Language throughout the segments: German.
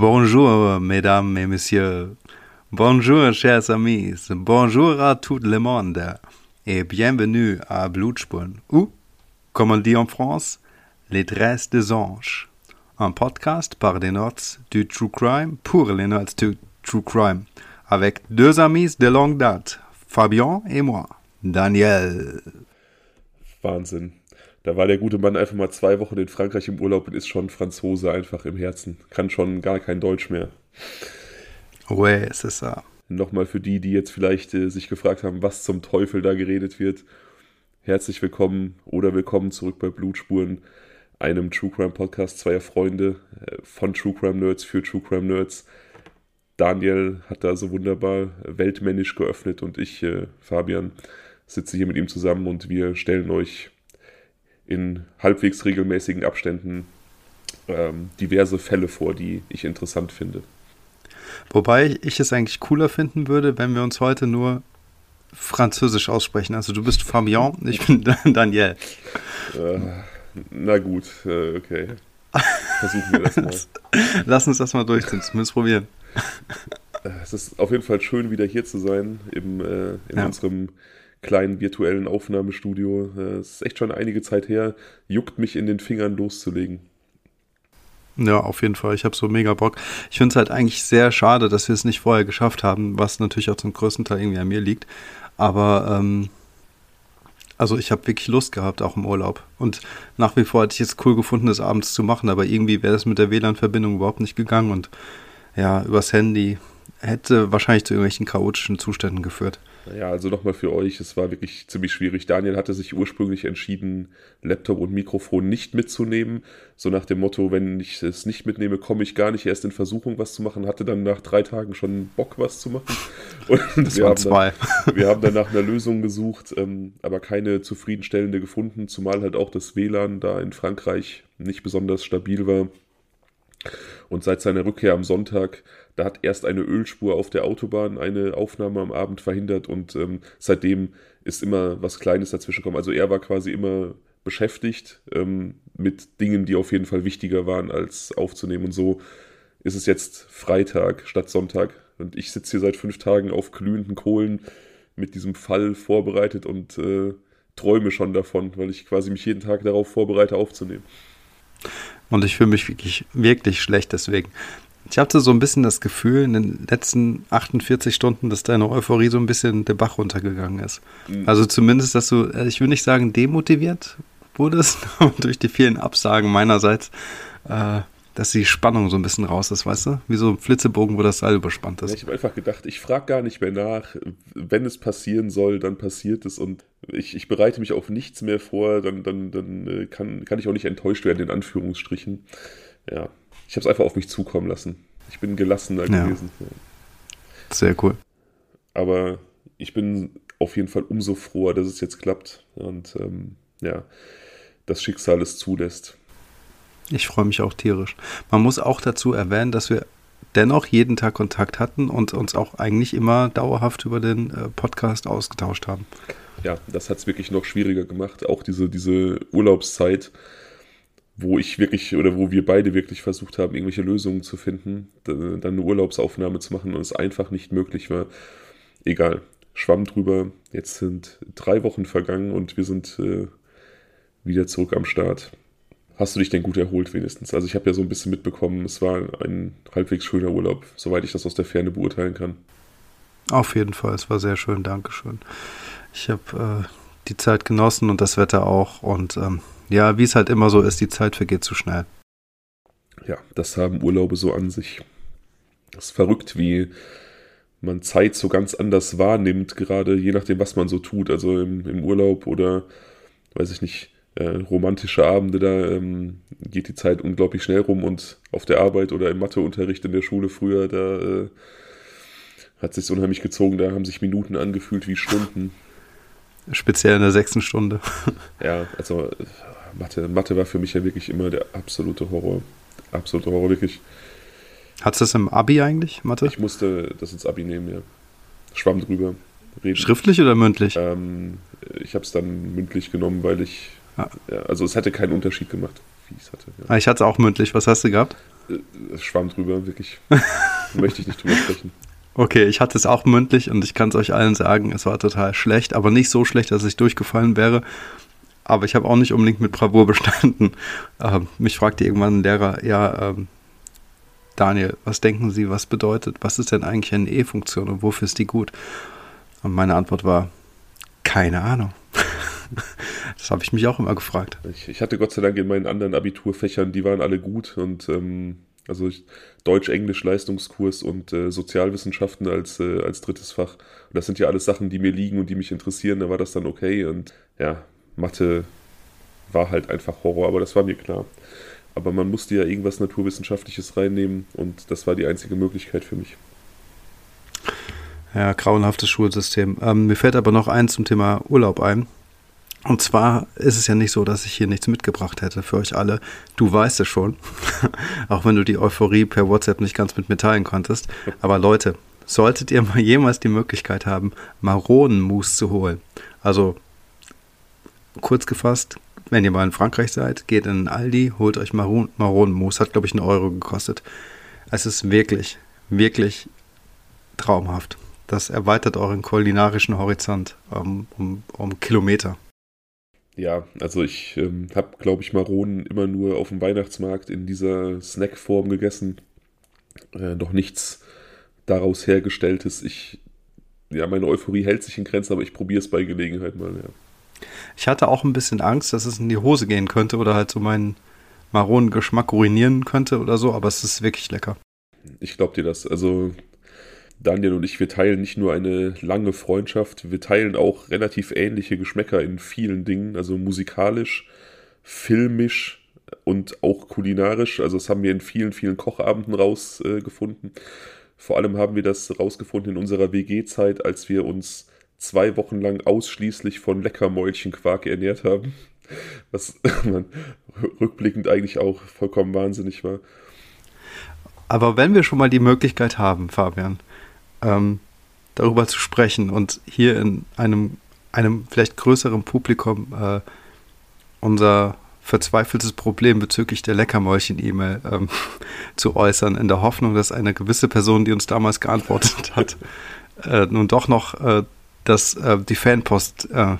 Bonjour, mesdames et messieurs. Bonjour, chers amis. Bonjour à tout le monde. Et bienvenue à Blutspuren. Ou, comme on dit en France, Les Tresses des Anges. Un podcast par les notes du True Crime pour les notes du True Crime. Avec deux amis de longue date, Fabien et moi, Daniel. Wahnsinn. Da war der gute Mann einfach mal zwei Wochen in Frankreich im Urlaub und ist schon Franzose einfach im Herzen. Kann schon gar kein Deutsch mehr. Ouais, c'est ça. Nochmal für die, die jetzt vielleicht äh, sich gefragt haben, was zum Teufel da geredet wird. Herzlich willkommen oder willkommen zurück bei Blutspuren, einem True Crime Podcast zweier Freunde äh, von True Crime Nerds für True Crime Nerds. Daniel hat da so wunderbar weltmännisch geöffnet und ich, äh, Fabian, sitze hier mit ihm zusammen und wir stellen euch in halbwegs regelmäßigen Abständen ähm, diverse Fälle vor, die ich interessant finde. Wobei ich es eigentlich cooler finden würde, wenn wir uns heute nur Französisch aussprechen. Also du bist Fabien, ich bin Daniel. Äh, na gut, äh, okay. Versuchen wir das mal. Lass uns das mal durchziehen, zumindest probieren. Äh, es ist auf jeden Fall schön, wieder hier zu sein im, äh, in ja. unserem kleinen virtuellen Aufnahmestudio. Äh, es ist echt schon einige Zeit her. Juckt mich in den Fingern loszulegen. Ja, auf jeden Fall. Ich habe so mega Bock. Ich finde es halt eigentlich sehr schade, dass wir es nicht vorher geschafft haben, was natürlich auch zum größten Teil irgendwie an mir liegt. Aber ähm, also ich habe wirklich Lust gehabt, auch im Urlaub. Und nach wie vor hätte ich es cool gefunden, das abends zu machen, aber irgendwie wäre das mit der WLAN-Verbindung überhaupt nicht gegangen und ja, übers Handy hätte wahrscheinlich zu irgendwelchen chaotischen Zuständen geführt. Ja, also nochmal für euch, es war wirklich ziemlich schwierig. Daniel hatte sich ursprünglich entschieden, Laptop und Mikrofon nicht mitzunehmen. So nach dem Motto, wenn ich es nicht mitnehme, komme ich gar nicht erst in Versuchung, was zu machen. Hatte dann nach drei Tagen schon Bock, was zu machen. Und das wir, waren zwei. Dann, wir haben dann nach einer Lösung gesucht, ähm, aber keine zufriedenstellende gefunden, zumal halt auch das WLAN da in Frankreich nicht besonders stabil war. Und seit seiner Rückkehr am Sonntag da hat erst eine Ölspur auf der Autobahn eine Aufnahme am Abend verhindert und ähm, seitdem ist immer was Kleines dazwischen gekommen. Also er war quasi immer beschäftigt ähm, mit Dingen, die auf jeden Fall wichtiger waren als aufzunehmen. Und so ist es jetzt Freitag statt Sonntag. Und ich sitze hier seit fünf Tagen auf glühenden Kohlen mit diesem Fall vorbereitet und äh, träume schon davon, weil ich quasi mich jeden Tag darauf vorbereite, aufzunehmen. Und ich fühle mich wirklich, wirklich schlecht deswegen. Ich hatte so ein bisschen das Gefühl in den letzten 48 Stunden, dass deine Euphorie so ein bisschen der Bach runtergegangen ist. Mhm. Also zumindest, dass du, äh, ich will nicht sagen demotiviert wurdest, durch die vielen Absagen meinerseits, äh, dass die Spannung so ein bisschen raus ist, weißt du? Wie so ein Flitzebogen, wo das Seil überspannt ist. Ja, ich habe einfach gedacht, ich frage gar nicht mehr nach. Wenn es passieren soll, dann passiert es und ich, ich bereite mich auf nichts mehr vor, dann, dann, dann äh, kann, kann ich auch nicht enttäuscht werden, in Anführungsstrichen. Ja, ich habe es einfach auf mich zukommen lassen. Ich bin gelassener ja. gewesen. Sehr cool. Aber ich bin auf jeden Fall umso froher, dass es jetzt klappt und ähm, ja, das Schicksal es zulässt. Ich freue mich auch tierisch. Man muss auch dazu erwähnen, dass wir dennoch jeden Tag Kontakt hatten und uns auch eigentlich immer dauerhaft über den äh, Podcast ausgetauscht haben. Ja, das hat es wirklich noch schwieriger gemacht. Auch diese, diese Urlaubszeit wo ich wirklich oder wo wir beide wirklich versucht haben, irgendwelche Lösungen zu finden, dann eine Urlaubsaufnahme zu machen und es einfach nicht möglich war. Egal, schwamm drüber. Jetzt sind drei Wochen vergangen und wir sind äh, wieder zurück am Start. Hast du dich denn gut erholt wenigstens? Also ich habe ja so ein bisschen mitbekommen, es war ein halbwegs schöner Urlaub, soweit ich das aus der Ferne beurteilen kann. Auf jeden Fall, es war sehr schön, Dankeschön. Ich habe äh, die Zeit genossen und das Wetter auch und ähm, ja, wie es halt immer so ist, die Zeit vergeht zu schnell. Ja, das haben Urlaube so an sich. Es ist verrückt, wie man Zeit so ganz anders wahrnimmt, gerade je nachdem, was man so tut. Also im, im Urlaub oder, weiß ich nicht, äh, romantische Abende, da ähm, geht die Zeit unglaublich schnell rum und auf der Arbeit oder im Matheunterricht in der Schule früher, da äh, hat sich unheimlich gezogen, da haben sich Minuten angefühlt wie Stunden. Speziell in der sechsten Stunde. Ja, also Mathe, Mathe war für mich ja wirklich immer der absolute Horror. Absolute Horror, wirklich. Hattest du das im Abi eigentlich, Mathe? Ich musste das ins Abi nehmen, ja. Schwamm drüber. Reden. Schriftlich oder mündlich? Ähm, ich habe es dann mündlich genommen, weil ich. Ah. Ja, also es hätte keinen Unterschied gemacht, wie ich es hatte. Ja. Ah, ich hatte es auch mündlich. Was hast du gehabt? äh, schwamm drüber, wirklich. möchte ich nicht drüber sprechen. Okay, ich hatte es auch mündlich und ich kann es euch allen sagen, es war total schlecht, aber nicht so schlecht, dass ich durchgefallen wäre. Aber ich habe auch nicht unbedingt mit Bravour bestanden. Ähm, mich fragte irgendwann ein Lehrer, ja, ähm, Daniel, was denken Sie, was bedeutet, was ist denn eigentlich eine E-Funktion und wofür ist die gut? Und meine Antwort war, keine Ahnung. das habe ich mich auch immer gefragt. Ich, ich, hatte Gott sei Dank in meinen anderen Abiturfächern, die waren alle gut und ähm, also Deutsch-Englisch-Leistungskurs und äh, Sozialwissenschaften als, äh, als drittes Fach. Und das sind ja alles Sachen, die mir liegen und die mich interessieren. Da war das dann okay. Und ja, Mathe war halt einfach Horror, aber das war mir klar. Aber man musste ja irgendwas Naturwissenschaftliches reinnehmen und das war die einzige Möglichkeit für mich. Ja, grauenhaftes Schulsystem. Ähm, mir fällt aber noch eins zum Thema Urlaub ein. Und zwar ist es ja nicht so, dass ich hier nichts mitgebracht hätte für euch alle. Du weißt es schon, auch wenn du die Euphorie per WhatsApp nicht ganz mit mir teilen konntest. Aber Leute, solltet ihr mal jemals die Möglichkeit haben, Maronenmus zu holen, also kurz gefasst, wenn ihr mal in Frankreich seid, geht in Aldi, holt euch Maron Maronenmus, hat glaube ich einen Euro gekostet. Es ist wirklich, wirklich traumhaft. Das erweitert euren kulinarischen Horizont um, um, um Kilometer. Ja, also ich ähm, habe, glaube ich, Maronen immer nur auf dem Weihnachtsmarkt in dieser Snackform gegessen. Äh, nichts daraus hergestelltes. Ich, ja, meine Euphorie hält sich in Grenzen, aber ich probiere es bei Gelegenheit mal, ja. Ich hatte auch ein bisschen Angst, dass es in die Hose gehen könnte oder halt so meinen Maronengeschmack ruinieren könnte oder so, aber es ist wirklich lecker. Ich glaube dir das. Also Daniel und ich, wir teilen nicht nur eine lange Freundschaft, wir teilen auch relativ ähnliche Geschmäcker in vielen Dingen, also musikalisch, filmisch und auch kulinarisch. Also das haben wir in vielen, vielen Kochabenden rausgefunden. Äh, Vor allem haben wir das rausgefunden in unserer WG-Zeit, als wir uns zwei Wochen lang ausschließlich von Leckermäulchenquark ernährt haben. Was man rückblickend eigentlich auch vollkommen wahnsinnig war. Aber wenn wir schon mal die Möglichkeit haben, Fabian, ähm, darüber zu sprechen und hier in einem, einem vielleicht größeren Publikum äh, unser verzweifeltes Problem bezüglich der Leckermäulchen-E-Mail ähm, zu äußern, in der Hoffnung, dass eine gewisse Person, die uns damals geantwortet hat, äh, nun doch noch äh, das, äh, die Fanpost äh,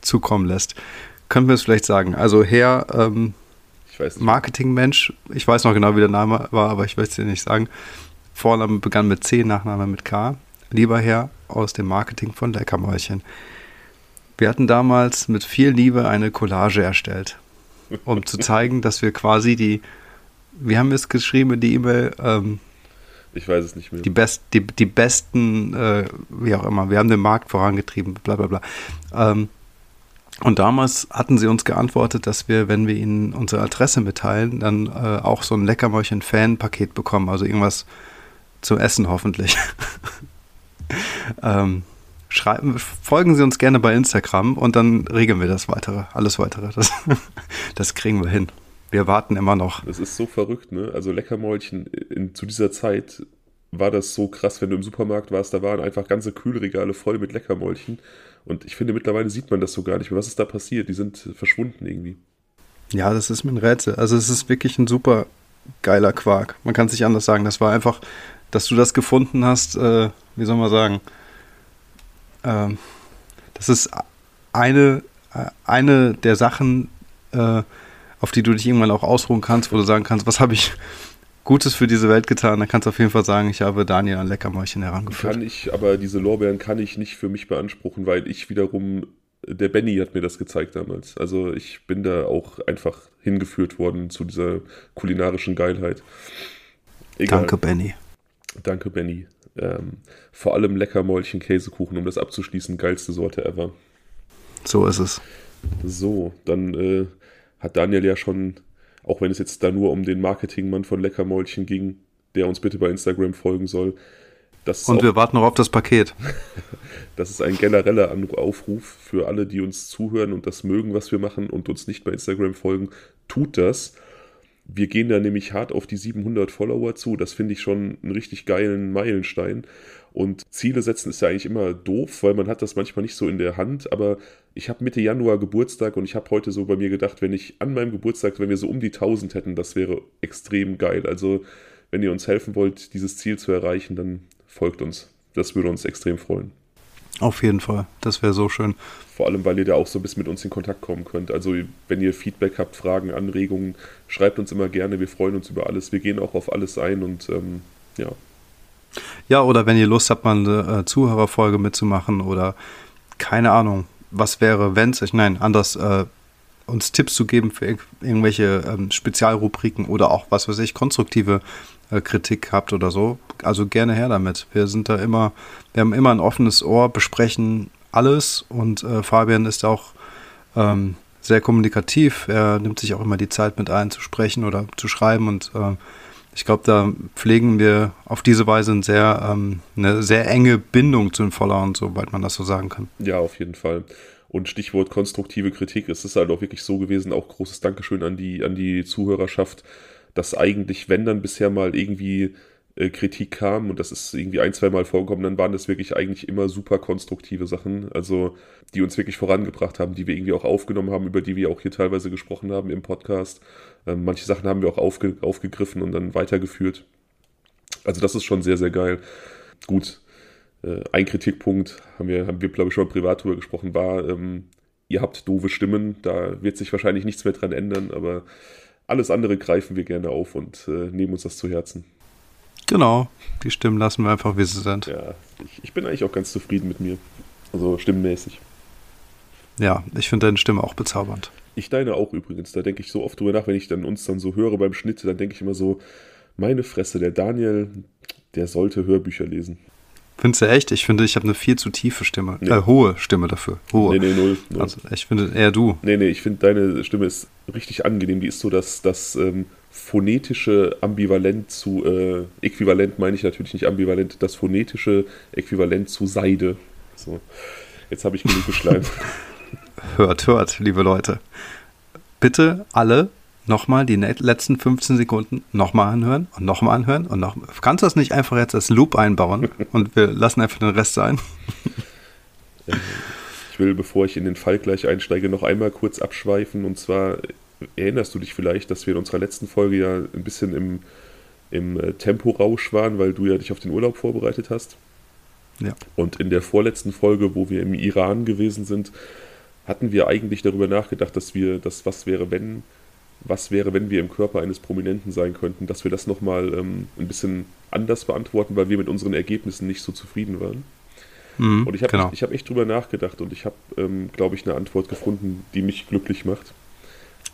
zukommen lässt. Können wir es vielleicht sagen? Also Herr ähm, Marketingmensch, ich weiß noch genau, wie der Name war, aber ich will es dir nicht sagen, Vorname begann mit C, Nachname mit K. Lieber Herr aus dem Marketing von Leckermäulchen. Wir hatten damals mit viel Liebe eine Collage erstellt, um zu zeigen, dass wir quasi die, wir haben es geschrieben in die E-Mail, ähm, ich weiß es nicht mehr. Die, best, die, die besten, äh, wie auch immer, wir haben den Markt vorangetrieben, bla bla bla. Ähm, und damals hatten sie uns geantwortet, dass wir, wenn wir ihnen unsere Adresse mitteilen, dann äh, auch so ein Leckermäulchen-Fan-Paket bekommen, also irgendwas zum Essen hoffentlich. ähm, schreiben, folgen Sie uns gerne bei Instagram und dann regeln wir das weitere, alles weitere. Das, das kriegen wir hin. Wir warten immer noch. Das ist so verrückt, ne? Also Leckermäulchen in, zu dieser Zeit war das so krass, wenn du im Supermarkt warst, da waren einfach ganze Kühlregale voll mit Leckermäulchen. Und ich finde, mittlerweile sieht man das so gar nicht mehr. Was ist da passiert? Die sind verschwunden irgendwie. Ja, das ist mir ein Rätsel. Also es ist wirklich ein super geiler Quark. Man kann es nicht anders sagen. Das war einfach dass du das gefunden hast, äh, wie soll man sagen, äh, das ist eine, äh, eine der Sachen, äh, auf die du dich irgendwann auch ausruhen kannst, wo du sagen kannst, was habe ich Gutes für diese Welt getan, dann kannst du auf jeden Fall sagen, ich habe Daniel ein Leckermäulchen herangeführt. Kann ich, aber diese Lorbeeren kann ich nicht für mich beanspruchen, weil ich wiederum, der Benny hat mir das gezeigt damals. Also ich bin da auch einfach hingeführt worden zu dieser kulinarischen Geilheit. Egal. Danke, Benny. Danke, Benny. Ähm, vor allem Leckermäulchen Käsekuchen, um das abzuschließen, geilste Sorte ever. So ist es. So, dann äh, hat Daniel ja schon, auch wenn es jetzt da nur um den Marketingmann von Leckermäulchen ging, der uns bitte bei Instagram folgen soll. Und auch, wir warten noch auf das Paket. das ist ein genereller Aufruf für alle, die uns zuhören und das mögen, was wir machen und uns nicht bei Instagram folgen. Tut das. Wir gehen da nämlich hart auf die 700 Follower zu. Das finde ich schon einen richtig geilen Meilenstein. Und Ziele setzen ist ja eigentlich immer doof, weil man hat das manchmal nicht so in der Hand. Aber ich habe Mitte Januar Geburtstag und ich habe heute so bei mir gedacht, wenn ich an meinem Geburtstag, wenn wir so um die 1000 hätten, das wäre extrem geil. Also wenn ihr uns helfen wollt, dieses Ziel zu erreichen, dann folgt uns. Das würde uns extrem freuen. Auf jeden Fall, das wäre so schön. Vor allem, weil ihr da auch so ein bisschen mit uns in Kontakt kommen könnt. Also wenn ihr Feedback habt, Fragen, Anregungen, schreibt uns immer gerne. Wir freuen uns über alles. Wir gehen auch auf alles ein und ähm, ja. Ja, oder wenn ihr Lust habt, mal eine äh, Zuhörerfolge mitzumachen oder keine Ahnung, was wäre, wenn es, nein, anders, äh, uns Tipps zu geben für irgendwelche ähm, Spezialrubriken oder auch, was weiß ich, konstruktive äh, Kritik habt oder so. Also gerne her damit. Wir sind da immer, wir haben immer ein offenes Ohr, besprechen alles und äh, Fabian ist auch ähm, sehr kommunikativ. Er nimmt sich auch immer die Zeit mit ein, zu sprechen oder zu schreiben und äh, ich glaube, da pflegen wir auf diese Weise ein sehr, ähm, eine sehr enge Bindung zu den Followern, soweit man das so sagen kann. Ja, auf jeden Fall. Und Stichwort konstruktive Kritik, es ist halt auch wirklich so gewesen, auch großes Dankeschön an die, an die Zuhörerschaft, dass eigentlich, wenn dann bisher mal irgendwie äh, Kritik kam, und das ist irgendwie ein, zwei Mal vorgekommen, dann waren das wirklich eigentlich immer super konstruktive Sachen, also die uns wirklich vorangebracht haben, die wir irgendwie auch aufgenommen haben, über die wir auch hier teilweise gesprochen haben im Podcast. Ähm, manche Sachen haben wir auch aufge aufgegriffen und dann weitergeführt. Also das ist schon sehr, sehr geil. Gut, äh, ein Kritikpunkt, haben wir, haben wir glaube ich, schon privat drüber gesprochen, war, ähm, ihr habt doofe Stimmen, da wird sich wahrscheinlich nichts mehr dran ändern, aber alles andere greifen wir gerne auf und äh, nehmen uns das zu Herzen. Genau, die Stimmen lassen wir einfach, wie sie sind. Ja, ich, ich bin eigentlich auch ganz zufrieden mit mir. Also stimmmäßig. Ja, ich finde deine Stimme auch bezaubernd. Ich deine auch übrigens. Da denke ich so oft drüber nach, wenn ich dann uns dann so höre beim Schnitt, dann denke ich immer so, meine Fresse, der Daniel, der sollte Hörbücher lesen. Findest du echt? Ich finde, ich habe eine viel zu tiefe Stimme. Nee. Äh, hohe Stimme dafür. Hohe. Nee, nee, null. null. Also ich finde eher du. Nee, nee, ich finde, deine Stimme ist richtig angenehm. Die ist so das, das ähm, phonetische Ambivalent zu, äh, Äquivalent meine ich natürlich nicht ambivalent, das phonetische Äquivalent zu Seide. So. Jetzt habe ich genug geschleimt. hört, hört, liebe Leute. Bitte alle nochmal die letzten 15 Sekunden nochmal anhören und nochmal anhören und noch. Kannst du das nicht einfach jetzt als Loop einbauen und wir lassen einfach den Rest sein? Ich will, bevor ich in den Fall gleich einsteige, noch einmal kurz abschweifen. Und zwar erinnerst du dich vielleicht, dass wir in unserer letzten Folge ja ein bisschen im, im äh, Temporausch waren, weil du ja dich auf den Urlaub vorbereitet hast. Ja. Und in der vorletzten Folge, wo wir im Iran gewesen sind, hatten wir eigentlich darüber nachgedacht, dass wir das Was wäre, wenn was wäre, wenn wir im Körper eines Prominenten sein könnten, dass wir das nochmal ähm, ein bisschen anders beantworten, weil wir mit unseren Ergebnissen nicht so zufrieden waren. Mhm, und ich habe genau. ich, ich hab echt drüber nachgedacht und ich habe, ähm, glaube ich, eine Antwort gefunden, die mich glücklich macht.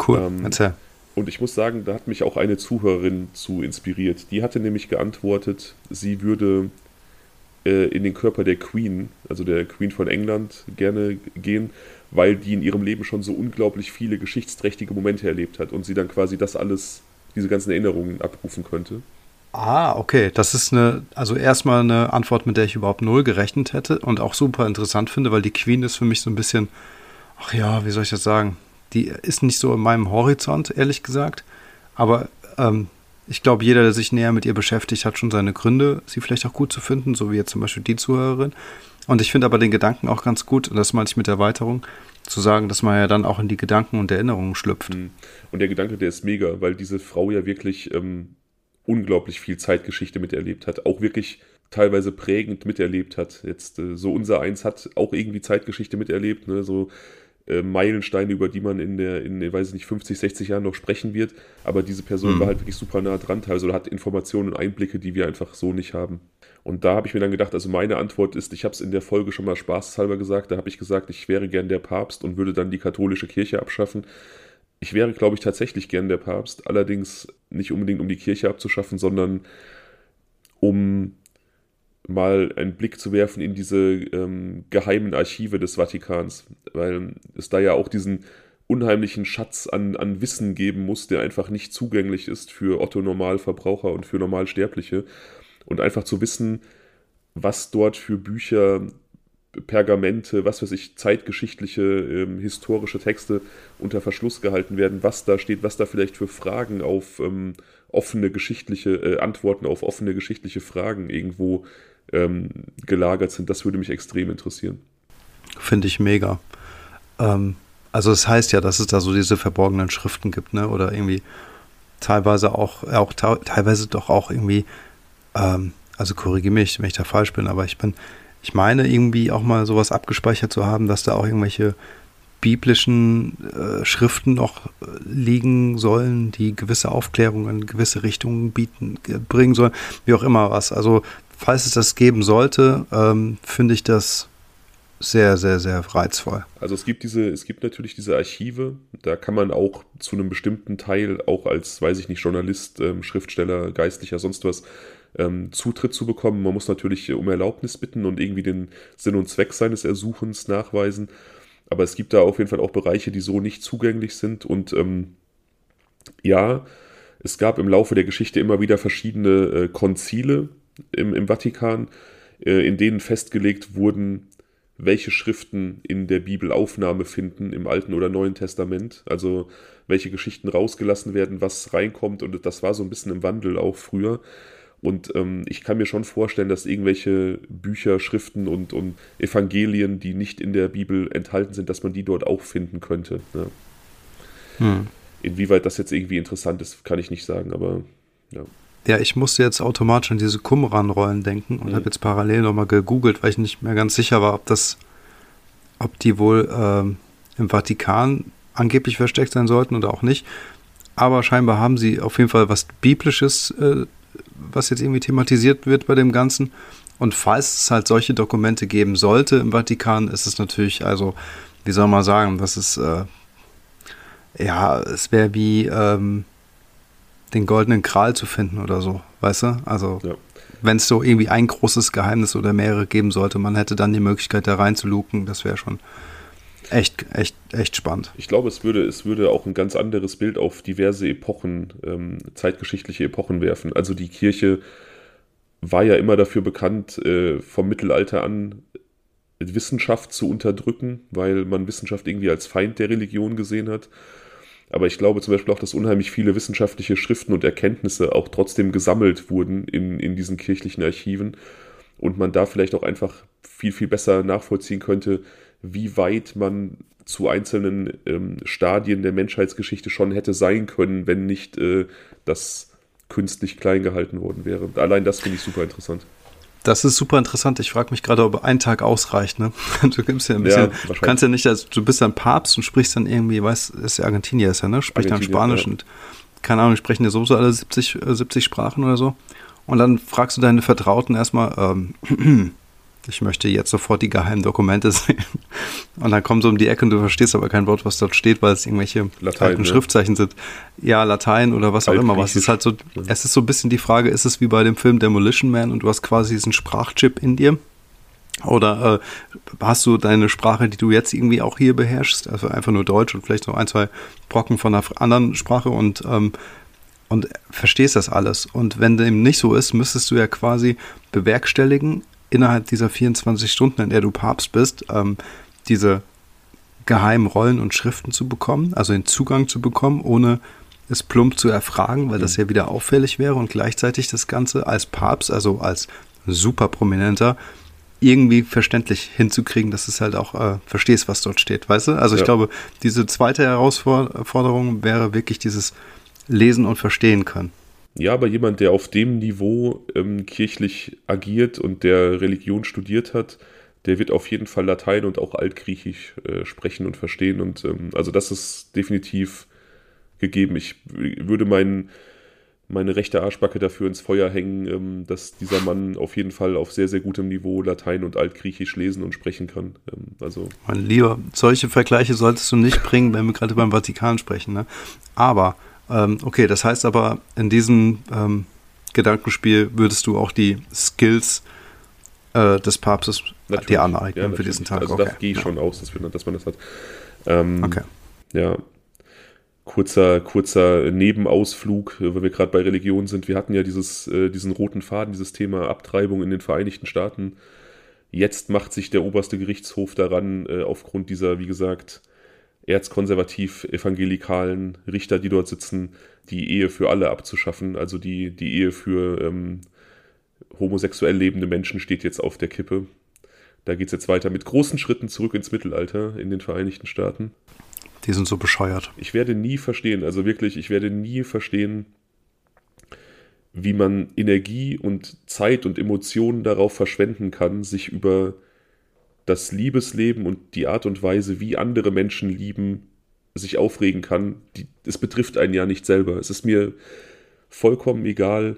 Cool, ähm, erzähl. Und ich muss sagen, da hat mich auch eine Zuhörerin zu inspiriert. Die hatte nämlich geantwortet, sie würde äh, in den Körper der Queen, also der Queen von England, gerne gehen, weil die in ihrem Leben schon so unglaublich viele geschichtsträchtige Momente erlebt hat und sie dann quasi das alles, diese ganzen Erinnerungen abrufen könnte. Ah, okay. Das ist eine, also erstmal eine Antwort, mit der ich überhaupt null gerechnet hätte und auch super interessant finde, weil die Queen ist für mich so ein bisschen, ach ja, wie soll ich das sagen? Die ist nicht so in meinem Horizont, ehrlich gesagt. Aber ähm, ich glaube, jeder, der sich näher mit ihr beschäftigt, hat schon seine Gründe, sie vielleicht auch gut zu finden, so wie jetzt zum Beispiel die Zuhörerin. Und ich finde aber den Gedanken auch ganz gut, und das meine ich mit Erweiterung, zu sagen, dass man ja dann auch in die Gedanken und Erinnerungen schlüpft. Mhm. Und der Gedanke, der ist mega, weil diese Frau ja wirklich ähm, unglaublich viel Zeitgeschichte miterlebt hat, auch wirklich teilweise prägend miterlebt hat. Jetzt äh, so unser Eins hat auch irgendwie Zeitgeschichte miterlebt, ne? so äh, Meilensteine, über die man in der, in, weiß ich nicht, 50, 60 Jahren noch sprechen wird. Aber diese Person mhm. war halt wirklich super nah dran, teilweise oder hat Informationen und Einblicke, die wir einfach so nicht haben. Und da habe ich mir dann gedacht, also meine Antwort ist, ich habe es in der Folge schon mal spaßhalber gesagt, da habe ich gesagt, ich wäre gern der Papst und würde dann die katholische Kirche abschaffen. Ich wäre, glaube ich, tatsächlich gern der Papst, allerdings nicht unbedingt, um die Kirche abzuschaffen, sondern um mal einen Blick zu werfen in diese ähm, geheimen Archive des Vatikans, weil es da ja auch diesen unheimlichen Schatz an, an Wissen geben muss, der einfach nicht zugänglich ist für Otto Normalverbraucher und für Normalsterbliche. Und einfach zu wissen, was dort für Bücher, Pergamente, was weiß ich, zeitgeschichtliche, ähm, historische Texte unter Verschluss gehalten werden, was da steht, was da vielleicht für Fragen auf ähm, offene geschichtliche, äh, Antworten auf offene geschichtliche Fragen irgendwo ähm, gelagert sind. Das würde mich extrem interessieren. Finde ich mega. Ähm, also es heißt ja, dass es da so diese verborgenen Schriften gibt, ne? Oder irgendwie teilweise auch, auch teilweise doch auch irgendwie, ähm, also korrigiere mich, wenn ich da falsch bin, aber ich bin, ich meine irgendwie auch mal sowas abgespeichert zu haben, dass da auch irgendwelche biblischen äh, Schriften noch äh, liegen sollen, die gewisse Aufklärungen in gewisse Richtungen bieten, bringen sollen, wie auch immer was. Also falls es das geben sollte, ähm, finde ich das sehr, sehr, sehr reizvoll. Also es gibt diese, es gibt natürlich diese Archive, da kann man auch zu einem bestimmten Teil, auch als, weiß ich nicht, Journalist, ähm, Schriftsteller, Geistlicher, sonst was, ähm, Zutritt zu bekommen. Man muss natürlich um Erlaubnis bitten und irgendwie den Sinn und Zweck seines Ersuchens nachweisen. Aber es gibt da auf jeden Fall auch Bereiche, die so nicht zugänglich sind. Und ähm, ja, es gab im Laufe der Geschichte immer wieder verschiedene äh, Konzile im, im Vatikan, äh, in denen festgelegt wurden, welche Schriften in der Bibel Aufnahme finden, im Alten oder Neuen Testament. Also welche Geschichten rausgelassen werden, was reinkommt. Und das war so ein bisschen im Wandel auch früher. Und ähm, ich kann mir schon vorstellen, dass irgendwelche Bücher, Schriften und, und Evangelien, die nicht in der Bibel enthalten sind, dass man die dort auch finden könnte. Ne? Hm. Inwieweit das jetzt irgendwie interessant ist, kann ich nicht sagen, aber ja. Ja, ich musste jetzt automatisch an diese Qumran-Rollen denken und mhm. habe jetzt parallel nochmal gegoogelt, weil ich nicht mehr ganz sicher war, ob das, ob die wohl ähm, im Vatikan angeblich versteckt sein sollten oder auch nicht. Aber scheinbar haben sie auf jeden Fall was Biblisches äh, was jetzt irgendwie thematisiert wird bei dem Ganzen. Und falls es halt solche Dokumente geben sollte im Vatikan, ist es natürlich, also, wie soll man sagen, das ist, äh, ja, es wäre wie ähm, den goldenen Kral zu finden oder so, weißt du? Also, ja. wenn es so irgendwie ein großes Geheimnis oder mehrere geben sollte, man hätte dann die Möglichkeit, da reinzuluken, das wäre schon echt, echt, echt spannend. Ich glaube, es würde, es würde auch ein ganz anderes Bild auf diverse Epochen, ähm, zeitgeschichtliche Epochen werfen. Also die Kirche war ja immer dafür bekannt, äh, vom Mittelalter an Wissenschaft zu unterdrücken, weil man Wissenschaft irgendwie als Feind der Religion gesehen hat. Aber ich glaube zum Beispiel auch, dass unheimlich viele wissenschaftliche Schriften und Erkenntnisse auch trotzdem gesammelt wurden in, in diesen kirchlichen Archiven und man da vielleicht auch einfach viel, viel besser nachvollziehen könnte, wie weit man zu einzelnen ähm, Stadien der Menschheitsgeschichte schon hätte sein können, wenn nicht äh, das künstlich klein gehalten worden wäre. Allein das finde ich super interessant. Das ist super interessant. Ich frage mich gerade, ob ein Tag ausreicht. Ne? Du gibst ja ein bisschen, ja, du kannst ja nicht, also du bist dann Papst und sprichst dann irgendwie, weißt, ist ja Argentinier ist ja, ne? Spricht dann Spanisch ja. und keine Ahnung, sprechen ja sowieso alle 70, 70 äh, Sprachen oder so. Und dann fragst du deine Vertrauten erstmal, ähm, ich möchte jetzt sofort die geheimen Dokumente sehen. Und dann kommst du um die Ecke und du verstehst aber kein Wort, was dort steht, weil es irgendwelche Latein, alten ne? Schriftzeichen sind. Ja, Latein oder was auch immer. Was ist halt so, es ist so ein bisschen die Frage, ist es wie bei dem Film Demolition Man und du hast quasi diesen Sprachchip in dir? Oder äh, hast du deine Sprache, die du jetzt irgendwie auch hier beherrschst, also einfach nur Deutsch und vielleicht noch ein, zwei Brocken von einer anderen Sprache und, ähm, und verstehst das alles. Und wenn dem nicht so ist, müsstest du ja quasi bewerkstelligen, innerhalb dieser 24 Stunden, in der du Papst bist, ähm, diese geheimen Rollen und Schriften zu bekommen, also den Zugang zu bekommen, ohne es plump zu erfragen, weil das ja wieder auffällig wäre und gleichzeitig das Ganze als Papst, also als super prominenter, irgendwie verständlich hinzukriegen, dass du es halt auch äh, verstehst, was dort steht, weißt du? Also ja. ich glaube, diese zweite Herausforderung wäre wirklich dieses Lesen und Verstehen können. Ja, aber jemand, der auf dem Niveau ähm, kirchlich agiert und der Religion studiert hat, der wird auf jeden Fall Latein und auch Altgriechisch äh, sprechen und verstehen. Und ähm, also das ist definitiv gegeben. Ich würde meinen, meine rechte Arschbacke dafür ins Feuer hängen, ähm, dass dieser Mann auf jeden Fall auf sehr, sehr gutem Niveau Latein und Altgriechisch lesen und sprechen kann. Ähm, also mein Lieber, solche Vergleiche solltest du nicht bringen, wenn wir gerade beim Vatikan sprechen. Ne? Aber ähm, okay, das heißt aber, in diesem ähm, Gedankenspiel würdest du auch die Skills äh, des Papstes natürlich. dir aneignen ja, für diesen Tag. Also okay. da gehe ich ja. schon aus, dass, wir, dass man das hat. Ähm, okay. Ja, kurzer, kurzer Nebenausflug, weil wir gerade bei Religion sind. Wir hatten ja dieses, äh, diesen roten Faden, dieses Thema Abtreibung in den Vereinigten Staaten. Jetzt macht sich der oberste Gerichtshof daran, äh, aufgrund dieser, wie gesagt, erzkonservativ-evangelikalen Richter, die dort sitzen, die Ehe für alle abzuschaffen, also die, die Ehe für ähm, homosexuell lebende Menschen steht jetzt auf der Kippe. Da geht es jetzt weiter mit großen Schritten zurück ins Mittelalter in den Vereinigten Staaten. Die sind so bescheuert. Ich werde nie verstehen, also wirklich, ich werde nie verstehen, wie man Energie und Zeit und Emotionen darauf verschwenden kann, sich über das Liebesleben und die Art und Weise, wie andere Menschen lieben, sich aufregen kann. es betrifft einen ja nicht selber. Es ist mir vollkommen egal,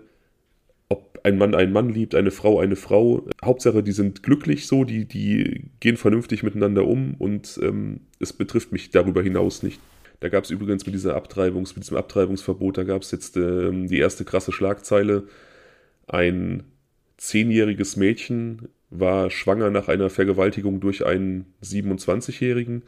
ob ein Mann einen Mann liebt, eine Frau eine Frau. Hauptsache, die sind glücklich so, die, die gehen vernünftig miteinander um und ähm, es betrifft mich darüber hinaus nicht. Da gab es übrigens mit dieser Abtreibungs, mit diesem Abtreibungsverbot, da gab es jetzt ähm, die erste krasse Schlagzeile. Ein zehnjähriges Mädchen war schwanger nach einer Vergewaltigung durch einen 27-Jährigen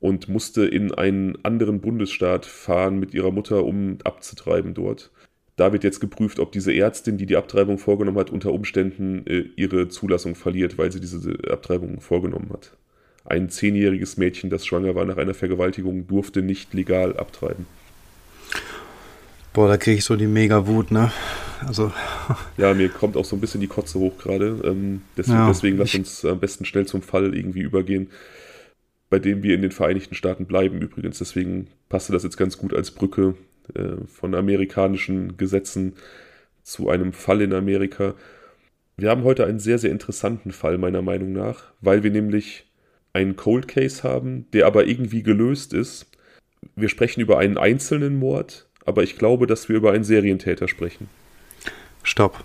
und musste in einen anderen Bundesstaat fahren mit ihrer Mutter, um abzutreiben dort. Da wird jetzt geprüft, ob diese Ärztin, die die Abtreibung vorgenommen hat, unter Umständen äh, ihre Zulassung verliert, weil sie diese Abtreibung vorgenommen hat. Ein zehnjähriges Mädchen, das schwanger war nach einer Vergewaltigung, durfte nicht legal abtreiben. Boah, da kriege ich so die Mega-Wut, ne? Also. Ja, mir kommt auch so ein bisschen die Kotze hoch gerade. Ähm, deswegen, ja, deswegen lass uns am besten schnell zum Fall irgendwie übergehen, bei dem wir in den Vereinigten Staaten bleiben übrigens. Deswegen passte das jetzt ganz gut als Brücke äh, von amerikanischen Gesetzen zu einem Fall in Amerika. Wir haben heute einen sehr, sehr interessanten Fall, meiner Meinung nach, weil wir nämlich einen Cold Case haben, der aber irgendwie gelöst ist. Wir sprechen über einen einzelnen Mord, aber ich glaube, dass wir über einen Serientäter sprechen. Stopp.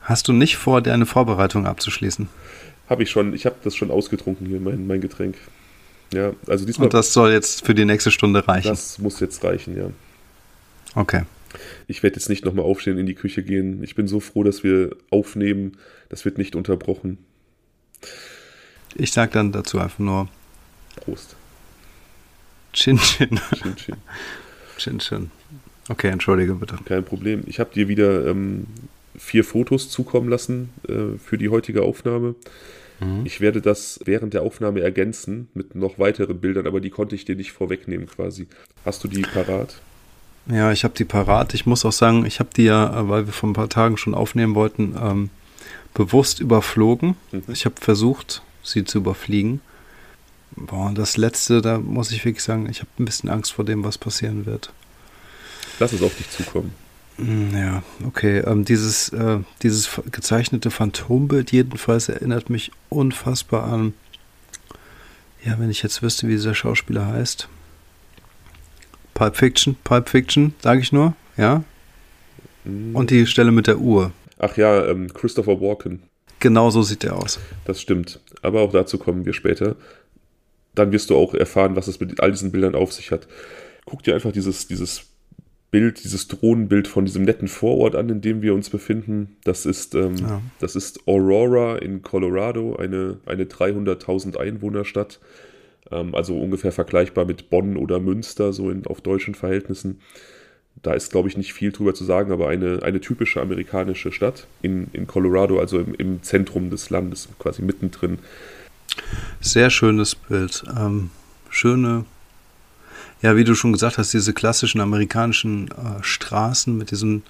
Hast du nicht vor, deine Vorbereitung abzuschließen? Habe ich schon. Ich habe das schon ausgetrunken hier, mein, mein Getränk. Ja, also diesmal. Und das soll jetzt für die nächste Stunde reichen. Das muss jetzt reichen, ja. Okay. Ich werde jetzt nicht nochmal aufstehen, in die Küche gehen. Ich bin so froh, dass wir aufnehmen. Das wird nicht unterbrochen. Ich sage dann dazu einfach nur Prost. Chin Chin. Chin Chin. Chin Chin. Okay, entschuldige bitte. Kein Problem. Ich habe dir wieder ähm, vier Fotos zukommen lassen äh, für die heutige Aufnahme. Mhm. Ich werde das während der Aufnahme ergänzen mit noch weiteren Bildern, aber die konnte ich dir nicht vorwegnehmen quasi. Hast du die parat? Ja, ich habe die parat. Ich muss auch sagen, ich habe die ja, äh, weil wir vor ein paar Tagen schon aufnehmen wollten, ähm, bewusst überflogen. Mhm. Ich habe versucht, sie zu überfliegen. Boah, das letzte, da muss ich wirklich sagen, ich habe ein bisschen Angst vor dem, was passieren wird. Lass es auf dich zukommen. Hm, ja, okay. Ähm, dieses, äh, dieses gezeichnete Phantombild jedenfalls erinnert mich unfassbar an, ja, wenn ich jetzt wüsste, wie dieser Schauspieler heißt. Pulp Fiction, Pulp Fiction, sage ich nur, ja. Mhm. Und die Stelle mit der Uhr. Ach ja, ähm, Christopher Walken. Genau so sieht er aus. Das stimmt. Aber auch dazu kommen wir später. Dann wirst du auch erfahren, was es mit all diesen Bildern auf sich hat. Guck dir einfach dieses, dieses Bild, dieses Drohnenbild von diesem netten Vorort an, in dem wir uns befinden. Das ist, ähm, ja. das ist Aurora in Colorado, eine, eine 300.000 Einwohnerstadt. Ähm, also ungefähr vergleichbar mit Bonn oder Münster, so in, auf deutschen Verhältnissen. Da ist, glaube ich, nicht viel drüber zu sagen, aber eine, eine typische amerikanische Stadt in, in Colorado, also im, im Zentrum des Landes, quasi mittendrin. Sehr schönes Bild. Ähm, schöne ja, wie du schon gesagt hast, diese klassischen amerikanischen äh, Straßen mit diesen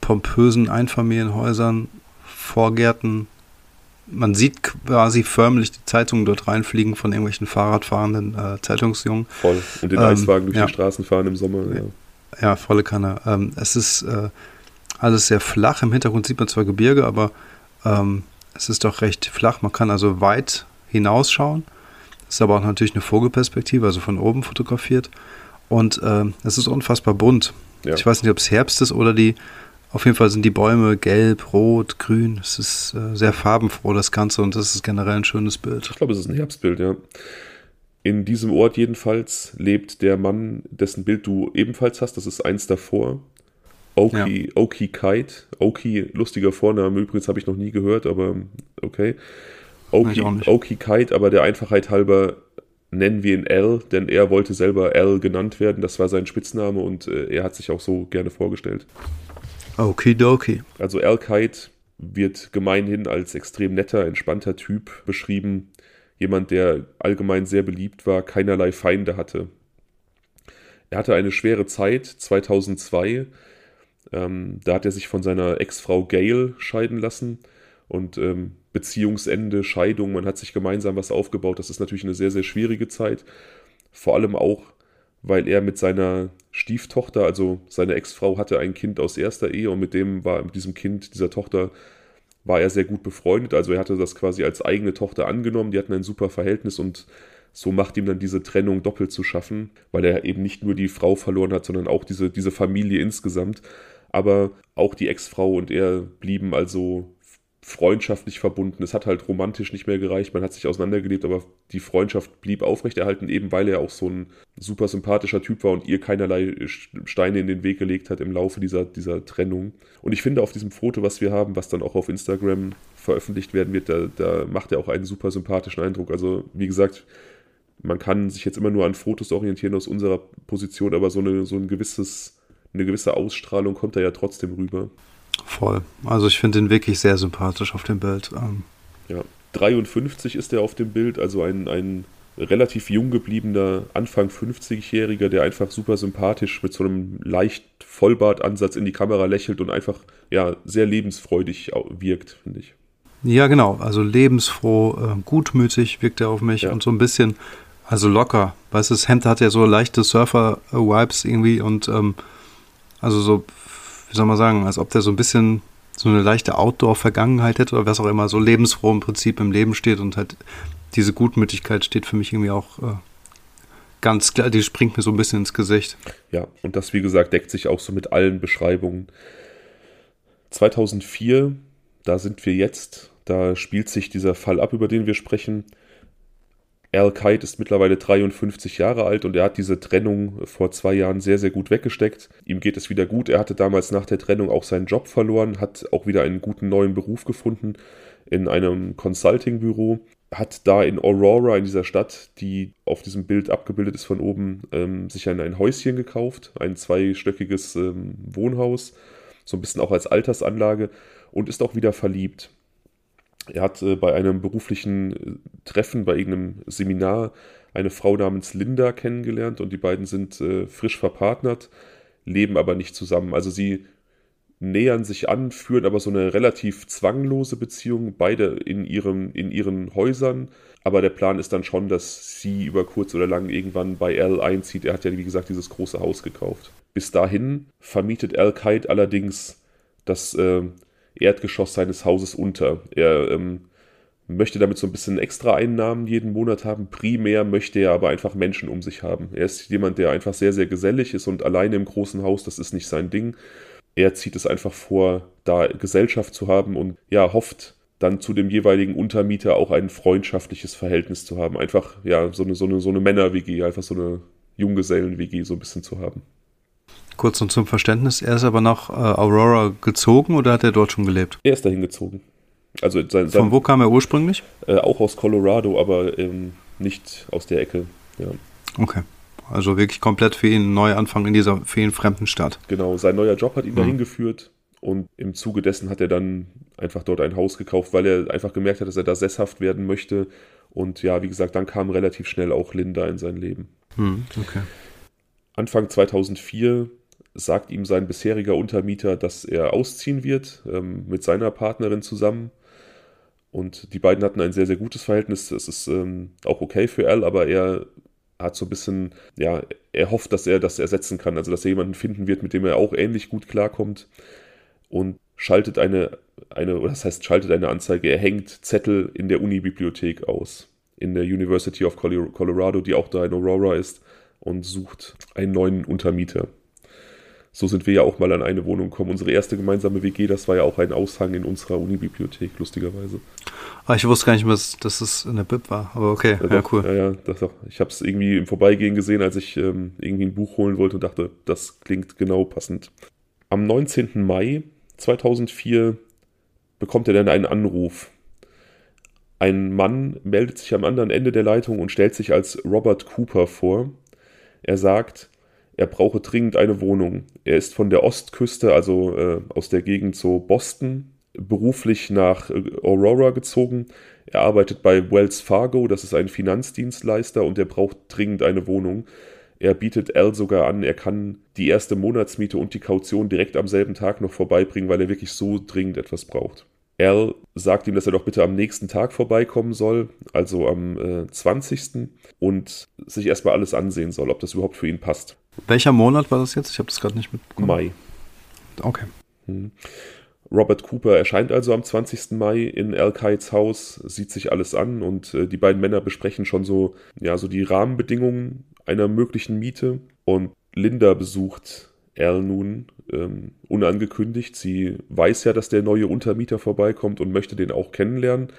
pompösen Einfamilienhäusern, Vorgärten. Man sieht quasi förmlich die Zeitungen dort reinfliegen von irgendwelchen Fahrradfahrenden äh, Zeitungsjungen. Voll. Und den ähm, Eiswagen durch ja. die Straßen fahren im Sommer. Ja, ja volle Kanne. Ähm, es ist äh, alles sehr flach. Im Hintergrund sieht man zwar Gebirge, aber ähm, es ist doch recht flach. Man kann also weit hinausschauen. Ist aber auch natürlich eine Vogelperspektive, also von oben fotografiert. Und äh, es ist unfassbar bunt. Ja. Ich weiß nicht, ob es Herbst ist oder die. Auf jeden Fall sind die Bäume gelb, rot, grün. Es ist äh, sehr farbenfroh, das Ganze, und das ist generell ein schönes Bild. Ich glaube, es ist ein Herbstbild, ja. In diesem Ort jedenfalls lebt der Mann, dessen Bild du ebenfalls hast. Das ist eins davor. Oki, ja. Oki Kite. Oki, lustiger Vorname. Übrigens habe ich noch nie gehört, aber okay. Oki, Oki Kite, aber der Einfachheit halber nennen wir ihn L, denn er wollte selber L genannt werden. Das war sein Spitzname und äh, er hat sich auch so gerne vorgestellt. Okidoki. Also L Kite wird gemeinhin als extrem netter, entspannter Typ beschrieben. Jemand, der allgemein sehr beliebt war, keinerlei Feinde hatte. Er hatte eine schwere Zeit 2002 Ähm, da hat er sich von seiner Ex-Frau Gail scheiden lassen und ähm, Beziehungsende, Scheidung, man hat sich gemeinsam was aufgebaut. Das ist natürlich eine sehr, sehr schwierige Zeit. Vor allem auch, weil er mit seiner Stieftochter, also seine Ex-Frau hatte ein Kind aus erster Ehe und mit dem war, mit diesem Kind, dieser Tochter, war er sehr gut befreundet. Also er hatte das quasi als eigene Tochter angenommen. Die hatten ein super Verhältnis und so macht ihm dann diese Trennung doppelt zu schaffen, weil er eben nicht nur die Frau verloren hat, sondern auch diese, diese Familie insgesamt. Aber auch die Ex-Frau und er blieben also freundschaftlich verbunden. Es hat halt romantisch nicht mehr gereicht, man hat sich auseinandergelebt, aber die Freundschaft blieb aufrechterhalten, eben weil er auch so ein super sympathischer Typ war und ihr keinerlei Steine in den Weg gelegt hat im Laufe dieser, dieser Trennung. Und ich finde, auf diesem Foto, was wir haben, was dann auch auf Instagram veröffentlicht werden wird, da, da macht er auch einen super sympathischen Eindruck. Also, wie gesagt, man kann sich jetzt immer nur an Fotos orientieren aus unserer Position, aber so, eine, so ein gewisses, eine gewisse Ausstrahlung kommt da ja trotzdem rüber. Voll. Also ich finde ihn wirklich sehr sympathisch auf dem Bild. Ähm. Ja, 53 ist er auf dem Bild, also ein, ein relativ jung gebliebener Anfang 50-Jähriger, der einfach super sympathisch mit so einem leicht Vollbartansatz in die Kamera lächelt und einfach ja sehr lebensfreudig wirkt, finde ich. Ja, genau. Also lebensfroh, äh, gutmütig wirkt er auf mich ja. und so ein bisschen, also locker. Weißt du, das Hemd hat ja so leichte Surfer-Vibes irgendwie und ähm, also so wie soll man sagen, als ob der so ein bisschen so eine leichte Outdoor-Vergangenheit hätte oder was auch immer, so lebensfroh im Prinzip im Leben steht und halt diese Gutmütigkeit steht für mich irgendwie auch äh, ganz klar, die springt mir so ein bisschen ins Gesicht. Ja, und das, wie gesagt, deckt sich auch so mit allen Beschreibungen. 2004, da sind wir jetzt, da spielt sich dieser Fall ab, über den wir sprechen. Al Kite ist mittlerweile 53 Jahre alt und er hat diese Trennung vor zwei Jahren sehr, sehr gut weggesteckt. Ihm geht es wieder gut. Er hatte damals nach der Trennung auch seinen Job verloren, hat auch wieder einen guten neuen Beruf gefunden in einem Consulting-Büro. Hat da in Aurora, in dieser Stadt, die auf diesem Bild abgebildet ist von oben, ähm, sich ein, ein Häuschen gekauft, ein zweistöckiges ähm, Wohnhaus, so ein bisschen auch als Altersanlage und ist auch wieder verliebt. Er hat äh, bei einem beruflichen äh, Treffen, bei irgendeinem Seminar, eine Frau namens Linda kennengelernt und die beiden sind äh, frisch verpartnert, leben aber nicht zusammen. Also sie nähern sich an, führen aber so eine relativ zwanglose Beziehung, beide in, ihrem, in ihren Häusern. Aber der Plan ist dann schon, dass sie über kurz oder lang irgendwann bei Al einzieht. Er hat ja, wie gesagt, dieses große Haus gekauft. Bis dahin vermietet Al Kite allerdings das äh, Erdgeschoss seines Hauses unter. Er ähm, möchte damit so ein bisschen extra Einnahmen jeden Monat haben. Primär möchte er aber einfach Menschen um sich haben. Er ist jemand, der einfach sehr, sehr gesellig ist und alleine im großen Haus, das ist nicht sein Ding. Er zieht es einfach vor, da Gesellschaft zu haben und ja, hofft dann zu dem jeweiligen Untermieter auch ein freundschaftliches Verhältnis zu haben. Einfach, ja, so eine, so eine, so eine Männer-WG, einfach so eine Junggesellen-WG so ein bisschen zu haben. Kurz und zum Verständnis, er ist aber nach äh, Aurora gezogen oder hat er dort schon gelebt? Er ist dahin gezogen. Also sein, sein, Von wo kam er ursprünglich? Äh, auch aus Colorado, aber ähm, nicht aus der Ecke. Ja. Okay. Also wirklich komplett für ihn ein Neuanfang in dieser für ihn fremden Stadt. Genau, sein neuer Job hat ihn mhm. dahin geführt und im Zuge dessen hat er dann einfach dort ein Haus gekauft, weil er einfach gemerkt hat, dass er da sesshaft werden möchte. Und ja, wie gesagt, dann kam relativ schnell auch Linda in sein Leben. Mhm, okay. Anfang 2004 sagt ihm sein bisheriger Untermieter, dass er ausziehen wird ähm, mit seiner Partnerin zusammen. Und die beiden hatten ein sehr, sehr gutes Verhältnis. Das ist ähm, auch okay für Al, aber er hat so ein bisschen, ja, er hofft, dass er das ersetzen kann. Also, dass er jemanden finden wird, mit dem er auch ähnlich gut klarkommt. Und schaltet eine, eine, oder das heißt, schaltet eine Anzeige. Er hängt Zettel in der Uni-Bibliothek aus. In der University of Colorado, die auch da in Aurora ist. Und sucht einen neuen Untermieter so sind wir ja auch mal an eine Wohnung gekommen. Unsere erste gemeinsame WG, das war ja auch ein Aushang in unserer Unibibliothek, lustigerweise. Ah, ich wusste gar nicht mehr, dass es eine Bib war, aber okay, ja, ja cool. Ja, ja, das auch. Ich habe es irgendwie im Vorbeigehen gesehen, als ich ähm, irgendwie ein Buch holen wollte und dachte, das klingt genau passend. Am 19. Mai 2004 bekommt er dann einen Anruf. Ein Mann meldet sich am anderen Ende der Leitung und stellt sich als Robert Cooper vor. Er sagt, er brauche dringend eine Wohnung. Er ist von der Ostküste, also äh, aus der Gegend so Boston, beruflich nach äh, Aurora gezogen. Er arbeitet bei Wells Fargo, das ist ein Finanzdienstleister, und er braucht dringend eine Wohnung. Er bietet Al sogar an, er kann die erste Monatsmiete und die Kaution direkt am selben Tag noch vorbeibringen, weil er wirklich so dringend etwas braucht. Al sagt ihm, dass er doch bitte am nächsten Tag vorbeikommen soll, also am äh, 20. und sich erstmal alles ansehen soll, ob das überhaupt für ihn passt. Welcher Monat war das jetzt? Ich habe das gerade nicht mitbekommen. Mai. Okay. Hm. Robert Cooper erscheint also am 20. Mai in Al Kites Haus, sieht sich alles an und äh, die beiden Männer besprechen schon so, ja, so die Rahmenbedingungen einer möglichen Miete. Und Linda besucht Al nun ähm, unangekündigt. Sie weiß ja, dass der neue Untermieter vorbeikommt und möchte den auch kennenlernen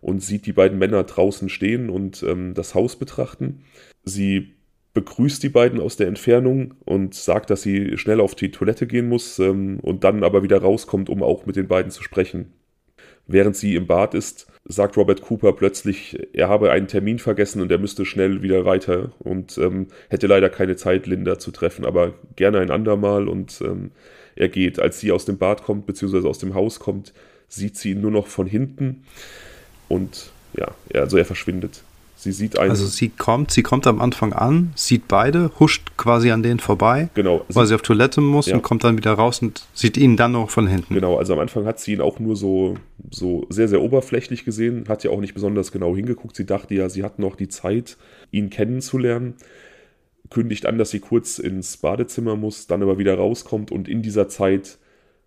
und sieht die beiden Männer draußen stehen und ähm, das Haus betrachten. Sie begrüßt die beiden aus der Entfernung und sagt, dass sie schnell auf die Toilette gehen muss ähm, und dann aber wieder rauskommt, um auch mit den beiden zu sprechen. Während sie im Bad ist, sagt Robert Cooper plötzlich, er habe einen Termin vergessen und er müsste schnell wieder weiter und ähm, hätte leider keine Zeit, Linda zu treffen, aber gerne ein andermal und ähm, er geht. Als sie aus dem Bad kommt, beziehungsweise aus dem Haus kommt, sieht sie ihn nur noch von hinten und ja, also er verschwindet. Sie sieht einen. Also sie kommt, sie kommt am Anfang an, sieht beide, huscht quasi an denen vorbei, genau, weil sie auf Toilette muss ja. und kommt dann wieder raus und sieht ihn dann noch von hinten. Genau, also am Anfang hat sie ihn auch nur so, so sehr, sehr oberflächlich gesehen, hat ja auch nicht besonders genau hingeguckt. Sie dachte ja, sie hat noch die Zeit, ihn kennenzulernen. Kündigt an, dass sie kurz ins Badezimmer muss, dann aber wieder rauskommt und in dieser Zeit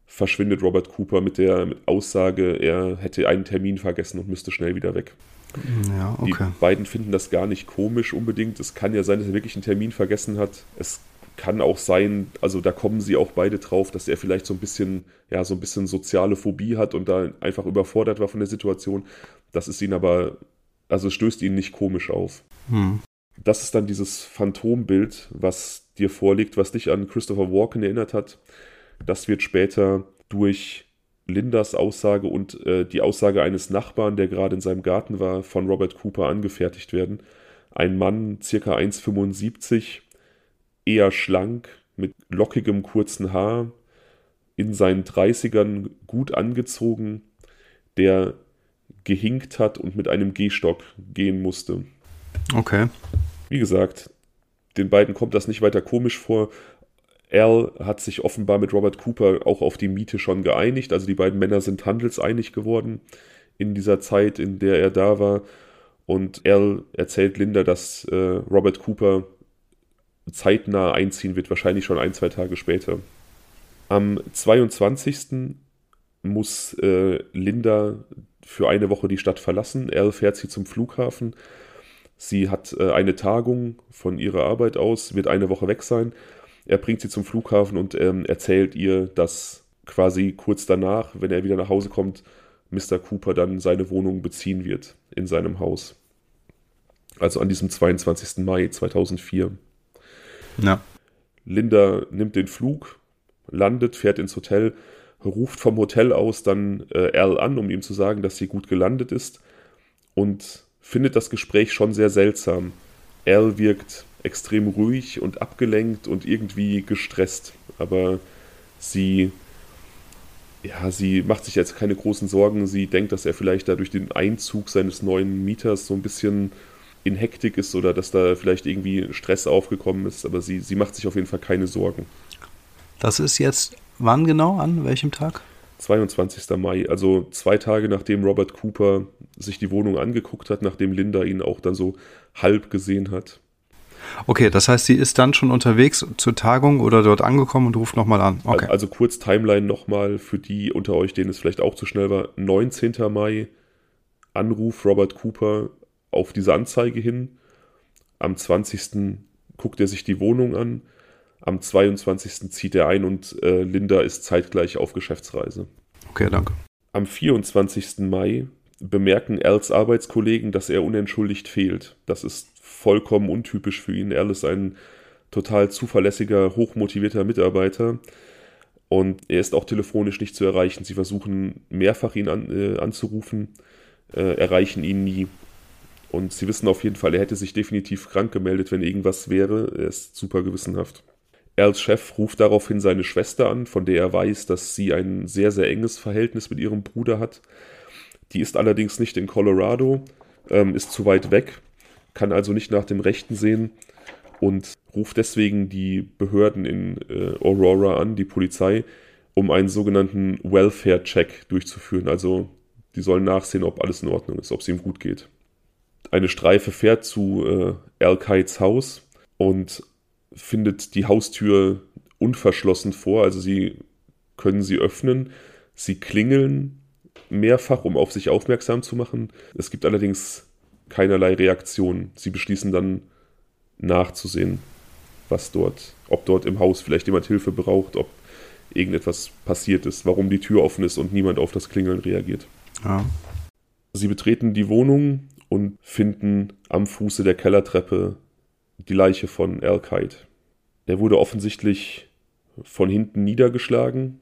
verschwindet Robert Cooper mit der Aussage, er hätte einen Termin vergessen und müsste schnell wieder weg. Ja, okay. Die beiden finden das gar nicht komisch unbedingt. Es kann ja sein, dass er wirklich einen Termin vergessen hat. Es kann auch sein, also da kommen sie auch beide drauf, dass er vielleicht so ein bisschen, ja, so ein bisschen soziale Phobie hat und da einfach überfordert war von der Situation. Das ist ihn aber, also es stößt ihn nicht komisch auf. Hm. Das ist dann dieses Phantombild, was dir vorliegt, was dich an Christopher Walken erinnert hat. Das wird später durch Lindas Aussage und äh, die Aussage eines Nachbarn, der gerade in seinem Garten war, von Robert Cooper angefertigt werden. Ein Mann, circa 1,75, eher schlank, mit lockigem kurzen Haar, in seinen 30ern gut angezogen, der gehinkt hat und mit einem Gehstock gehen musste. Okay. Wie gesagt, den beiden kommt das nicht weiter komisch vor. Al hat sich offenbar mit Robert Cooper auch auf die Miete schon geeinigt. Also die beiden Männer sind handelseinig geworden in dieser Zeit, in der er da war. Und Al erzählt Linda, dass äh, Robert Cooper zeitnah einziehen wird, wahrscheinlich schon ein, zwei Tage später. Am 22. muss äh, Linda für eine Woche die Stadt verlassen. Al fährt sie zum Flughafen. Sie hat äh, eine Tagung von ihrer Arbeit aus, wird eine Woche weg sein er bringt sie zum Flughafen und ähm, erzählt ihr, dass quasi kurz danach, wenn er wieder nach Hause kommt, Mr. Cooper dann seine Wohnung beziehen wird in seinem Haus. Also an diesem 22. Mai 2004. Ja. Linda nimmt den Flug, landet, fährt ins Hotel, ruft vom Hotel aus dann äh, Al an, um ihm zu sagen, dass sie gut gelandet ist und findet das Gespräch schon sehr seltsam. Al wirkt extrem ruhig und abgelenkt und irgendwie gestresst. Aber sie, ja, sie macht sich jetzt keine großen Sorgen. Sie denkt, dass er vielleicht da durch den Einzug seines neuen Mieters so ein bisschen in Hektik ist oder dass da vielleicht irgendwie Stress aufgekommen ist. Aber sie, sie macht sich auf jeden Fall keine Sorgen. Das ist jetzt wann genau? An welchem Tag? 22. Mai, also zwei Tage nachdem Robert Cooper sich die Wohnung angeguckt hat, nachdem Linda ihn auch dann so halb gesehen hat. Okay, das heißt, sie ist dann schon unterwegs zur Tagung oder dort angekommen und ruft nochmal an. Okay. Also kurz Timeline nochmal für die unter euch, denen es vielleicht auch zu schnell war. 19. Mai, Anruf Robert Cooper auf diese Anzeige hin. Am 20. guckt er sich die Wohnung an. Am 22. zieht er ein und äh, Linda ist zeitgleich auf Geschäftsreise. Okay, danke. Am 24. Mai bemerken Als Arbeitskollegen, dass er unentschuldigt fehlt. Das ist vollkommen untypisch für ihn. Al ist ein total zuverlässiger, hochmotivierter Mitarbeiter. Und er ist auch telefonisch nicht zu erreichen. Sie versuchen mehrfach ihn an, äh, anzurufen, äh, erreichen ihn nie. Und sie wissen auf jeden Fall, er hätte sich definitiv krank gemeldet, wenn irgendwas wäre. Er ist super gewissenhaft. Als Chef ruft daraufhin seine Schwester an, von der er weiß, dass sie ein sehr, sehr enges Verhältnis mit ihrem Bruder hat. Die ist allerdings nicht in Colorado, ähm, ist zu weit weg kann also nicht nach dem Rechten sehen und ruft deswegen die Behörden in äh, Aurora an, die Polizei, um einen sogenannten Welfare-Check durchzuführen. Also die sollen nachsehen, ob alles in Ordnung ist, ob es ihm gut geht. Eine Streife fährt zu äh, Al Kites Haus und findet die Haustür unverschlossen vor. Also sie können sie öffnen. Sie klingeln mehrfach, um auf sich aufmerksam zu machen. Es gibt allerdings keinerlei Reaktion. Sie beschließen dann nachzusehen, was dort, ob dort im Haus vielleicht jemand Hilfe braucht, ob irgendetwas passiert ist, warum die Tür offen ist und niemand auf das Klingeln reagiert. Ja. Sie betreten die Wohnung und finden am Fuße der Kellertreppe die Leiche von Al Kite. Er wurde offensichtlich von hinten niedergeschlagen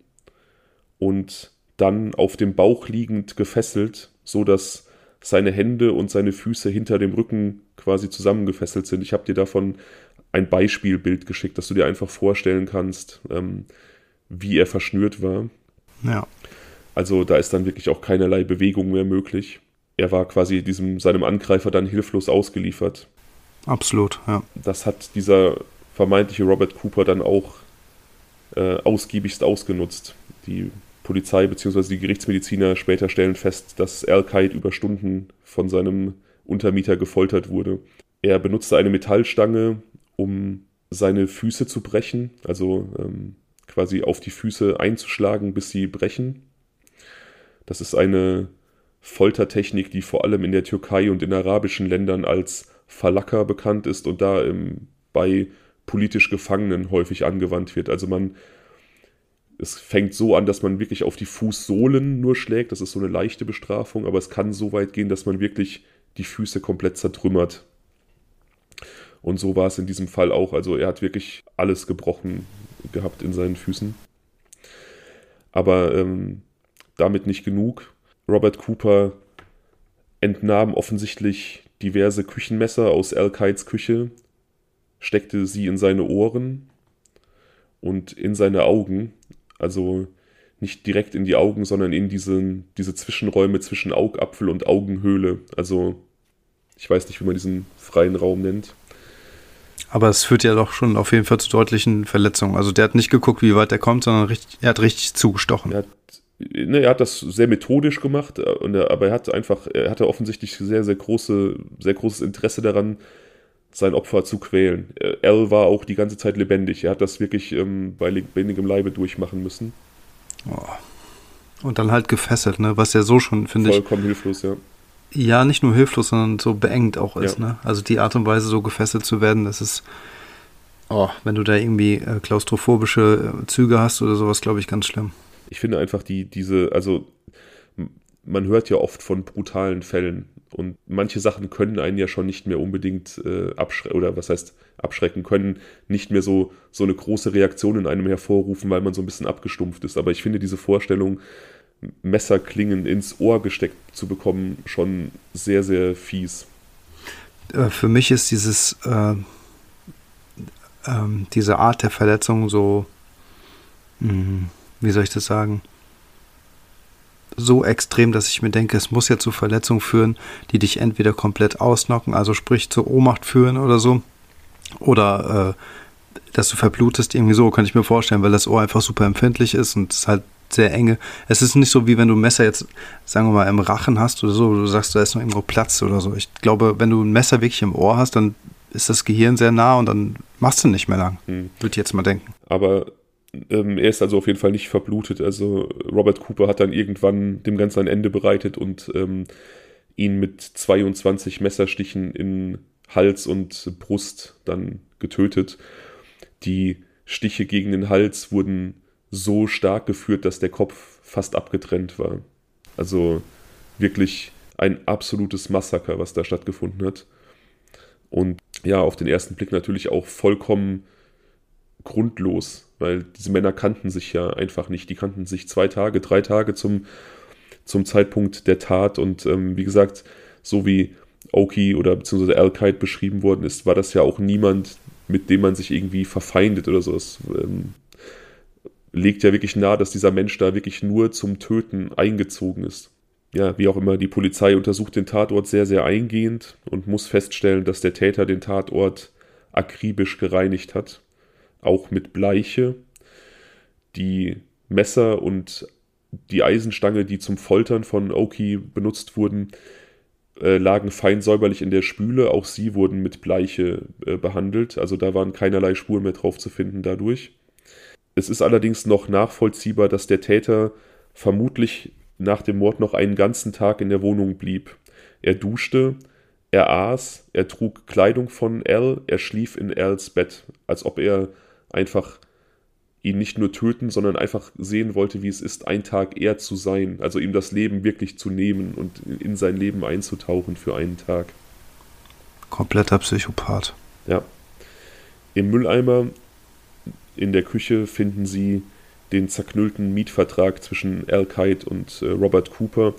und dann auf dem Bauch liegend gefesselt, so dass seine Hände und seine Füße hinter dem Rücken quasi zusammengefesselt sind. Ich habe dir davon ein Beispielbild geschickt, dass du dir einfach vorstellen kannst, ähm, wie er verschnürt war. Ja. Also da ist dann wirklich auch keinerlei Bewegung mehr möglich. Er war quasi diesem seinem Angreifer dann hilflos ausgeliefert. Absolut, ja. Das hat dieser vermeintliche Robert Cooper dann auch äh, ausgiebigst ausgenutzt. Die Polizei bzw. die Gerichtsmediziner später stellen fest, dass Qaid über Stunden von seinem Untermieter gefoltert wurde. Er benutzte eine Metallstange, um seine Füße zu brechen, also ähm, quasi auf die Füße einzuschlagen, bis sie brechen. Das ist eine Foltertechnik, die vor allem in der Türkei und in arabischen Ländern als Falaka bekannt ist und da im, bei politisch Gefangenen häufig angewandt wird. Also man es fängt so an, dass man wirklich auf die Fußsohlen nur schlägt. Das ist so eine leichte Bestrafung, aber es kann so weit gehen, dass man wirklich die Füße komplett zertrümmert. Und so war es in diesem Fall auch. Also er hat wirklich alles gebrochen gehabt in seinen Füßen. Aber ähm, damit nicht genug. Robert Cooper entnahm offensichtlich diverse Küchenmesser aus Al Kites Küche, steckte sie in seine Ohren und in seine Augen also nicht direkt in die Augen, sondern in diesen, diese Zwischenräume zwischen Augapfel und Augenhöhle. Also ich weiß nicht, wie man diesen freien Raum nennt. Aber es führt ja doch schon auf jeden Fall zu deutlichen Verletzungen. Also der hat nicht geguckt, wie weit er kommt, sondern richtig, er hat richtig zugestochen. Er hat, ne, er hat das sehr methodisch gemacht, äh, aber er hat einfach, er hatte offensichtlich sehr, sehr große, sehr großes Interesse daran, sein Opfer zu quälen. Al war auch die ganze Zeit lebendig. Er hat das wirklich ähm, bei lebendigem Leibe durchmachen müssen. Oh. Und dann halt gefesselt, ne? Was ja so schon, finde ich. Vollkommen hilflos, ja. Ja, nicht nur hilflos, sondern so beengt auch ist, ja. ne? Also die Art und Weise, so gefesselt zu werden, das ist. Oh, wenn du da irgendwie äh, klaustrophobische äh, Züge hast oder sowas, glaube ich, ganz schlimm. Ich finde einfach die, diese, also man hört ja oft von brutalen Fällen und manche Sachen können einen ja schon nicht mehr unbedingt äh, abschrecken, oder was heißt abschrecken, können nicht mehr so, so eine große Reaktion in einem hervorrufen, weil man so ein bisschen abgestumpft ist. Aber ich finde diese Vorstellung, Messerklingen ins Ohr gesteckt zu bekommen, schon sehr, sehr fies. Äh, für mich ist dieses, äh, äh, diese Art der Verletzung so, mh, hm, wie soll ich das sagen? So extrem, dass ich mir denke, es muss ja zu Verletzungen führen, die dich entweder komplett ausnocken, also sprich zur Ohnmacht führen oder so, oder äh, dass du verblutest, irgendwie so, kann ich mir vorstellen, weil das Ohr einfach super empfindlich ist und es halt sehr enge. Es ist nicht so, wie wenn du ein Messer jetzt, sagen wir mal, im Rachen hast oder so, du sagst, da ist noch irgendwo Platz oder so. Ich glaube, wenn du ein Messer wirklich im Ohr hast, dann ist das Gehirn sehr nah und dann machst du nicht mehr lang. Hm. Würde ich jetzt mal denken. Aber ähm, er ist also auf jeden Fall nicht verblutet. Also Robert Cooper hat dann irgendwann dem Ganzen ein Ende bereitet und ähm, ihn mit 22 Messerstichen in Hals und Brust dann getötet. Die Stiche gegen den Hals wurden so stark geführt, dass der Kopf fast abgetrennt war. Also wirklich ein absolutes Massaker, was da stattgefunden hat. Und ja, auf den ersten Blick natürlich auch vollkommen grundlos, weil diese Männer kannten sich ja einfach nicht. Die kannten sich zwei Tage, drei Tage zum, zum Zeitpunkt der Tat und ähm, wie gesagt, so wie Oki oder beziehungsweise Al-Qaid beschrieben worden ist, war das ja auch niemand, mit dem man sich irgendwie verfeindet oder so. Es ähm, legt ja wirklich nahe, dass dieser Mensch da wirklich nur zum Töten eingezogen ist. Ja, wie auch immer, die Polizei untersucht den Tatort sehr, sehr eingehend und muss feststellen, dass der Täter den Tatort akribisch gereinigt hat, auch mit Bleiche. Die Messer und die Eisenstange, die zum Foltern von Oki benutzt wurden, äh, lagen fein säuberlich in der Spüle. Auch sie wurden mit Bleiche äh, behandelt. Also da waren keinerlei Spuren mehr drauf zu finden dadurch. Es ist allerdings noch nachvollziehbar, dass der Täter vermutlich nach dem Mord noch einen ganzen Tag in der Wohnung blieb. Er duschte, er aß, er trug Kleidung von Al, er schlief in Als Bett, als ob er einfach ihn nicht nur töten, sondern einfach sehen wollte, wie es ist, ein Tag er zu sein, also ihm das Leben wirklich zu nehmen und in sein Leben einzutauchen für einen Tag. Kompletter Psychopath. Ja. Im Mülleimer in der Küche finden sie den zerknüllten Mietvertrag zwischen Al Qaid und äh, Robert Cooper.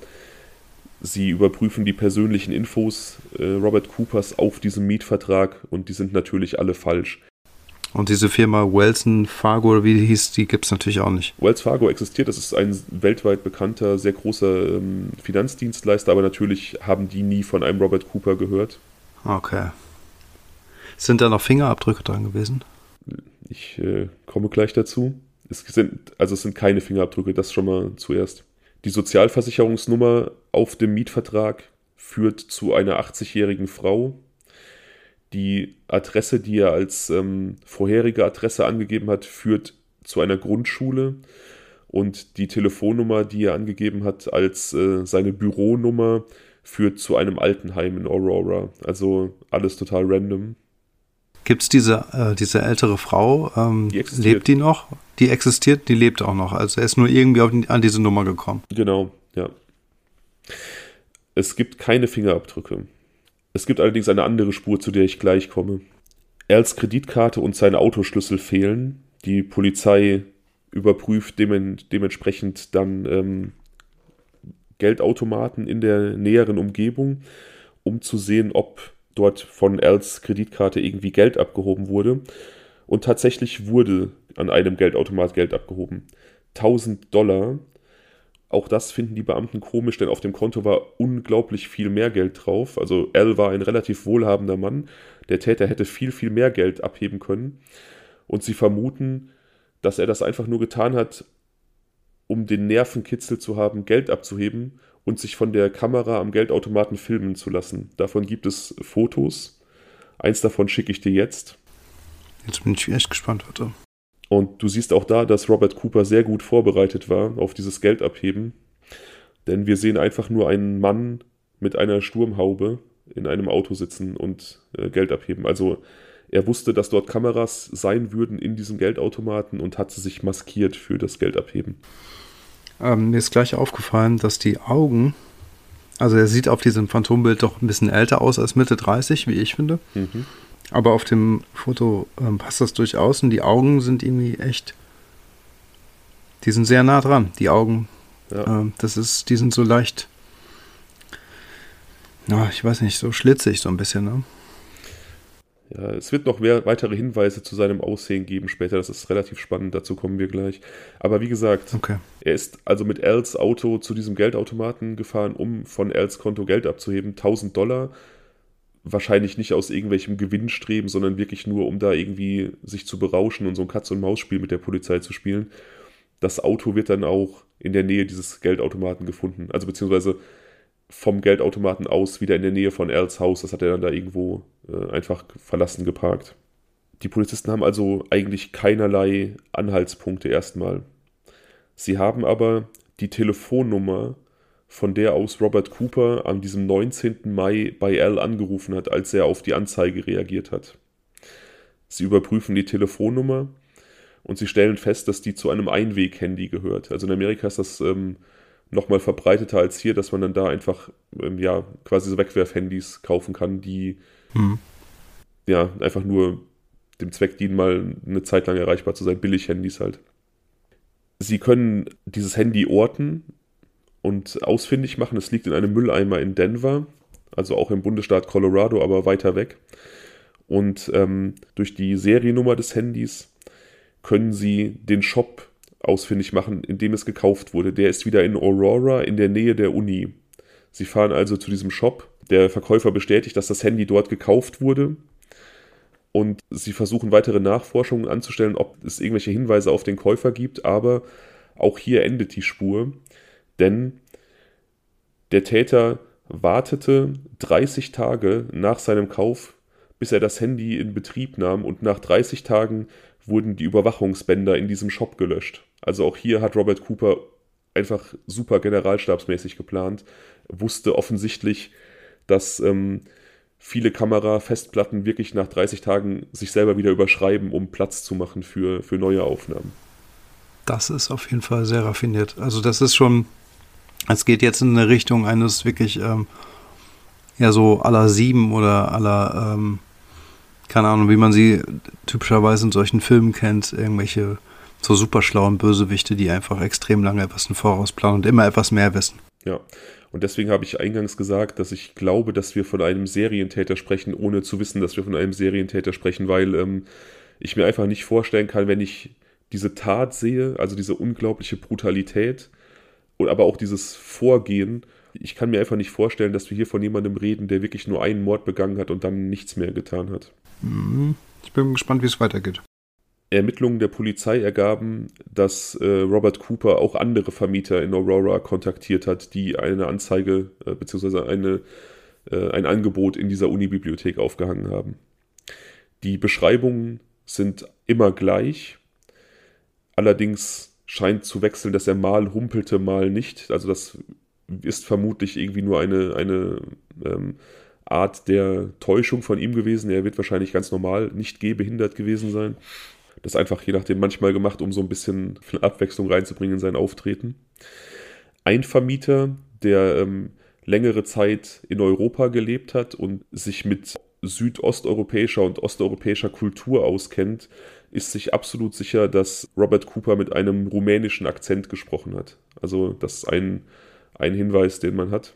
Sie überprüfen die persönlichen Infos äh, Robert Coopers auf diesem Mietvertrag und die sind natürlich alle falsch. Und diese Firma Wilson Fargo, wie die hieß, die gibt es natürlich auch nicht. Wells Fargo existiert, das ist ein weltweit bekannter, sehr großer ähm, Finanzdienstleister, aber natürlich haben die nie von einem Robert Cooper gehört. Okay. Sind da noch Fingerabdrücke dran gewesen? Ich äh, komme gleich dazu. Es sind, also es sind keine Fingerabdrücke, das schon mal zuerst. Die Sozialversicherungsnummer auf dem Mietvertrag führt zu einer 80-jährigen Frau, die Adresse, die er als ähm, vorherige Adresse angegeben hat, führt zu einer Grundschule. Und die Telefonnummer, die er angegeben hat als äh, seine Büronummer, führt zu einem Altenheim in Aurora. Also alles total random. Gibt es diese, äh, diese ältere Frau? Ähm, die lebt die noch? Die existiert, die lebt auch noch. Also er ist nur irgendwie auf, an diese Nummer gekommen. Genau, ja. Es gibt keine Fingerabdrücke. Es gibt allerdings eine andere Spur, zu der ich gleich komme. Erls Kreditkarte und seine Autoschlüssel fehlen. Die Polizei überprüft dementsprechend dann ähm, Geldautomaten in der näheren Umgebung, um zu sehen, ob dort von Als Kreditkarte irgendwie Geld abgehoben wurde. Und tatsächlich wurde an einem Geldautomat Geld abgehoben. 1000 Dollar auch das finden die Beamten komisch, denn auf dem Konto war unglaublich viel mehr Geld drauf. Also Al war ein relativ wohlhabender Mann. Der Täter hätte viel, viel mehr Geld abheben können. Und sie vermuten, dass er das einfach nur getan hat, um den Nervenkitzel zu haben, Geld abzuheben und sich von der Kamera am Geldautomaten filmen zu lassen. Davon gibt es Fotos. Eins davon schicke ich dir jetzt. Jetzt bin ich echt gespannt, warte. Und du siehst auch da, dass Robert Cooper sehr gut vorbereitet war auf dieses Geldabheben. Denn wir sehen einfach nur einen Mann mit einer Sturmhaube in einem Auto sitzen und äh, Geld abheben. Also er wusste, dass dort Kameras sein würden in diesem Geldautomaten und hat sich maskiert für das Geldabheben. Ähm, mir ist gleich aufgefallen, dass die Augen, also er sieht auf diesem Phantombild doch ein bisschen älter aus als Mitte 30, wie ich finde. Mhm. Aber auf dem Foto ähm, passt das durchaus und die Augen sind irgendwie echt. Die sind sehr nah dran, die Augen. Ja. Ähm, das ist, die sind so leicht. Ja, ich weiß nicht, so schlitzig so ein bisschen, ne? Ja, es wird noch mehr weitere Hinweise zu seinem Aussehen geben später. Das ist relativ spannend, dazu kommen wir gleich. Aber wie gesagt, okay. er ist also mit Els Auto zu diesem Geldautomaten gefahren, um von Els Konto Geld abzuheben. 1000 Dollar wahrscheinlich nicht aus irgendwelchem Gewinnstreben, sondern wirklich nur, um da irgendwie sich zu berauschen und so ein Katz-und-Maus-Spiel mit der Polizei zu spielen. Das Auto wird dann auch in der Nähe dieses Geldautomaten gefunden. Also beziehungsweise vom Geldautomaten aus wieder in der Nähe von Als Haus. Das hat er dann da irgendwo äh, einfach verlassen geparkt. Die Polizisten haben also eigentlich keinerlei Anhaltspunkte erstmal. Sie haben aber die Telefonnummer von der aus Robert Cooper an diesem 19. Mai bei Al angerufen hat, als er auf die Anzeige reagiert hat. Sie überprüfen die Telefonnummer und sie stellen fest, dass die zu einem Einweg-Handy gehört. Also in Amerika ist das ähm, nochmal verbreiteter als hier, dass man dann da einfach ähm, ja quasi so Wegwerf-Handys kaufen kann, die hm. ja einfach nur dem Zweck dienen, mal eine Zeit lang erreichbar zu sein. Billig-Handys halt. Sie können dieses Handy orten und ausfindig machen. Es liegt in einem Mülleimer in Denver, also auch im Bundesstaat Colorado, aber weiter weg. Und ähm, durch die Seriennummer des Handys können sie den Shop ausfindig machen, in dem es gekauft wurde. Der ist wieder in Aurora in der Nähe der Uni. Sie fahren also zu diesem Shop. Der Verkäufer bestätigt, dass das Handy dort gekauft wurde. und sie versuchen weitere Nachforschungen anzustellen, ob es irgendwelche Hinweise auf den Käufer gibt, aber auch hier endet die Spur, denn der Täter wartete 30 Tage nach seinem Kauf, bis er das Handy in Betrieb nahm und nach 30 Tagen wurden die Überwachungsbänder in diesem Shop gelöscht. Also auch hier hat Robert Cooper einfach super generalstabsmäßig geplant, wusste offensichtlich, dass ähm, viele Kamera-Festplatten wirklich nach 30 Tagen sich selber wieder überschreiben, um Platz zu machen für, für neue Aufnahmen. Das ist auf jeden Fall sehr raffiniert. Also das ist schon, es geht jetzt in eine Richtung eines wirklich, ähm, ja so aller sieben oder aller, ähm, keine Ahnung, wie man sie typischerweise in solchen Filmen kennt, irgendwelche so super schlauen Bösewichte, die einfach extrem lange etwas im Voraus planen und immer etwas mehr wissen. Ja, und deswegen habe ich eingangs gesagt, dass ich glaube, dass wir von einem Serientäter sprechen, ohne zu wissen, dass wir von einem Serientäter sprechen, weil ähm, ich mir einfach nicht vorstellen kann, wenn ich diese Tat sehe, also diese unglaubliche Brutalität aber auch dieses Vorgehen, ich kann mir einfach nicht vorstellen, dass wir hier von jemandem reden, der wirklich nur einen Mord begangen hat und dann nichts mehr getan hat. Mhm. Ich bin gespannt, wie es weitergeht. Ermittlungen der Polizei ergaben, dass äh, Robert Cooper auch andere Vermieter in Aurora kontaktiert hat, die eine Anzeige äh, bzw. Eine, äh, ein Angebot in dieser Unibibliothek aufgehangen haben. Die Beschreibungen sind immer gleich, allerdings scheint zu wechseln, dass er mal humpelte, mal nicht. Also das ist vermutlich irgendwie nur eine, eine ähm, Art der Täuschung von ihm gewesen. Er wird wahrscheinlich ganz normal nicht gehbehindert gewesen sein. Das einfach je nachdem manchmal gemacht, um so ein bisschen Abwechslung reinzubringen in sein Auftreten. Ein Vermieter, der ähm, längere Zeit in Europa gelebt hat und sich mit südosteuropäischer und osteuropäischer Kultur auskennt, ist sich absolut sicher, dass Robert Cooper mit einem rumänischen Akzent gesprochen hat. Also das ist ein, ein Hinweis, den man hat.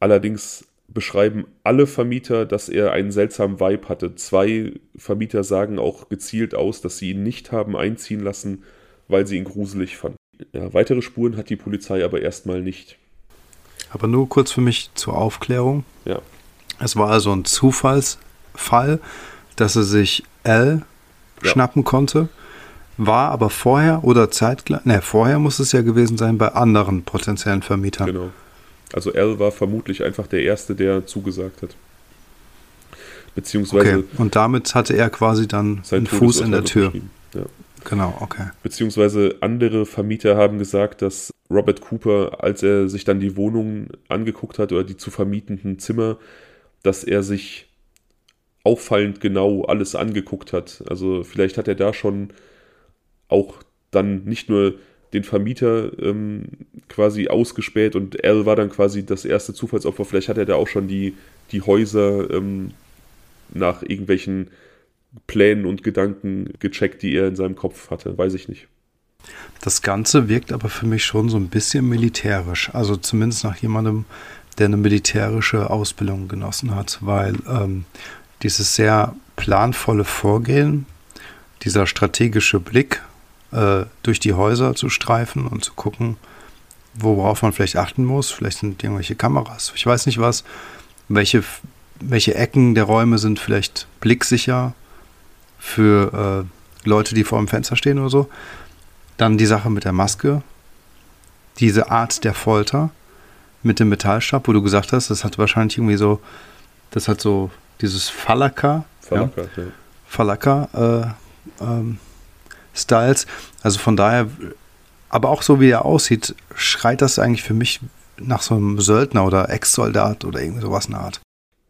Allerdings beschreiben alle Vermieter, dass er einen seltsamen Vibe hatte. Zwei Vermieter sagen auch gezielt aus, dass sie ihn nicht haben einziehen lassen, weil sie ihn gruselig fanden. Ja, weitere Spuren hat die Polizei aber erstmal nicht. Aber nur kurz für mich zur Aufklärung. Ja. Es war also ein Zufallsfall, dass er sich L ja. schnappen konnte, war aber vorher oder zeitgleich, ne, vorher muss es ja gewesen sein bei anderen potenziellen Vermietern. Genau. Also L war vermutlich einfach der Erste, der zugesagt hat. Beziehungsweise. Okay. Und damit hatte er quasi dann einen Fuß in der Tür. Ja. Genau, okay. Beziehungsweise andere Vermieter haben gesagt, dass Robert Cooper, als er sich dann die Wohnungen angeguckt hat oder die zu vermietenden Zimmer, dass er sich auffallend genau alles angeguckt hat. Also vielleicht hat er da schon auch dann nicht nur den Vermieter ähm, quasi ausgespäht und Al war dann quasi das erste Zufallsopfer. Vielleicht hat er da auch schon die, die Häuser ähm, nach irgendwelchen Plänen und Gedanken gecheckt, die er in seinem Kopf hatte. Weiß ich nicht. Das Ganze wirkt aber für mich schon so ein bisschen militärisch. Also zumindest nach jemandem, der eine militärische Ausbildung genossen hat, weil ähm, dieses sehr planvolle Vorgehen, dieser strategische Blick äh, durch die Häuser zu streifen und zu gucken, worauf man vielleicht achten muss. Vielleicht sind irgendwelche Kameras, ich weiß nicht was. Welche, welche Ecken der Räume sind vielleicht blicksicher für äh, Leute, die vor dem Fenster stehen oder so. Dann die Sache mit der Maske, diese Art der Folter mit dem Metallstab, wo du gesagt hast, das hat wahrscheinlich irgendwie so, das hat so dieses Falaka. Falaka, ja. ja. Falaka, äh, ähm, Styles. Also von daher, aber auch so wie er aussieht, schreit das eigentlich für mich nach so einem Söldner oder Ex-Soldat oder irgendwie sowas in der Art.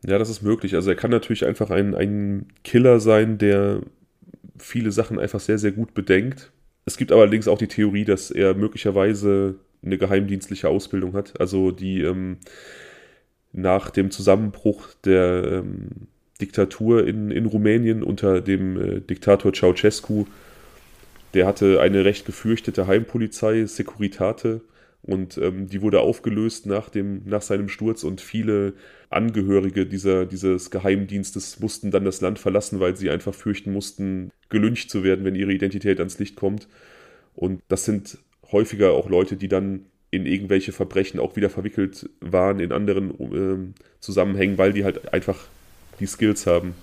Ja, das ist möglich. Also er kann natürlich einfach ein, ein Killer sein, der viele Sachen einfach sehr, sehr gut bedenkt. Es gibt allerdings auch die Theorie, dass er möglicherweise eine geheimdienstliche Ausbildung hat. Also die ähm, nach dem Zusammenbruch der ähm, Diktatur in, in Rumänien unter dem äh, Diktator Ceausescu der hatte eine recht gefürchtete Heimpolizei, Securitate, und ähm, die wurde aufgelöst nach, dem, nach seinem Sturz und viele Angehörige dieser, dieses Geheimdienstes mussten dann das Land verlassen, weil sie einfach fürchten mussten, gelüncht zu werden, wenn ihre Identität ans Licht kommt. Und das sind häufiger auch Leute, die dann in irgendwelche Verbrechen auch wieder verwickelt waren in anderen äh, Zusammenhängen, weil die halt einfach die Skills haben.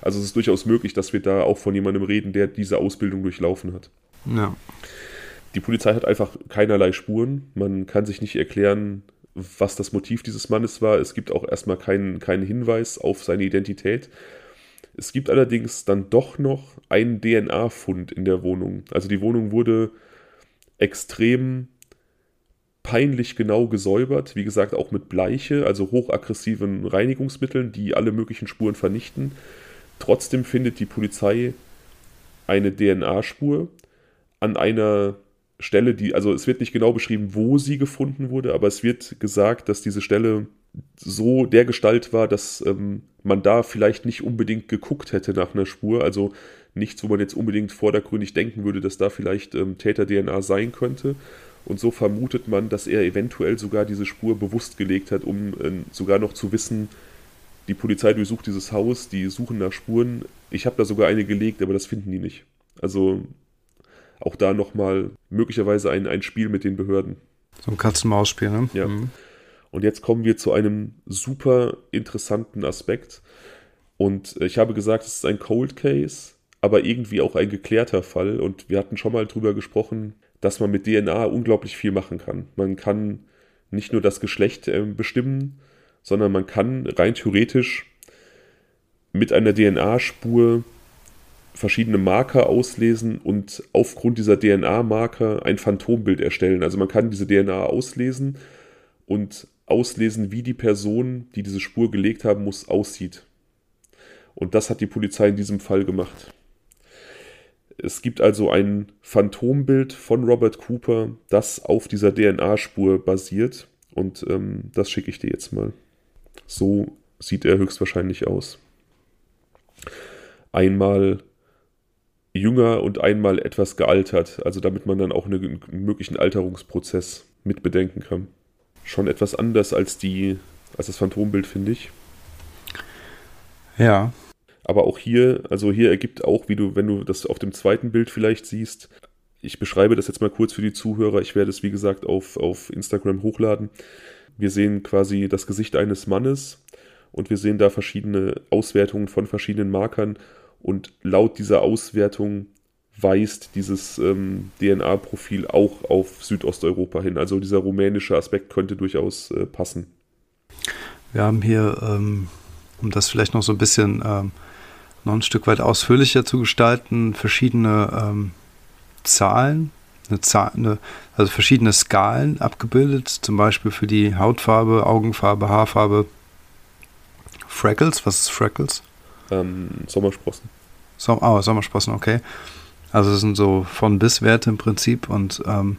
Also es ist durchaus möglich, dass wir da auch von jemandem reden, der diese Ausbildung durchlaufen hat. Ja. Die Polizei hat einfach keinerlei Spuren. Man kann sich nicht erklären, was das Motiv dieses Mannes war. Es gibt auch erstmal keinen, keinen Hinweis auf seine Identität. Es gibt allerdings dann doch noch einen DNA-Fund in der Wohnung. Also die Wohnung wurde extrem peinlich genau gesäubert, wie gesagt auch mit Bleiche, also hochaggressiven Reinigungsmitteln, die alle möglichen Spuren vernichten. Trotzdem findet die Polizei eine DNA-Spur an einer Stelle, die, also es wird nicht genau beschrieben, wo sie gefunden wurde, aber es wird gesagt, dass diese Stelle so der Gestalt war, dass ähm, man da vielleicht nicht unbedingt geguckt hätte nach einer Spur. Also nichts, wo man jetzt unbedingt vordergründig denken würde, dass da vielleicht ähm, Täter-DNA sein könnte. Und so vermutet man, dass er eventuell sogar diese Spur bewusst gelegt hat, um äh, sogar noch zu wissen, die Polizei durchsucht dieses Haus, die suchen nach Spuren. Ich habe da sogar eine gelegt, aber das finden die nicht. Also auch da nochmal möglicherweise ein, ein Spiel mit den Behörden. So ein Katz-Maus-Spiel, ne? Ja. Mhm. Und jetzt kommen wir zu einem super interessanten Aspekt. Und ich habe gesagt, es ist ein Cold Case, aber irgendwie auch ein geklärter Fall. Und wir hatten schon mal drüber gesprochen, dass man mit DNA unglaublich viel machen kann. Man kann nicht nur das Geschlecht äh, bestimmen, sondern man kann rein theoretisch mit einer DNA-Spur verschiedene Marker auslesen und aufgrund dieser DNA-Marker ein Phantombild erstellen. Also man kann diese DNA auslesen und auslesen, wie die Person, die diese Spur gelegt haben muss, aussieht. Und das hat die Polizei in diesem Fall gemacht. Es gibt also ein Phantombild von Robert Cooper, das auf dieser DNA-Spur basiert. Und ähm, das schicke ich dir jetzt mal. So sieht er höchstwahrscheinlich aus. Einmal jünger und einmal etwas gealtert, also damit man dann auch einen möglichen Alterungsprozess mit bedenken kann. Schon etwas anders als die, als das Phantombild, finde ich. Ja. Aber auch hier, also hier ergibt auch, wie du, wenn du das auf dem zweiten Bild vielleicht siehst, ich beschreibe das jetzt mal kurz für die Zuhörer, ich werde es wie gesagt auf, auf Instagram hochladen. Wir sehen quasi das Gesicht eines Mannes und wir sehen da verschiedene Auswertungen von verschiedenen Markern und laut dieser Auswertung weist dieses ähm, DNA-Profil auch auf Südosteuropa hin. Also dieser rumänische Aspekt könnte durchaus äh, passen. Wir haben hier, ähm, um das vielleicht noch so ein bisschen ähm, noch ein Stück weit ausführlicher zu gestalten, verschiedene ähm, Zahlen, eine Zahl, eine, also verschiedene Skalen abgebildet, zum Beispiel für die Hautfarbe, Augenfarbe, Haarfarbe. Freckles, was ist Freckles? ähm, Sommersprossen. So, oh, Sommersprossen, okay. Also das sind so von bis Werte im Prinzip und ähm,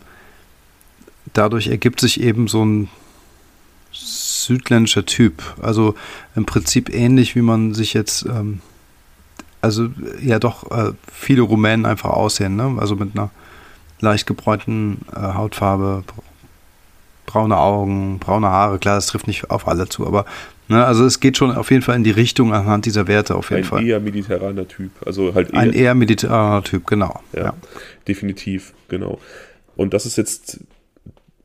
dadurch ergibt sich eben so ein südländischer Typ. Also im Prinzip ähnlich wie man sich jetzt, ähm, also ja doch äh, viele Rumänen einfach aussehen, ne? Also mit einer leicht gebräunten äh, Hautfarbe, braune Augen, braune Haare. Klar, das trifft nicht auf alle zu, aber Ne, also es geht schon auf jeden Fall in die Richtung anhand dieser Werte auf jeden ein Fall. Ein eher mediterraner Typ. Also halt eher, ein eher mediterraner Typ, genau. Ja, ja, definitiv, genau. Und das ist jetzt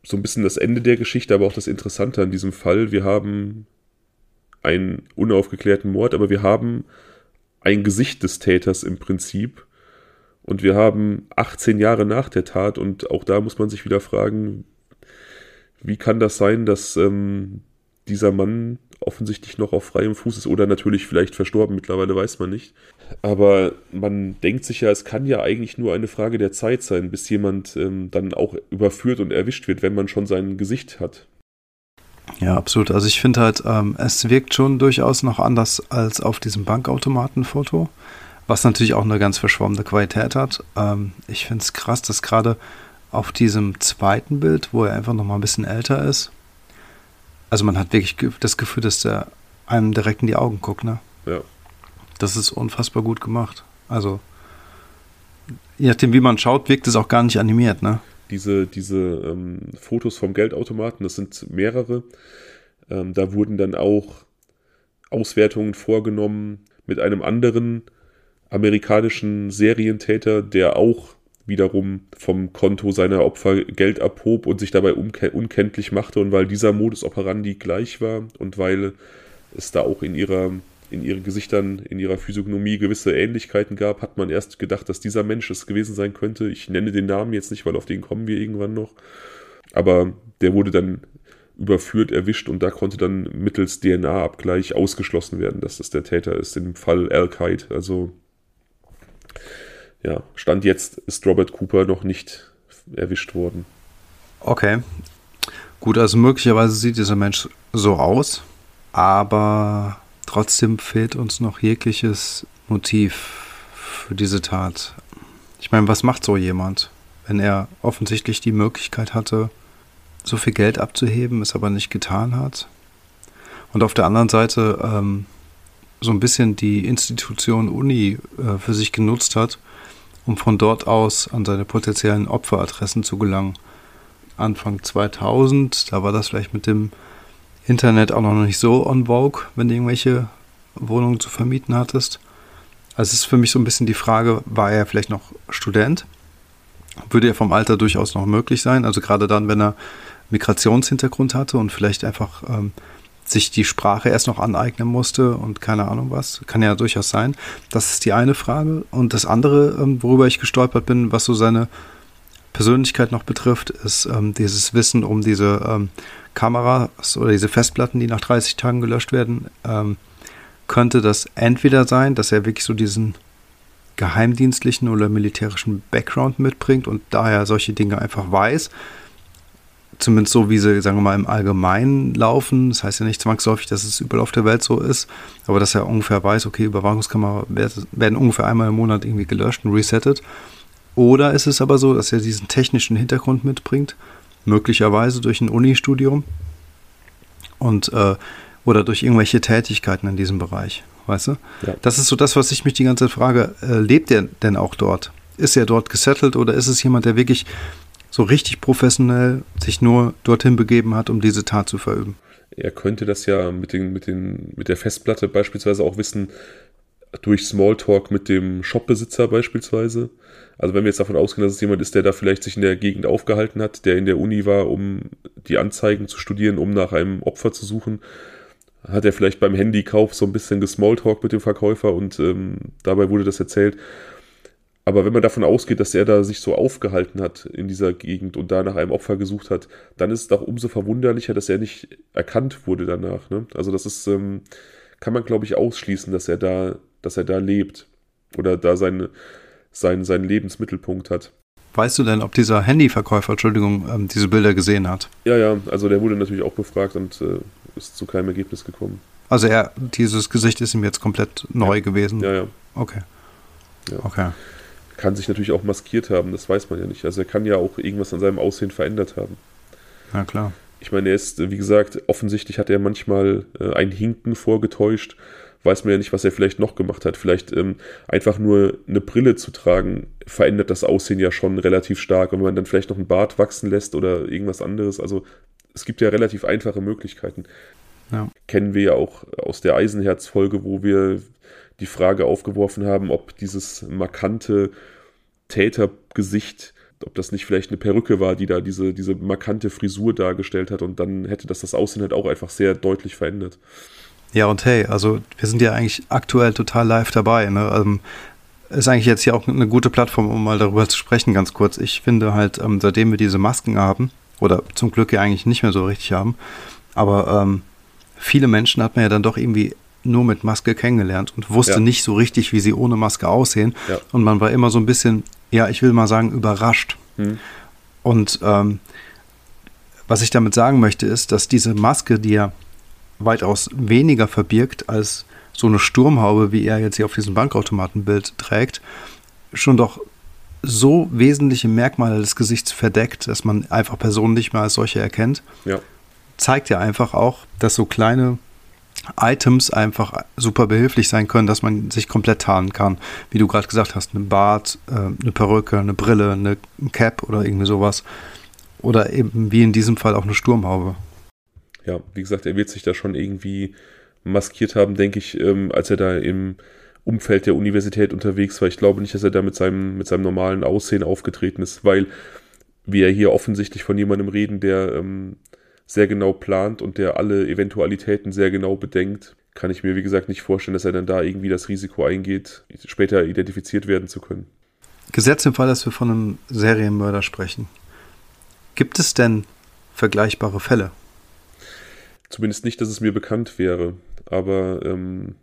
so ein bisschen das Ende der Geschichte, aber auch das Interessante an diesem Fall. Wir haben einen unaufgeklärten Mord, aber wir haben ein Gesicht des Täters im Prinzip. Und wir haben 18 Jahre nach der Tat und auch da muss man sich wieder fragen, wie kann das sein, dass ähm, dieser Mann offensichtlich noch auf freiem Fuß ist oder natürlich vielleicht verstorben, mittlerweile weiß man nicht. Aber man denkt sich ja, es kann ja eigentlich nur eine Frage der Zeit sein, bis jemand ähm, dann auch überführt und erwischt wird, wenn man schon sein Gesicht hat. Ja, absolut. Also ich finde halt, ähm, es wirkt schon durchaus noch anders als auf diesem Bankautomatenfoto, was natürlich auch eine ganz verschwommene Qualität hat. Ähm, ich finde es krass, dass gerade auf diesem zweiten Bild, wo er einfach noch mal ein bisschen älter ist, also man hat wirklich das Gefühl, dass der einem direkt in die Augen guckt, ne? Ja. Das ist unfassbar gut gemacht. Also, je nachdem, wie man schaut, wirkt es auch gar nicht animiert, ne? Diese, diese ähm, Fotos vom Geldautomaten, das sind mehrere. Ähm, da wurden dann auch Auswertungen vorgenommen mit einem anderen amerikanischen Serientäter, der auch wiederum vom Konto seiner Opfer Geld abhob und sich dabei unkenntlich machte und weil dieser Modus operandi gleich war und weil es da auch in ihrer in ihren Gesichtern, in ihrer Physiognomie gewisse Ähnlichkeiten gab, hat man erst gedacht, dass dieser Mensch es gewesen sein könnte. Ich nenne den Namen jetzt nicht, weil auf den kommen wir irgendwann noch. Aber der wurde dann überführt, erwischt und da konnte dann mittels DNA-Abgleich ausgeschlossen werden, dass das der Täter ist. Im Fall Al-Qaid. Also, ja, Stand jetzt ist Robert Cooper noch nicht erwischt worden. Okay. Gut, also möglicherweise sieht dieser Mensch so aus, aber trotzdem fehlt uns noch jegliches Motiv für diese Tat. Ich meine, was macht so jemand, wenn er offensichtlich die Möglichkeit hatte, so viel Geld abzuheben, es aber nicht getan hat? Und auf der anderen Seite ähm, so ein bisschen die Institution Uni äh, für sich genutzt hat, um von dort aus an seine potenziellen Opferadressen zu gelangen. Anfang 2000, da war das vielleicht mit dem Internet auch noch nicht so on vogue, wenn du irgendwelche Wohnungen zu vermieten hattest. Also es ist für mich so ein bisschen die Frage, war er vielleicht noch Student? Würde er vom Alter durchaus noch möglich sein? Also gerade dann, wenn er Migrationshintergrund hatte und vielleicht einfach ähm, sich die Sprache erst noch aneignen musste und keine Ahnung was. Kann ja durchaus sein. Das ist die eine Frage. Und das andere, ähm, worüber ich gestolpert bin, was so seine Persönlichkeit noch betrifft, ist ähm, dieses Wissen um diese ähm, Kameras oder diese Festplatten, die nach 30 Tagen gelöscht werden. Ähm, könnte das entweder sein, dass er wirklich so diesen geheimdienstlichen oder militärischen Background mitbringt und daher solche Dinge einfach weiß. Zumindest so, wie sie, sagen wir mal, im Allgemeinen laufen. Das heißt ja nicht zwangsläufig, dass es überall auf der Welt so ist, aber dass er ungefähr weiß, okay, Überwachungskamera werden ungefähr einmal im Monat irgendwie gelöscht und resettet. Oder ist es aber so, dass er diesen technischen Hintergrund mitbringt, möglicherweise durch ein Uni-Studium und äh, oder durch irgendwelche Tätigkeiten in diesem Bereich, weißt du? Ja. Das ist so das, was ich mich die ganze Zeit frage. Äh, lebt er denn auch dort? Ist er dort gesettelt oder ist es jemand, der wirklich so richtig professionell sich nur dorthin begeben hat, um diese Tat zu verüben? Er könnte das ja mit, den, mit, den, mit der Festplatte beispielsweise auch wissen, durch Smalltalk mit dem Shopbesitzer beispielsweise. Also wenn wir jetzt davon ausgehen, dass es jemand ist, der da vielleicht sich in der Gegend aufgehalten hat, der in der Uni war, um die Anzeigen zu studieren, um nach einem Opfer zu suchen, hat er vielleicht beim Handykauf so ein bisschen gesmalltalk mit dem Verkäufer und ähm, dabei wurde das erzählt. Aber wenn man davon ausgeht, dass er da sich so aufgehalten hat in dieser Gegend und da nach einem Opfer gesucht hat, dann ist es doch umso verwunderlicher, dass er nicht erkannt wurde danach. Ne? Also das ist, ähm, kann man glaube ich ausschließen, dass er da, dass er da lebt oder da seine, sein, seinen Lebensmittelpunkt hat. Weißt du denn, ob dieser Handyverkäufer, Entschuldigung, ähm, diese Bilder gesehen hat? Ja, ja, also der wurde natürlich auch befragt und äh, ist zu keinem Ergebnis gekommen. Also er, dieses Gesicht ist ihm jetzt komplett neu ja. gewesen? Ja, ja. Okay. Ja. Okay. Kann sich natürlich auch maskiert haben, das weiß man ja nicht. Also er kann ja auch irgendwas an seinem Aussehen verändert haben. Ja, klar. Ich meine, er ist, wie gesagt, offensichtlich hat er manchmal äh, ein Hinken vorgetäuscht weiß man ja nicht, was er vielleicht noch gemacht hat. Vielleicht ähm, einfach nur eine Brille zu tragen, verändert das Aussehen ja schon relativ stark. Und wenn man dann vielleicht noch einen Bart wachsen lässt oder irgendwas anderes, also es gibt ja relativ einfache Möglichkeiten. Ja. Kennen wir ja auch aus der Eisenherz-Folge, wo wir die Frage aufgeworfen haben, ob dieses markante Tätergesicht, ob das nicht vielleicht eine Perücke war, die da diese, diese markante Frisur dargestellt hat und dann hätte das das Aussehen halt auch einfach sehr deutlich verändert. Ja, und hey, also wir sind ja eigentlich aktuell total live dabei. Ne? Ähm, ist eigentlich jetzt hier auch eine gute Plattform, um mal darüber zu sprechen, ganz kurz. Ich finde halt, ähm, seitdem wir diese Masken haben, oder zum Glück ja eigentlich nicht mehr so richtig haben, aber ähm, viele Menschen hat man ja dann doch irgendwie nur mit Maske kennengelernt und wusste ja. nicht so richtig, wie sie ohne Maske aussehen. Ja. Und man war immer so ein bisschen, ja, ich will mal sagen, überrascht. Hm. Und ähm, was ich damit sagen möchte, ist, dass diese Maske, die ja weitaus weniger verbirgt als so eine Sturmhaube, wie er jetzt hier auf diesem Bankautomatenbild trägt, schon doch so wesentliche Merkmale des Gesichts verdeckt, dass man einfach Personen nicht mehr als solche erkennt. Ja. Zeigt ja einfach auch, dass so kleine Items einfach super behilflich sein können, dass man sich komplett tarnen kann. Wie du gerade gesagt hast, ein Bart, äh, eine Perücke, eine Brille, eine Cap oder irgendwie sowas. Oder eben wie in diesem Fall auch eine Sturmhaube ja, wie gesagt, er wird sich da schon irgendwie maskiert haben, denke ich, ähm, als er da im Umfeld der Universität unterwegs war. Ich glaube nicht, dass er da mit seinem, mit seinem normalen Aussehen aufgetreten ist, weil wir hier offensichtlich von jemandem reden, der ähm, sehr genau plant und der alle Eventualitäten sehr genau bedenkt, kann ich mir, wie gesagt, nicht vorstellen, dass er dann da irgendwie das Risiko eingeht, später identifiziert werden zu können. Gesetzt im Fall, dass wir von einem Serienmörder sprechen. Gibt es denn vergleichbare Fälle? Zumindest nicht, dass es mir bekannt wäre. Aber ähm,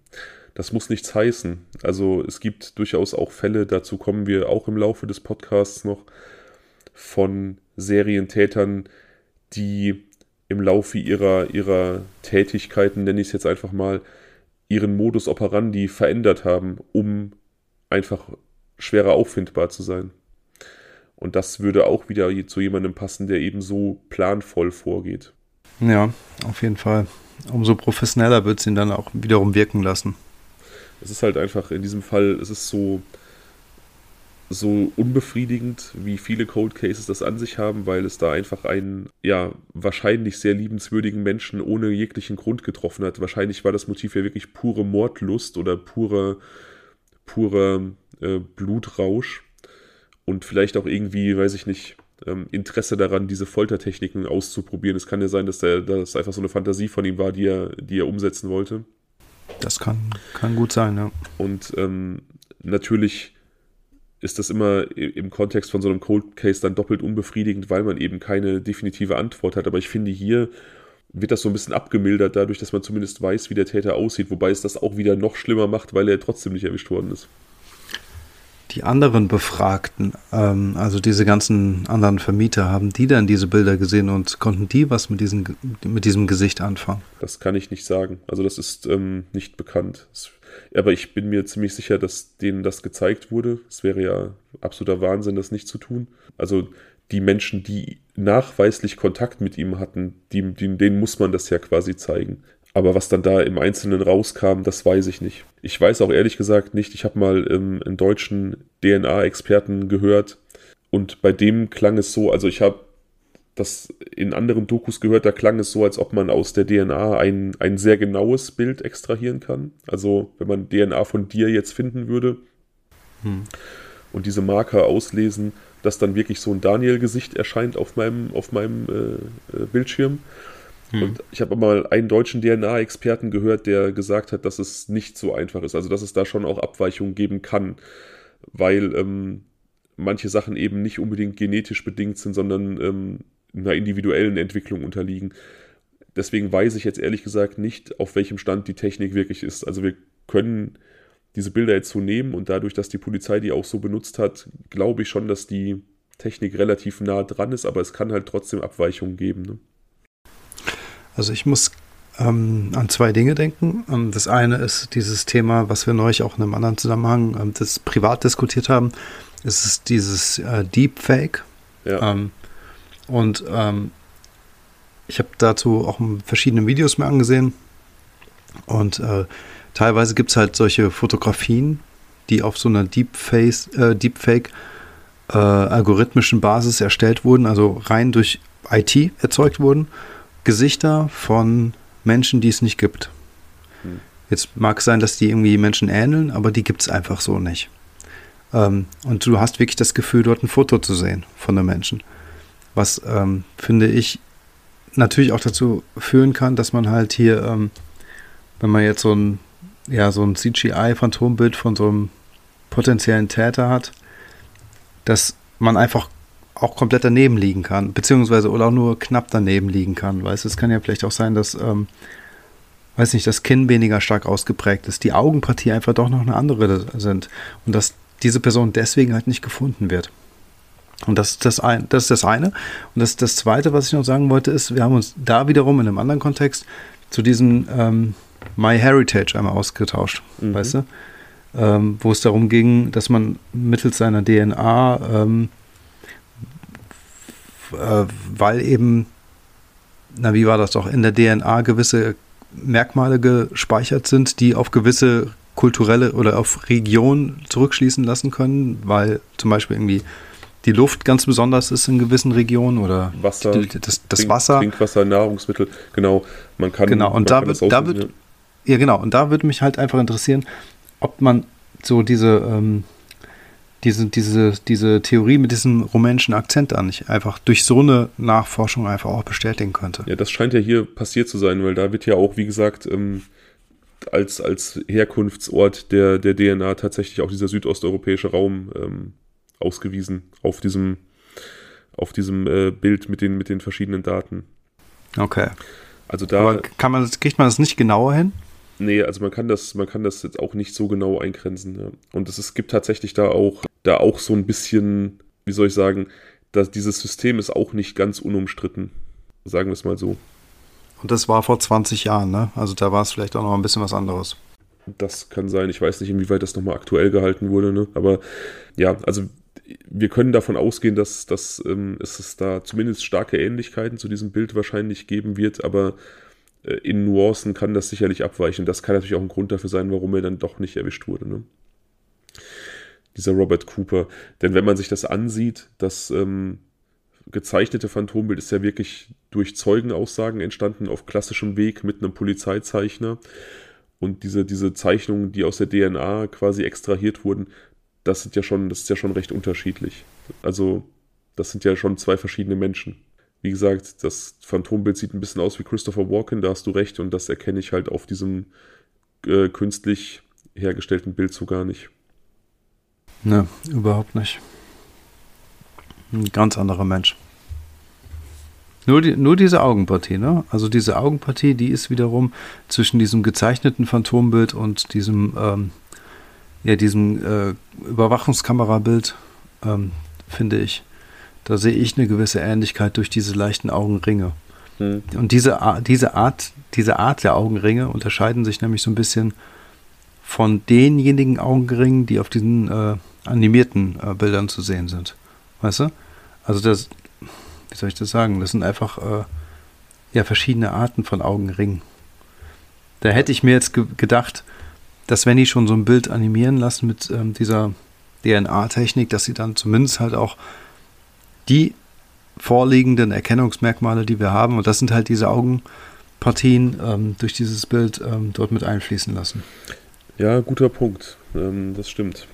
das muss nichts heißen. Also es gibt durchaus auch Fälle, dazu kommen wir auch im Laufe des Podcasts noch, von Serientätern, die im Laufe ihrer, ihrer Tätigkeiten, nenne ich es jetzt einfach mal, ihren Modus operandi verändert haben, um einfach schwerer auffindbar zu sein. Und das würde auch wieder zu jemandem passen, der eben so planvoll vorgeht. Ja, auf jeden Fall. Umso professioneller wird es ihn dann auch wiederum wirken lassen. Es ist halt einfach in diesem Fall, es ist so, so unbefriedigend, wie viele Cold Cases das an sich haben, weil es da einfach einen, ja, wahrscheinlich sehr liebenswürdigen Menschen ohne jeglichen Grund getroffen hat. Wahrscheinlich war das Motiv ja wirklich pure Mordlust oder pure, pure äh, Blutrausch und vielleicht auch irgendwie, weiß ich nicht, ähm, Interesse daran, diese Foltertechniken auszuprobieren. Es kann ja sein, dass der, das einfach so eine Fantasie von ihm war, die er, die er umsetzen wollte. Das kann, kann gut sein, ja. Und ähm, natürlich ist das immer im Kontext von so einem Cold Case dann doppelt unbefriedigend, weil man eben keine definitive Antwort hat. Aber ich finde, hier wird das so ein bisschen abgemildert, dadurch, dass man zumindest weiß, wie der Täter aussieht, wobei es das auch wieder noch schlimmer macht, weil er trotzdem nicht erwischt worden ist die anderen Befragten, ähm, also diese ganzen anderen Vermieter, haben die dann diese Bilder gesehen und konnten die was mit, diesen, mit diesem Gesicht anfangen? Das kann ich nicht sagen. Also das ist ähm, nicht bekannt. Es, aber ich bin mir ziemlich sicher, dass denen das gezeigt wurde. Es wäre ja absoluter Wahnsinn, das nicht zu tun. Also die Menschen, die nachweislich Kontakt mit ihm hatten, die, denen muss man das ja quasi zeigen. Aber was dann da im Einzelnen rauskam, das weiß ich nicht. Ich weiß auch ehrlich gesagt nicht. Ich habe mal ähm, einen deutschen DNA-Experten gehört und bei dem klang es so, also ich habe das in anderen Dokus gehört, da klang es so, als ob man aus der DNA ein, ein sehr genaues Bild extrahieren kann. Also wenn man DNA von dir jetzt finden würde hm. und diese Marker auslesen, dass dann wirklich so ein Daniel-Gesicht erscheint auf meinem, auf meinem äh, äh Bildschirm. Hm. Und ich habe mal einen deutschen DNA-Experten gehört, der gesagt hat, dass es nicht so einfach ist. Also dass es da schon auch Abweichungen geben kann, weil ähm, manche Sachen eben nicht unbedingt genetisch bedingt sind, sondern ähm, einer individuellen Entwicklung unterliegen. Deswegen weiß ich jetzt ehrlich gesagt nicht, auf welchem Stand die Technik wirklich ist. Also wir können diese Bilder jetzt so nehmen und dadurch, dass die Polizei die auch so benutzt hat, glaube ich schon, dass die Technik relativ nah dran ist, aber es kann halt trotzdem Abweichungen geben. Ne? Also ich muss ähm, an zwei Dinge denken. Ähm, das eine ist dieses Thema, was wir neulich auch in einem anderen Zusammenhang ähm, das privat diskutiert haben. Es ist dieses äh, Deepfake. Ja. Ähm, und ähm, ich habe dazu auch verschiedene Videos mir angesehen. Und äh, teilweise gibt es halt solche Fotografien, die auf so einer Deepface, äh, Deepfake äh, algorithmischen Basis erstellt wurden, also rein durch IT erzeugt wurden. Gesichter von Menschen, die es nicht gibt. Hm. Jetzt mag es sein, dass die irgendwie Menschen ähneln, aber die gibt es einfach so nicht. Ähm, und du hast wirklich das Gefühl, dort ein Foto zu sehen von einem Menschen. Was, ähm, finde ich, natürlich auch dazu führen kann, dass man halt hier, ähm, wenn man jetzt so ein, ja, so ein CGI-Phantombild von so einem potenziellen Täter hat, dass man einfach auch komplett daneben liegen kann, beziehungsweise oder auch nur knapp daneben liegen kann. Weißt es kann ja vielleicht auch sein, dass, ähm, weiß nicht, das Kinn weniger stark ausgeprägt ist, die Augenpartie einfach doch noch eine andere sind und dass diese Person deswegen halt nicht gefunden wird. Und das ist das, ein, das ist das eine. Und das, das zweite, was ich noch sagen wollte, ist, wir haben uns da wiederum in einem anderen Kontext zu diesem ähm, MyHeritage einmal ausgetauscht, mhm. weißt du? Ähm, wo es darum ging, dass man mittels seiner DNA ähm, äh, weil eben, na wie war das doch, in der DNA gewisse Merkmale gespeichert sind, die auf gewisse kulturelle oder auf Regionen zurückschließen lassen können, weil zum Beispiel irgendwie die Luft ganz besonders ist in gewissen Regionen oder Wasser, die, das, das Trink, Wasser. Trinkwasser, Nahrungsmittel, genau. Man kann. Genau, und da wird, da wird, ja genau, und da würde mich halt einfach interessieren, ob man so diese ähm, diese, diese, diese Theorie mit diesem rumänischen Akzent an nicht einfach durch so eine Nachforschung einfach auch bestätigen könnte. Ja, das scheint ja hier passiert zu sein, weil da wird ja auch, wie gesagt, ähm, als, als Herkunftsort der, der DNA tatsächlich auch dieser südosteuropäische Raum ähm, ausgewiesen auf diesem, auf diesem äh, Bild mit den, mit den verschiedenen Daten. Okay. Also da. Aber kann man, kriegt man das nicht genauer hin? Nee, also man kann das, man kann das jetzt auch nicht so genau eingrenzen. Ja. Und es, es gibt tatsächlich da auch, da auch so ein bisschen, wie soll ich sagen, dass dieses System ist auch nicht ganz unumstritten. Sagen wir es mal so. Und das war vor 20 Jahren, ne? Also da war es vielleicht auch noch ein bisschen was anderes. Das kann sein. Ich weiß nicht, inwieweit das nochmal aktuell gehalten wurde, ne? Aber ja, also wir können davon ausgehen, dass, dass ähm, es da zumindest starke Ähnlichkeiten zu diesem Bild wahrscheinlich geben wird, aber in Nuancen kann das sicherlich abweichen. Das kann natürlich auch ein Grund dafür sein, warum er dann doch nicht erwischt wurde. Ne? Dieser Robert Cooper. Denn wenn man sich das ansieht, das ähm, gezeichnete Phantombild ist ja wirklich durch Zeugenaussagen entstanden, auf klassischem Weg mit einem Polizeizeichner. Und diese, diese Zeichnungen, die aus der DNA quasi extrahiert wurden, das sind ja schon, das ist ja schon recht unterschiedlich. Also, das sind ja schon zwei verschiedene Menschen. Wie gesagt, das Phantombild sieht ein bisschen aus wie Christopher Walken, da hast du recht, und das erkenne ich halt auf diesem äh, künstlich hergestellten Bild so gar nicht. Ne, überhaupt nicht. Ein ganz anderer Mensch. Nur, die, nur diese Augenpartie, ne? Also diese Augenpartie, die ist wiederum zwischen diesem gezeichneten Phantombild und diesem, ähm, ja, diesem äh, Überwachungskamerabild, ähm, finde ich, da sehe ich eine gewisse Ähnlichkeit durch diese leichten Augenringe. Hm. Und diese, diese, Art, diese Art der Augenringe unterscheiden sich nämlich so ein bisschen von denjenigen Augenringen, die auf diesen äh, animierten äh, Bildern zu sehen sind. Weißt du? Also das, wie soll ich das sagen? Das sind einfach äh, ja verschiedene Arten von Augenringen. Da hätte ich mir jetzt ge gedacht, dass wenn die schon so ein Bild animieren lassen mit ähm, dieser DNA-Technik, dass sie dann zumindest halt auch die vorliegenden Erkennungsmerkmale, die wir haben, und das sind halt diese Augenpartien, ähm, durch dieses Bild ähm, dort mit einfließen lassen. Ja, guter Punkt. Ähm, das stimmt.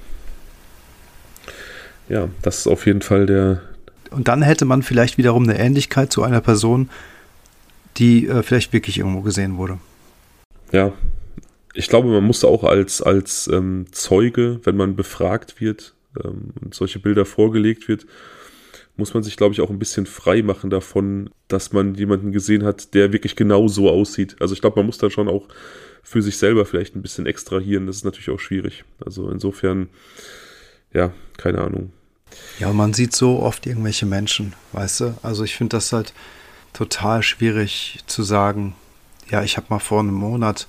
Ja, das ist auf jeden Fall der. Und dann hätte man vielleicht wiederum eine Ähnlichkeit zu einer Person, die äh, vielleicht wirklich irgendwo gesehen wurde. Ja, ich glaube, man muss auch als, als ähm, Zeuge, wenn man befragt wird ähm, und solche Bilder vorgelegt wird, muss man sich, glaube ich, auch ein bisschen frei machen davon, dass man jemanden gesehen hat, der wirklich genau so aussieht. Also ich glaube, man muss da schon auch für sich selber vielleicht ein bisschen extrahieren. Das ist natürlich auch schwierig. Also insofern, ja, keine Ahnung. Ja, man sieht so oft irgendwelche Menschen, weißt du? Also ich finde das halt total schwierig zu sagen, ja, ich habe mal vor einem Monat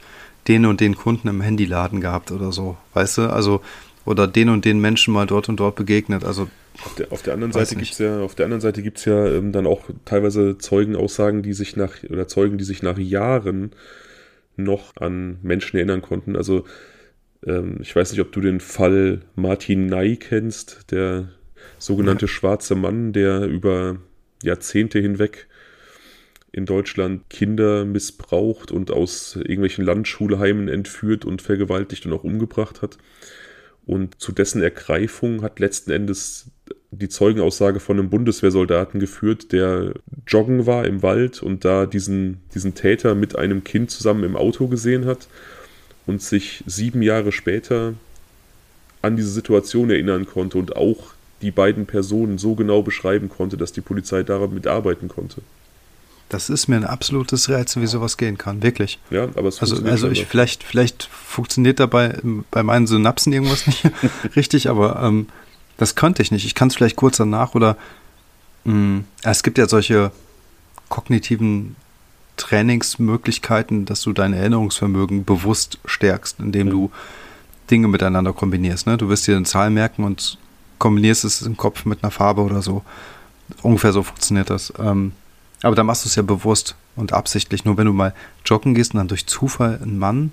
den und den Kunden im Handyladen gehabt oder so, weißt du? Also, oder den und den Menschen mal dort und dort begegnet. Also auf der, auf der anderen Seite gibt es ja, auf der anderen Seite gibt's ja ähm, dann auch teilweise Zeugenaussagen, die sich nach, oder Zeugen, die sich nach Jahren noch an Menschen erinnern konnten. Also ähm, ich weiß nicht, ob du den Fall Martin Ney kennst, der sogenannte ja. schwarze Mann, der über Jahrzehnte hinweg in Deutschland Kinder missbraucht und aus irgendwelchen Landschulheimen entführt und vergewaltigt und auch umgebracht hat. Und zu dessen Ergreifung hat letzten Endes die Zeugenaussage von einem Bundeswehrsoldaten geführt, der joggen war im Wald und da diesen, diesen Täter mit einem Kind zusammen im Auto gesehen hat und sich sieben Jahre später an diese Situation erinnern konnte und auch die beiden Personen so genau beschreiben konnte, dass die Polizei daran mitarbeiten konnte. Das ist mir ein absolutes Rätsel, wie sowas gehen kann, wirklich. Ja, aber es also, also ich vielleicht vielleicht funktioniert dabei bei meinen Synapsen irgendwas nicht richtig, aber ähm, das könnte ich nicht. Ich kann es vielleicht kurz danach oder mh, mm, es gibt ja solche kognitiven Trainingsmöglichkeiten, dass du dein Erinnerungsvermögen bewusst stärkst, indem du Dinge miteinander kombinierst. Ne? Du wirst dir eine Zahl merken und kombinierst es im Kopf mit einer Farbe oder so. Ungefähr so funktioniert das. Ähm, aber da machst du es ja bewusst und absichtlich. Nur wenn du mal joggen gehst und dann durch Zufall einen Mann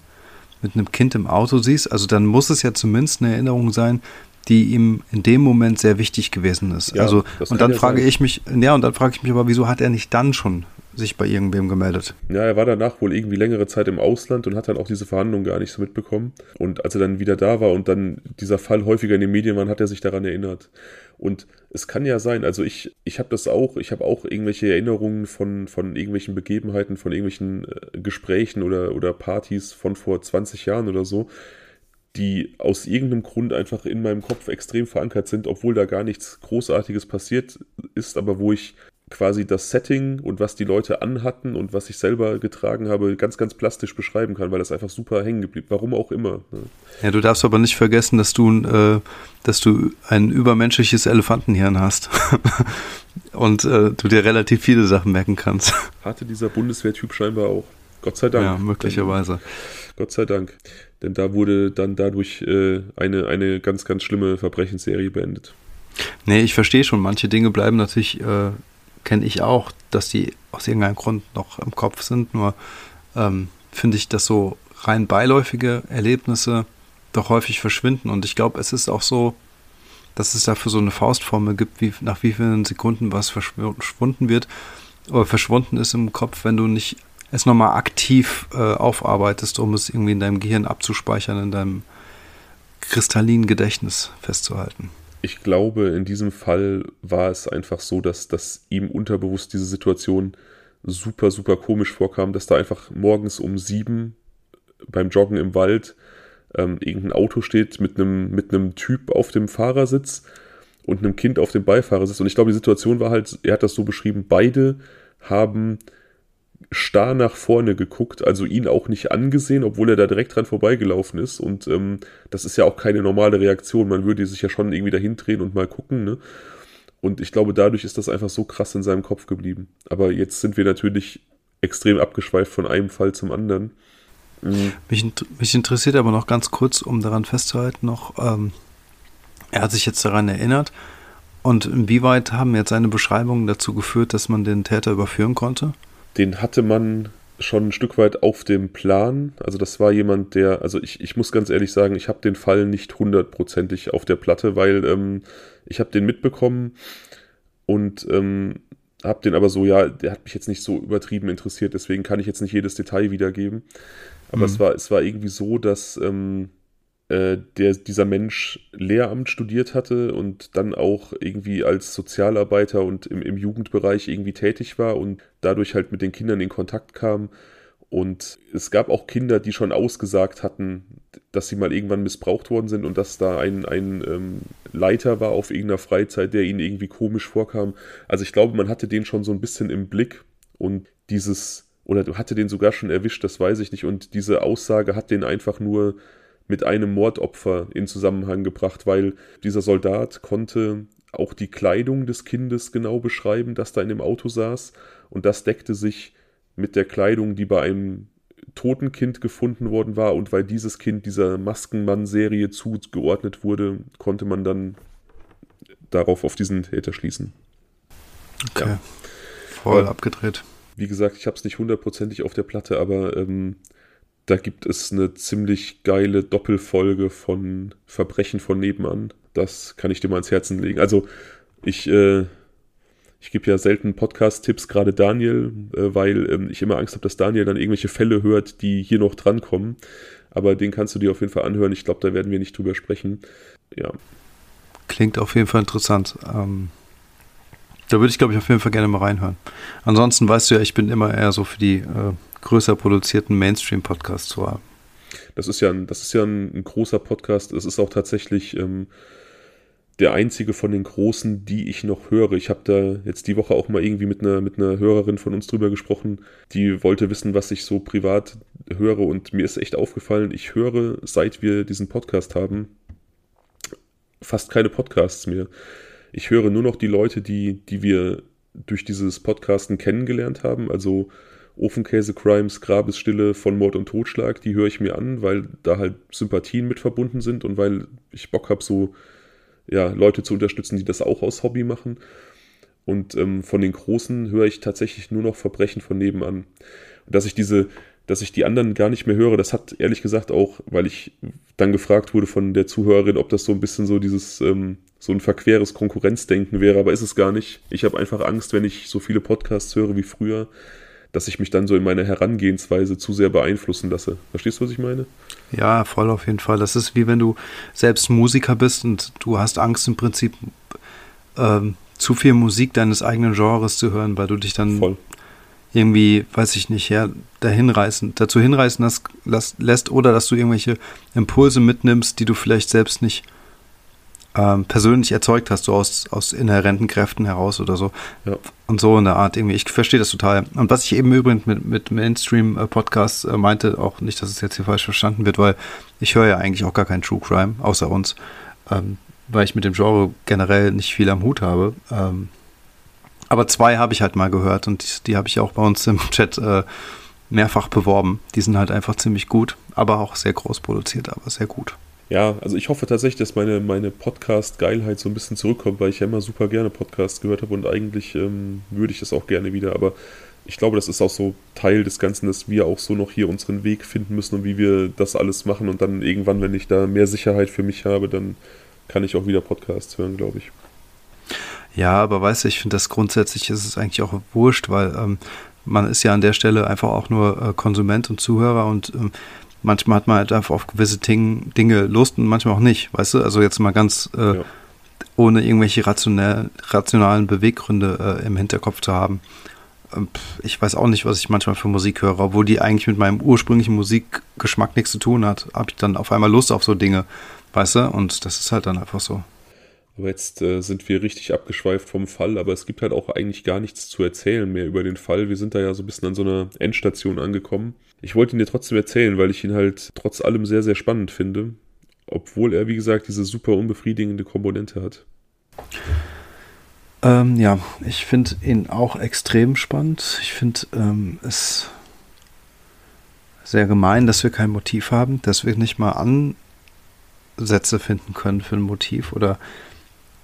mit einem Kind im Auto siehst, also dann muss es ja zumindest eine Erinnerung sein, die ihm in dem Moment sehr wichtig gewesen ist. Ja, also und dann frage sein. ich mich, ja, und dann frage ich mich aber, wieso hat er nicht dann schon sich bei irgendwem gemeldet. Ja, er war danach wohl irgendwie längere Zeit im Ausland und hat dann auch diese Verhandlungen gar nicht so mitbekommen. Und als er dann wieder da war und dann dieser Fall häufiger in den Medien war, hat er sich daran erinnert. Und es kann ja sein, also ich, ich habe das auch, ich habe auch irgendwelche Erinnerungen von, von irgendwelchen Begebenheiten, von irgendwelchen äh, Gesprächen oder, oder Partys von vor 20 Jahren oder so, die aus irgendeinem Grund einfach in meinem Kopf extrem verankert sind, obwohl da gar nichts Großartiges passiert ist, aber wo ich quasi das Setting und was die Leute anhatten und was ich selber getragen habe, ganz, ganz plastisch beschreiben kann, weil das einfach super hängen geblieben, warum auch immer. Ne? Ja, du darfst aber nicht vergessen, dass du, äh, dass du ein übermenschliches Elefantenhirn hast und äh, du dir relativ viele Sachen merken kannst. Hatte dieser Bundeswehrtyp scheinbar auch. Gott sei Dank. Ja, möglicherweise. Denn, Gott sei Dank. Denn da wurde dann dadurch äh, eine, eine ganz, ganz schlimme Verbrechensserie beendet. Nee, ich verstehe schon. Manche Dinge bleiben natürlich äh, kenne ich auch, dass die aus irgendeinem Grund noch im Kopf sind. Nur ähm, finde ich, dass so rein beiläufige Erlebnisse doch häufig verschwinden. Und ich glaube, es ist auch so, dass es dafür so eine Faustformel gibt, wie nach wie vielen Sekunden was verschwunden wird oder verschwunden ist im Kopf, wenn du nicht es nochmal aktiv äh, aufarbeitest, um es irgendwie in deinem Gehirn abzuspeichern, in deinem kristallinen Gedächtnis festzuhalten ich glaube, in diesem Fall war es einfach so, dass, dass ihm unterbewusst diese Situation super, super komisch vorkam, dass da einfach morgens um sieben beim Joggen im Wald ähm, irgendein Auto steht mit einem, mit einem Typ auf dem Fahrersitz und einem Kind auf dem Beifahrersitz. Und ich glaube, die Situation war halt, er hat das so beschrieben, beide haben starr nach vorne geguckt, also ihn auch nicht angesehen, obwohl er da direkt dran vorbeigelaufen ist. Und ähm, das ist ja auch keine normale Reaktion. Man würde sich ja schon irgendwie dahin drehen und mal gucken. Ne? Und ich glaube, dadurch ist das einfach so krass in seinem Kopf geblieben. Aber jetzt sind wir natürlich extrem abgeschweift von einem Fall zum anderen. Mhm. Mich, mich, interessiert aber noch ganz kurz, um daran festzuhalten, noch, ähm, er hat sich jetzt daran erinnert. Und inwieweit haben jetzt seine Beschreibungen dazu geführt, dass man den Täter überführen konnte? Den hatte man schon ein Stück weit auf dem Plan. Also das war jemand, der, also ich, ich muss ganz ehrlich sagen, ich habe den Fall nicht hundertprozentig auf der Platte, weil ähm, ich habe den mitbekommen und ähm, habe den aber so, ja, der hat mich jetzt nicht so übertrieben interessiert, deswegen kann ich jetzt nicht jedes Detail wiedergeben. Aber mhm. es, war, es war irgendwie so, dass ähm, äh, der, dieser Mensch Lehramt studiert hatte und dann auch irgendwie als Sozialarbeiter und im, im Jugendbereich irgendwie tätig war und dadurch halt mit den Kindern in Kontakt kam. Und es gab auch Kinder, die schon ausgesagt hatten, dass sie mal irgendwann missbraucht worden sind und dass da ein, ein ähm, Leiter war auf irgendeiner Freizeit, der ihnen irgendwie komisch vorkam. Also ich glaube, man hatte den schon so ein bisschen im Blick und dieses, oder hatte den sogar schon erwischt, das weiß ich nicht. Und diese Aussage hat den einfach nur mit einem Mordopfer in Zusammenhang gebracht, weil dieser Soldat konnte auch die Kleidung des Kindes genau beschreiben, das da in dem Auto saß. Und das deckte sich mit der Kleidung, die bei einem toten Kind gefunden worden war. Und weil dieses Kind dieser Maskenmann-Serie zugeordnet wurde, konnte man dann darauf auf diesen Täter schließen. Okay. Ja. Voll aber, abgedreht. Wie gesagt, ich habe es nicht hundertprozentig auf der Platte, aber ähm, da gibt es eine ziemlich geile Doppelfolge von Verbrechen von nebenan. Das kann ich dir mal ans Herzen legen. Also ich, äh, ich gebe ja selten Podcast-Tipps, gerade Daniel, äh, weil ähm, ich immer Angst habe, dass Daniel dann irgendwelche Fälle hört, die hier noch drankommen. Aber den kannst du dir auf jeden Fall anhören. Ich glaube, da werden wir nicht drüber sprechen. Ja. Klingt auf jeden Fall interessant. Ähm, da würde ich, glaube ich, auf jeden Fall gerne mal reinhören. Ansonsten weißt du ja, ich bin immer eher so für die äh, größer produzierten Mainstream-Podcasts zu haben. Das ist ja ein, das ist ja ein, ein großer Podcast. Es ist auch tatsächlich ähm, der einzige von den großen, die ich noch höre. Ich habe da jetzt die Woche auch mal irgendwie mit einer, mit einer Hörerin von uns drüber gesprochen, die wollte wissen, was ich so privat höre. Und mir ist echt aufgefallen, ich höre, seit wir diesen Podcast haben, fast keine Podcasts mehr. Ich höre nur noch die Leute, die, die wir durch dieses Podcasten kennengelernt haben. Also Ofenkäse Crimes, Grabesstille von Mord und Totschlag, die höre ich mir an, weil da halt Sympathien mit verbunden sind und weil ich Bock habe, so ja, Leute zu unterstützen, die das auch aus Hobby machen. Und ähm, von den Großen höre ich tatsächlich nur noch Verbrechen von nebenan. Und dass ich diese, dass ich die anderen gar nicht mehr höre, das hat ehrlich gesagt auch, weil ich dann gefragt wurde von der Zuhörerin, ob das so ein bisschen so dieses, ähm, so ein verqueres Konkurrenzdenken wäre, aber ist es gar nicht. Ich habe einfach Angst, wenn ich so viele Podcasts höre wie früher, dass ich mich dann so in meiner Herangehensweise zu sehr beeinflussen lasse. Verstehst du, was ich meine? Ja, voll auf jeden Fall. Das ist wie wenn du selbst Musiker bist und du hast Angst im Prinzip ähm, zu viel Musik deines eigenen Genres zu hören, weil du dich dann voll. irgendwie, weiß ich nicht, ja, dahin reißen, dazu hinreißen lässt, lässt oder dass du irgendwelche Impulse mitnimmst, die du vielleicht selbst nicht ähm, persönlich erzeugt hast, so aus, aus inhärenten Kräften heraus oder so. Ja. Und so in der Art irgendwie. Ich verstehe das total. Und was ich eben übrigens mit, mit Mainstream-Podcasts äh, meinte, auch nicht, dass es jetzt hier falsch verstanden wird, weil ich höre ja eigentlich auch gar keinen True Crime, außer uns. Ähm, weil ich mit dem Genre generell nicht viel am Hut habe. Ähm, aber zwei habe ich halt mal gehört und die, die habe ich auch bei uns im Chat äh, mehrfach beworben. Die sind halt einfach ziemlich gut, aber auch sehr groß produziert, aber sehr gut. Ja, also ich hoffe tatsächlich, dass meine, meine Podcast-Geilheit so ein bisschen zurückkommt, weil ich ja immer super gerne Podcasts gehört habe und eigentlich ähm, würde ich das auch gerne wieder. Aber ich glaube, das ist auch so Teil des Ganzen, dass wir auch so noch hier unseren Weg finden müssen und wie wir das alles machen. Und dann irgendwann, wenn ich da mehr Sicherheit für mich habe, dann kann ich auch wieder Podcasts hören, glaube ich. Ja, aber weißt du, ich finde das grundsätzlich ist es eigentlich auch wurscht, weil ähm, man ist ja an der Stelle einfach auch nur äh, Konsument und Zuhörer und ähm, manchmal hat man halt einfach auf gewisse Ting, Dinge Lust und manchmal auch nicht, weißt du? Also jetzt mal ganz äh, ja. ohne irgendwelche rationell, rationalen Beweggründe äh, im Hinterkopf zu haben. Ähm, ich weiß auch nicht, was ich manchmal für Musik höre, obwohl die eigentlich mit meinem ursprünglichen Musikgeschmack nichts zu tun hat. Habe ich dann auf einmal Lust auf so Dinge, weißt du? Und das ist halt dann einfach so. Aber jetzt äh, sind wir richtig abgeschweift vom Fall, aber es gibt halt auch eigentlich gar nichts zu erzählen mehr über den Fall. Wir sind da ja so ein bisschen an so einer Endstation angekommen. Ich wollte ihn dir trotzdem erzählen, weil ich ihn halt trotz allem sehr, sehr spannend finde. Obwohl er, wie gesagt, diese super unbefriedigende Komponente hat. Ähm, ja, ich finde ihn auch extrem spannend. Ich finde ähm, es sehr gemein, dass wir kein Motiv haben, dass wir nicht mal Ansätze finden können für ein Motiv oder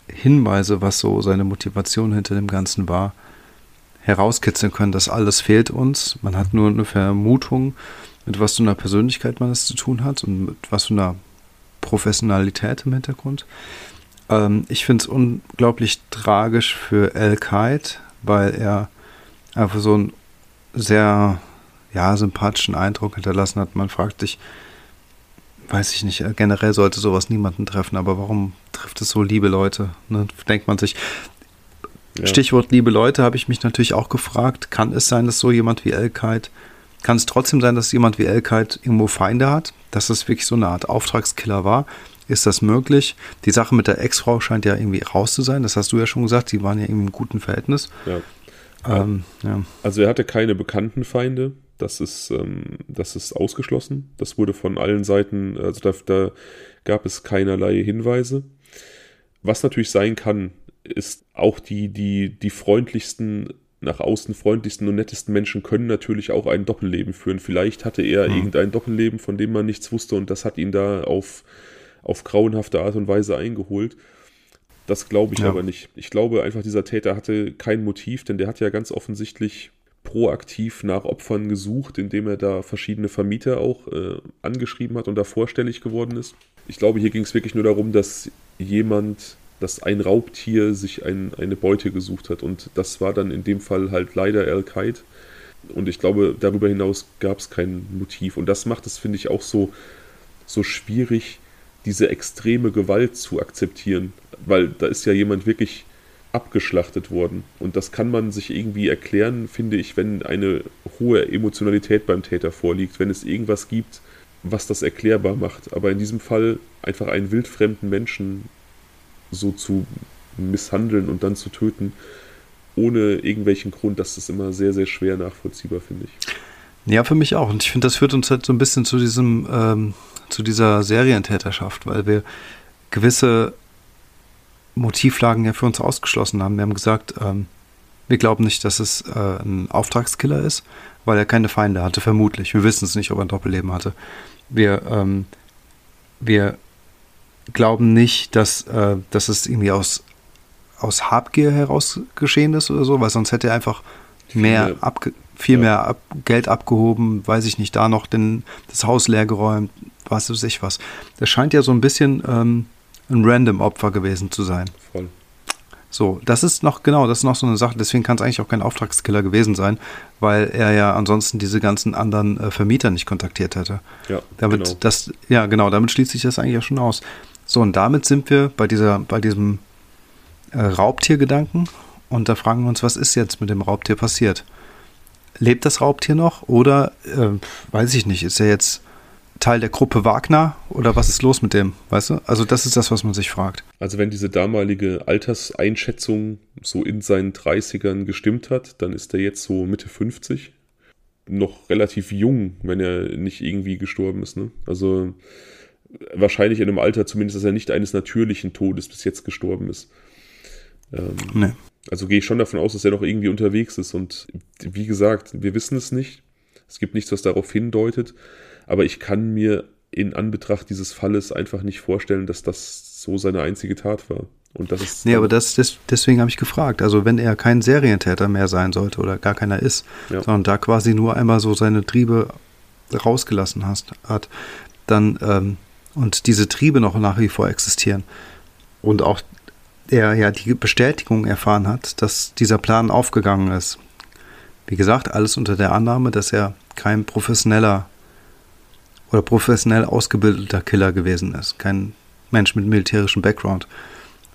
Hinweise, was so seine Motivation hinter dem Ganzen war, herauskitzeln können. Das alles fehlt uns. Man hat nur eine Vermutung, mit was für einer Persönlichkeit man es zu tun hat und mit was für einer Professionalität im Hintergrund. Ähm, ich finde es unglaublich tragisch für El Kaid, weil er einfach so einen sehr ja, sympathischen Eindruck hinterlassen hat. Man fragt sich, weiß ich nicht, generell sollte sowas niemanden treffen, aber warum trifft es so liebe Leute? Ne? Denkt man sich. Ja. Stichwort liebe Leute habe ich mich natürlich auch gefragt, kann es sein, dass so jemand wie El-Kaid, kann es trotzdem sein, dass jemand wie El-Kaid irgendwo Feinde hat, dass es wirklich so eine Art Auftragskiller war? Ist das möglich? Die Sache mit der Ex-Frau scheint ja irgendwie raus zu sein, das hast du ja schon gesagt, die waren ja irgendwie im guten Verhältnis. Ja. Ähm, ja. Also er hatte keine bekannten Feinde, das ist, ähm, das ist ausgeschlossen. Das wurde von allen Seiten, also da, da gab es keinerlei Hinweise. Was natürlich sein kann, ist auch die, die, die freundlichsten, nach außen freundlichsten und nettesten Menschen können natürlich auch ein Doppelleben führen. Vielleicht hatte er mhm. irgendein Doppelleben, von dem man nichts wusste und das hat ihn da auf, auf grauenhafte Art und Weise eingeholt. Das glaube ich ja. aber nicht. Ich glaube einfach, dieser Täter hatte kein Motiv, denn der hat ja ganz offensichtlich proaktiv nach Opfern gesucht, indem er da verschiedene Vermieter auch äh, angeschrieben hat und da vorstellig geworden ist. Ich glaube, hier ging es wirklich nur darum, dass jemand, dass ein Raubtier sich ein, eine Beute gesucht hat und das war dann in dem Fall halt leider Al-Qaid. Und ich glaube, darüber hinaus gab es kein Motiv. Und das macht es, finde ich, auch so, so schwierig, diese extreme Gewalt zu akzeptieren. Weil da ist ja jemand wirklich abgeschlachtet worden. Und das kann man sich irgendwie erklären, finde ich, wenn eine hohe Emotionalität beim Täter vorliegt, wenn es irgendwas gibt, was das erklärbar macht. Aber in diesem Fall einfach einen wildfremden Menschen so zu misshandeln und dann zu töten, ohne irgendwelchen Grund, das ist immer sehr, sehr schwer nachvollziehbar, finde ich. Ja, für mich auch. Und ich finde, das führt uns halt so ein bisschen zu diesem, ähm, zu dieser Serientäterschaft, weil wir gewisse Motivlagen ja für uns ausgeschlossen haben. Wir haben gesagt, ähm, wir glauben nicht, dass es äh, ein Auftragskiller ist, weil er keine Feinde hatte, vermutlich. Wir wissen es nicht, ob er ein Doppelleben hatte. Wir, ähm, wir glauben nicht, dass, äh, dass es irgendwie aus, aus Habgier heraus geschehen ist oder so, weil sonst hätte er einfach mehr viel, abge viel ja. mehr ab Geld abgehoben, weiß ich nicht, da noch den, das Haus leergeräumt, was weiß ich was. Das scheint ja so ein bisschen ähm, ein random Opfer gewesen zu sein. Voll. So, das ist noch, genau, das ist noch so eine Sache, deswegen kann es eigentlich auch kein Auftragskiller gewesen sein, weil er ja ansonsten diese ganzen anderen äh, Vermieter nicht kontaktiert hätte. Ja, damit genau. das, ja, genau, damit schließt sich das eigentlich auch schon aus. So, und damit sind wir bei dieser, bei diesem äh, Raubtiergedanken und da fragen wir uns, was ist jetzt mit dem Raubtier passiert? Lebt das Raubtier noch oder äh, weiß ich nicht, ist er jetzt Teil der Gruppe Wagner oder was ist los mit dem? Weißt du? Also, das ist das, was man sich fragt. Also, wenn diese damalige Alterseinschätzung so in seinen 30ern gestimmt hat, dann ist er jetzt so Mitte 50. Noch relativ jung, wenn er nicht irgendwie gestorben ist. Ne? Also, wahrscheinlich in einem Alter zumindest, dass er nicht eines natürlichen Todes bis jetzt gestorben ist. Ähm, nee. Also gehe ich schon davon aus, dass er noch irgendwie unterwegs ist. Und wie gesagt, wir wissen es nicht. Es gibt nichts, was darauf hindeutet. Aber ich kann mir in Anbetracht dieses Falles einfach nicht vorstellen, dass das so seine einzige Tat war. Und das ist. Nee, aber das, das deswegen habe ich gefragt. Also wenn er kein Serientäter mehr sein sollte oder gar keiner ist, ja. sondern da quasi nur einmal so seine Triebe rausgelassen hast, hat, dann ähm, und diese Triebe noch nach wie vor existieren und auch er ja die Bestätigung erfahren hat, dass dieser Plan aufgegangen ist. Wie gesagt, alles unter der Annahme, dass er kein professioneller oder professionell ausgebildeter Killer gewesen ist. Kein Mensch mit militärischem Background.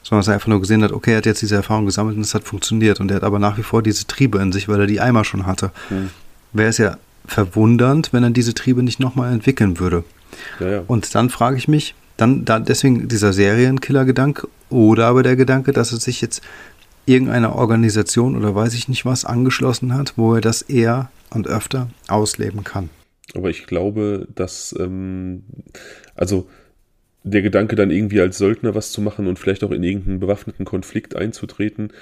Sondern dass er einfach nur gesehen hat, okay, er hat jetzt diese Erfahrung gesammelt und es hat funktioniert. Und er hat aber nach wie vor diese Triebe in sich, weil er die einmal schon hatte. Mhm. Wäre es ja verwundernd, wenn er diese Triebe nicht nochmal entwickeln würde. Ja, ja. Und dann frage ich mich, dann, da deswegen dieser Serienkiller-Gedanke oder aber der Gedanke, dass er sich jetzt irgendeiner Organisation oder weiß ich nicht was angeschlossen hat, wo er das eher und öfter ausleben kann. Aber ich glaube, dass, ähm, also der Gedanke dann irgendwie als Söldner was zu machen und vielleicht auch in irgendeinen bewaffneten Konflikt einzutreten,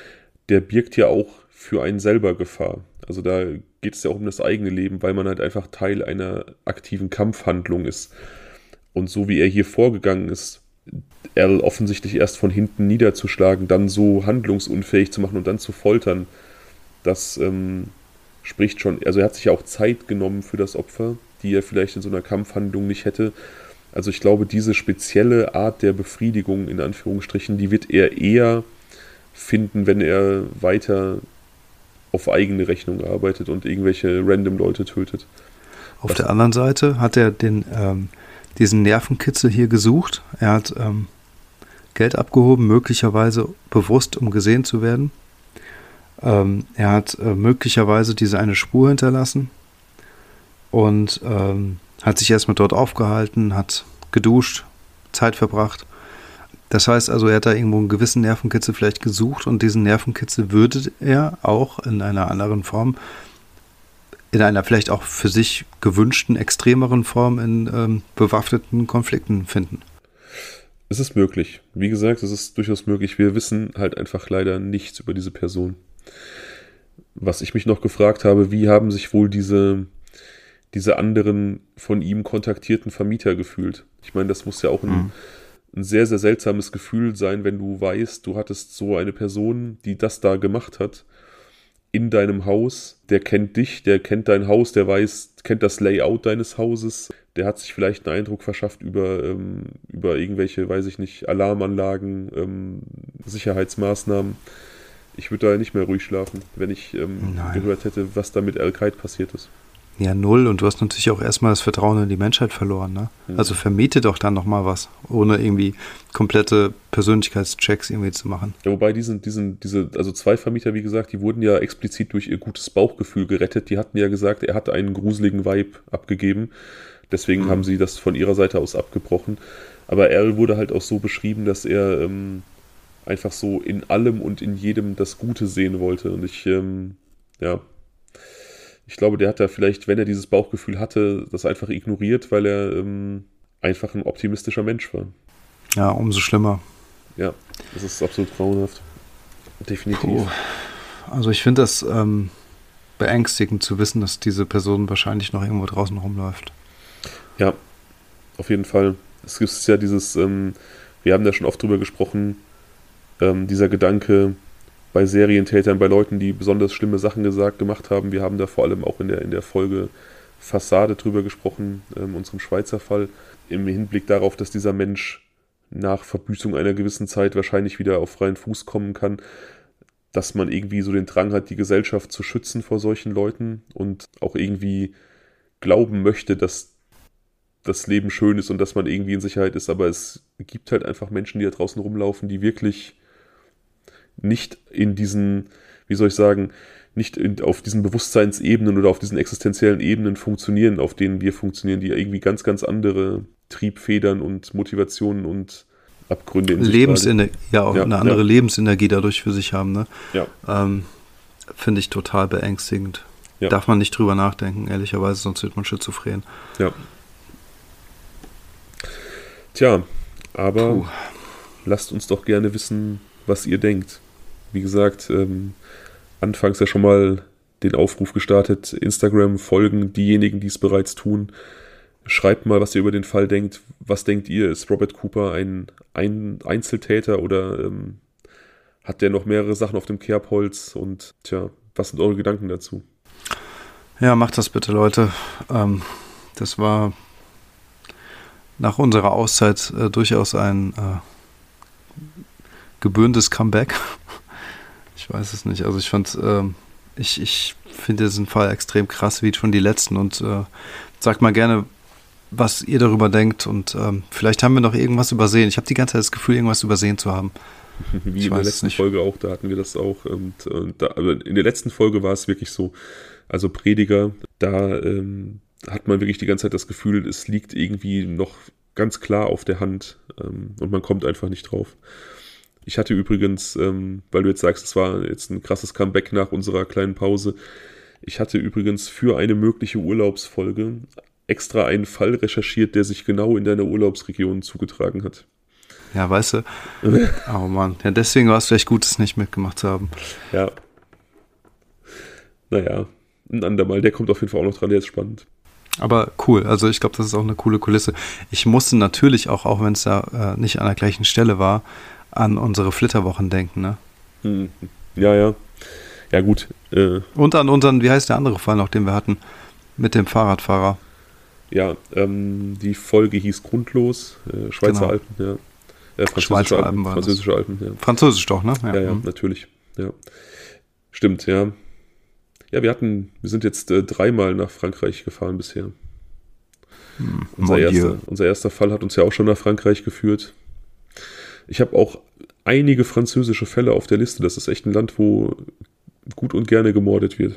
der birgt ja auch für einen selber Gefahr. Also da geht es ja auch um das eigene Leben, weil man halt einfach Teil einer aktiven Kampfhandlung ist. Und so wie er hier vorgegangen ist, er offensichtlich erst von hinten niederzuschlagen, dann so handlungsunfähig zu machen und dann zu foltern, das ähm, spricht schon. Also er hat sich ja auch Zeit genommen für das Opfer, die er vielleicht in so einer Kampfhandlung nicht hätte. Also ich glaube, diese spezielle Art der Befriedigung in Anführungsstrichen, die wird er eher finden, wenn er weiter auf eigene Rechnung arbeitet und irgendwelche random Leute tötet. Auf Was der anderen Seite hat er den ähm, diesen Nervenkitzel hier gesucht. Er hat ähm, Geld abgehoben, möglicherweise bewusst, um gesehen zu werden. Ähm, er hat äh, möglicherweise diese eine Spur hinterlassen und ähm, hat sich erstmal dort aufgehalten, hat geduscht, Zeit verbracht. Das heißt also, er hat da irgendwo einen gewissen Nervenkitzel vielleicht gesucht und diesen Nervenkitzel würde er auch in einer anderen Form in einer vielleicht auch für sich gewünschten, extremeren Form in ähm, bewaffneten Konflikten finden. Es ist möglich. Wie gesagt, es ist durchaus möglich. Wir wissen halt einfach leider nichts über diese Person. Was ich mich noch gefragt habe, wie haben sich wohl diese, diese anderen von ihm kontaktierten Vermieter gefühlt? Ich meine, das muss ja auch ein, mhm. ein sehr, sehr seltsames Gefühl sein, wenn du weißt, du hattest so eine Person, die das da gemacht hat in deinem Haus, der kennt dich, der kennt dein Haus, der weiß, kennt das Layout deines Hauses, der hat sich vielleicht einen Eindruck verschafft über, ähm, über irgendwelche, weiß ich nicht, Alarmanlagen, ähm, Sicherheitsmaßnahmen. Ich würde da nicht mehr ruhig schlafen, wenn ich ähm, gehört hätte, was da mit Al-Qaid passiert ist. Ja, null. Und du hast natürlich auch erstmal das Vertrauen in die Menschheit verloren. Ne? Mhm. Also vermiete doch dann nochmal was, ohne irgendwie komplette Persönlichkeitschecks irgendwie zu machen. Ja, wobei diesen, diesen, diese, also zwei Vermieter, wie gesagt, die wurden ja explizit durch ihr gutes Bauchgefühl gerettet. Die hatten ja gesagt, er hat einen gruseligen Vibe abgegeben. Deswegen mhm. haben sie das von ihrer Seite aus abgebrochen. Aber Earl wurde halt auch so beschrieben, dass er ähm, einfach so in allem und in jedem das Gute sehen wollte. Und ich, ähm, ja, ich glaube, der hat da vielleicht, wenn er dieses Bauchgefühl hatte, das einfach ignoriert, weil er ähm, einfach ein optimistischer Mensch war. Ja, umso schlimmer. Ja, das ist absolut grauenhaft. Definitiv. Puh. Also ich finde das ähm, beängstigend zu wissen, dass diese Person wahrscheinlich noch irgendwo draußen rumläuft. Ja, auf jeden Fall. Es gibt ja dieses, ähm, wir haben da schon oft drüber gesprochen, ähm, dieser Gedanke, bei Serientätern, bei Leuten, die besonders schlimme Sachen gesagt, gemacht haben. Wir haben da vor allem auch in der, in der Folge Fassade drüber gesprochen, ähm, unserem Schweizer Fall, im Hinblick darauf, dass dieser Mensch nach Verbüßung einer gewissen Zeit wahrscheinlich wieder auf freien Fuß kommen kann, dass man irgendwie so den Drang hat, die Gesellschaft zu schützen vor solchen Leuten und auch irgendwie glauben möchte, dass das Leben schön ist und dass man irgendwie in Sicherheit ist. Aber es gibt halt einfach Menschen, die da draußen rumlaufen, die wirklich nicht in diesen, wie soll ich sagen, nicht in, auf diesen Bewusstseinsebenen oder auf diesen existenziellen Ebenen funktionieren, auf denen wir funktionieren, die irgendwie ganz, ganz andere Triebfedern und Motivationen und Abgründe in Lebensenergie, ja auch ja, eine andere ja. Lebensenergie dadurch für sich haben, ne? Ja. Ähm, Finde ich total beängstigend. Ja. Darf man nicht drüber nachdenken, ehrlicherweise, sonst wird man schizophren. Ja. Tja, aber Puh. lasst uns doch gerne wissen, was ihr denkt. Wie gesagt, ähm, anfangs ja schon mal den Aufruf gestartet, Instagram folgen diejenigen, die es bereits tun. Schreibt mal, was ihr über den Fall denkt. Was denkt ihr? Ist Robert Cooper ein, ein Einzeltäter oder ähm, hat der noch mehrere Sachen auf dem Kerbholz? Und tja, was sind eure Gedanken dazu? Ja, macht das bitte, Leute. Ähm, das war nach unserer Auszeit äh, durchaus ein äh, gebührendes Comeback. Ich weiß es nicht. Also ich fand, äh, ich, ich finde diesen Fall extrem krass, wie schon die letzten. Und äh, sagt mal gerne, was ihr darüber denkt. Und ähm, vielleicht haben wir noch irgendwas übersehen. Ich habe die ganze Zeit das Gefühl, irgendwas übersehen zu haben. Wie ich in der letzten Folge auch, da hatten wir das auch. Und, und da, also in der letzten Folge war es wirklich so, also Prediger, da ähm, hat man wirklich die ganze Zeit das Gefühl, es liegt irgendwie noch ganz klar auf der Hand ähm, und man kommt einfach nicht drauf. Ich hatte übrigens, ähm, weil du jetzt sagst, es war jetzt ein krasses Comeback nach unserer kleinen Pause, ich hatte übrigens für eine mögliche Urlaubsfolge extra einen Fall recherchiert, der sich genau in deiner Urlaubsregion zugetragen hat. Ja, weißt du. oh Mann. Ja, deswegen war es vielleicht gut, es nicht mitgemacht zu haben. Ja. Naja, ein andermal. Der kommt auf jeden Fall auch noch dran, der ist spannend. Aber cool, also ich glaube, das ist auch eine coole Kulisse. Ich musste natürlich auch, auch wenn es da äh, nicht an der gleichen Stelle war, an unsere Flitterwochen denken, ne? Hm. Ja, ja. Ja, gut. Äh. Und an unseren, wie heißt der andere Fall noch, den wir hatten? Mit dem Fahrradfahrer. Ja, ähm, die Folge hieß Grundlos, äh, Schweizer genau. Alpen, ja. Äh, französische Alpen, Alpen französische Alpen, ja. Französisch doch, ne? Ja, ja, ja mhm. natürlich. Ja. Stimmt, ja. Ja, wir hatten, wir sind jetzt äh, dreimal nach Frankreich gefahren bisher. Hm, unser, erster, unser erster Fall hat uns ja auch schon nach Frankreich geführt. Ich habe auch einige französische Fälle auf der Liste. Das ist echt ein Land, wo gut und gerne gemordet wird.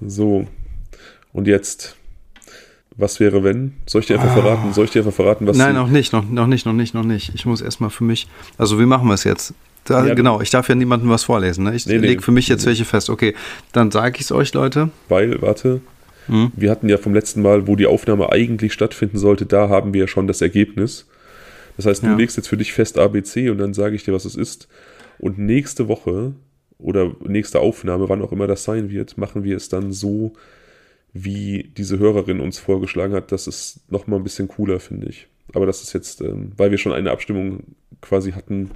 So. Und jetzt, was wäre, wenn? Soll ich dir einfach ah. verraten? Soll ich dir einfach verraten, was. Nein, noch nicht, noch, noch nicht, noch nicht, noch nicht. Ich muss erstmal für mich. Also, wie machen wir es jetzt? Da, ja, genau, ich darf ja niemandem was vorlesen. Ne? Ich nee, lege nee, für mich jetzt welche fest. Okay, dann sage ich es euch, Leute. Weil, warte, hm? wir hatten ja vom letzten Mal, wo die Aufnahme eigentlich stattfinden sollte, da haben wir ja schon das Ergebnis. Das heißt, du ja. legst jetzt für dich fest ABC und dann sage ich dir, was es ist. Und nächste Woche oder nächste Aufnahme, wann auch immer das sein wird, machen wir es dann so, wie diese Hörerin uns vorgeschlagen hat. Das ist nochmal ein bisschen cooler, finde ich. Aber das ist jetzt, ähm, weil wir schon eine Abstimmung quasi hatten,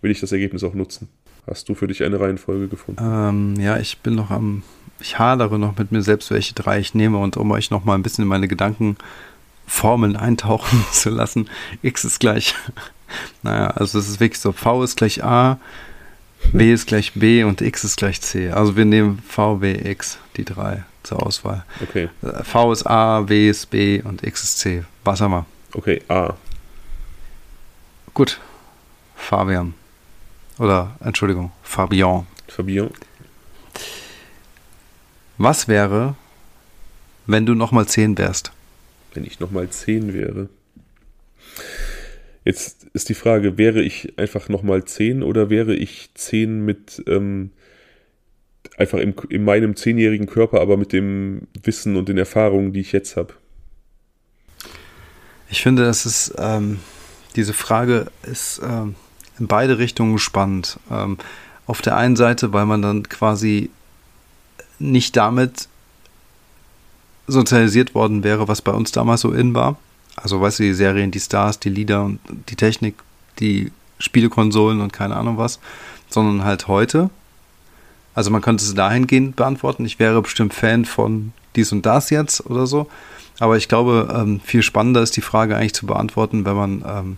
will ich das Ergebnis auch nutzen. Hast du für dich eine Reihenfolge gefunden? Ähm, ja, ich bin noch am, ich hadere noch mit mir selbst, welche drei ich nehme und um euch noch mal ein bisschen in meine Gedankenformeln eintauchen zu lassen. X ist gleich, naja, also es ist wirklich so, V ist gleich A, B ist gleich B und X ist gleich C. Also wir nehmen V, B, X, die drei zur Auswahl. Okay. V ist A, W ist B und X ist C. Was haben wir? Okay, A. Gut. Fabian. Oder, Entschuldigung, Fabian. Fabian. Was wäre, wenn du nochmal 10 wärst? Wenn ich nochmal 10 wäre. Jetzt ist die Frage, wäre ich einfach nochmal 10 oder wäre ich 10 mit ähm, einfach im, in meinem zehnjährigen Körper, aber mit dem Wissen und den Erfahrungen, die ich jetzt habe? Ich finde, das ist, ähm, diese Frage ist ähm, in beide Richtungen spannend. Ähm, auf der einen Seite, weil man dann quasi nicht damit sozialisiert worden wäre, was bei uns damals so in war. Also, weißt du, die Serien, die Stars, die Lieder und die Technik, die Spielekonsolen und keine Ahnung was, sondern halt heute. Also, man könnte es dahingehend beantworten. Ich wäre bestimmt Fan von dies und das jetzt oder so. Aber ich glaube, ähm, viel spannender ist die Frage eigentlich zu beantworten, wenn man ähm,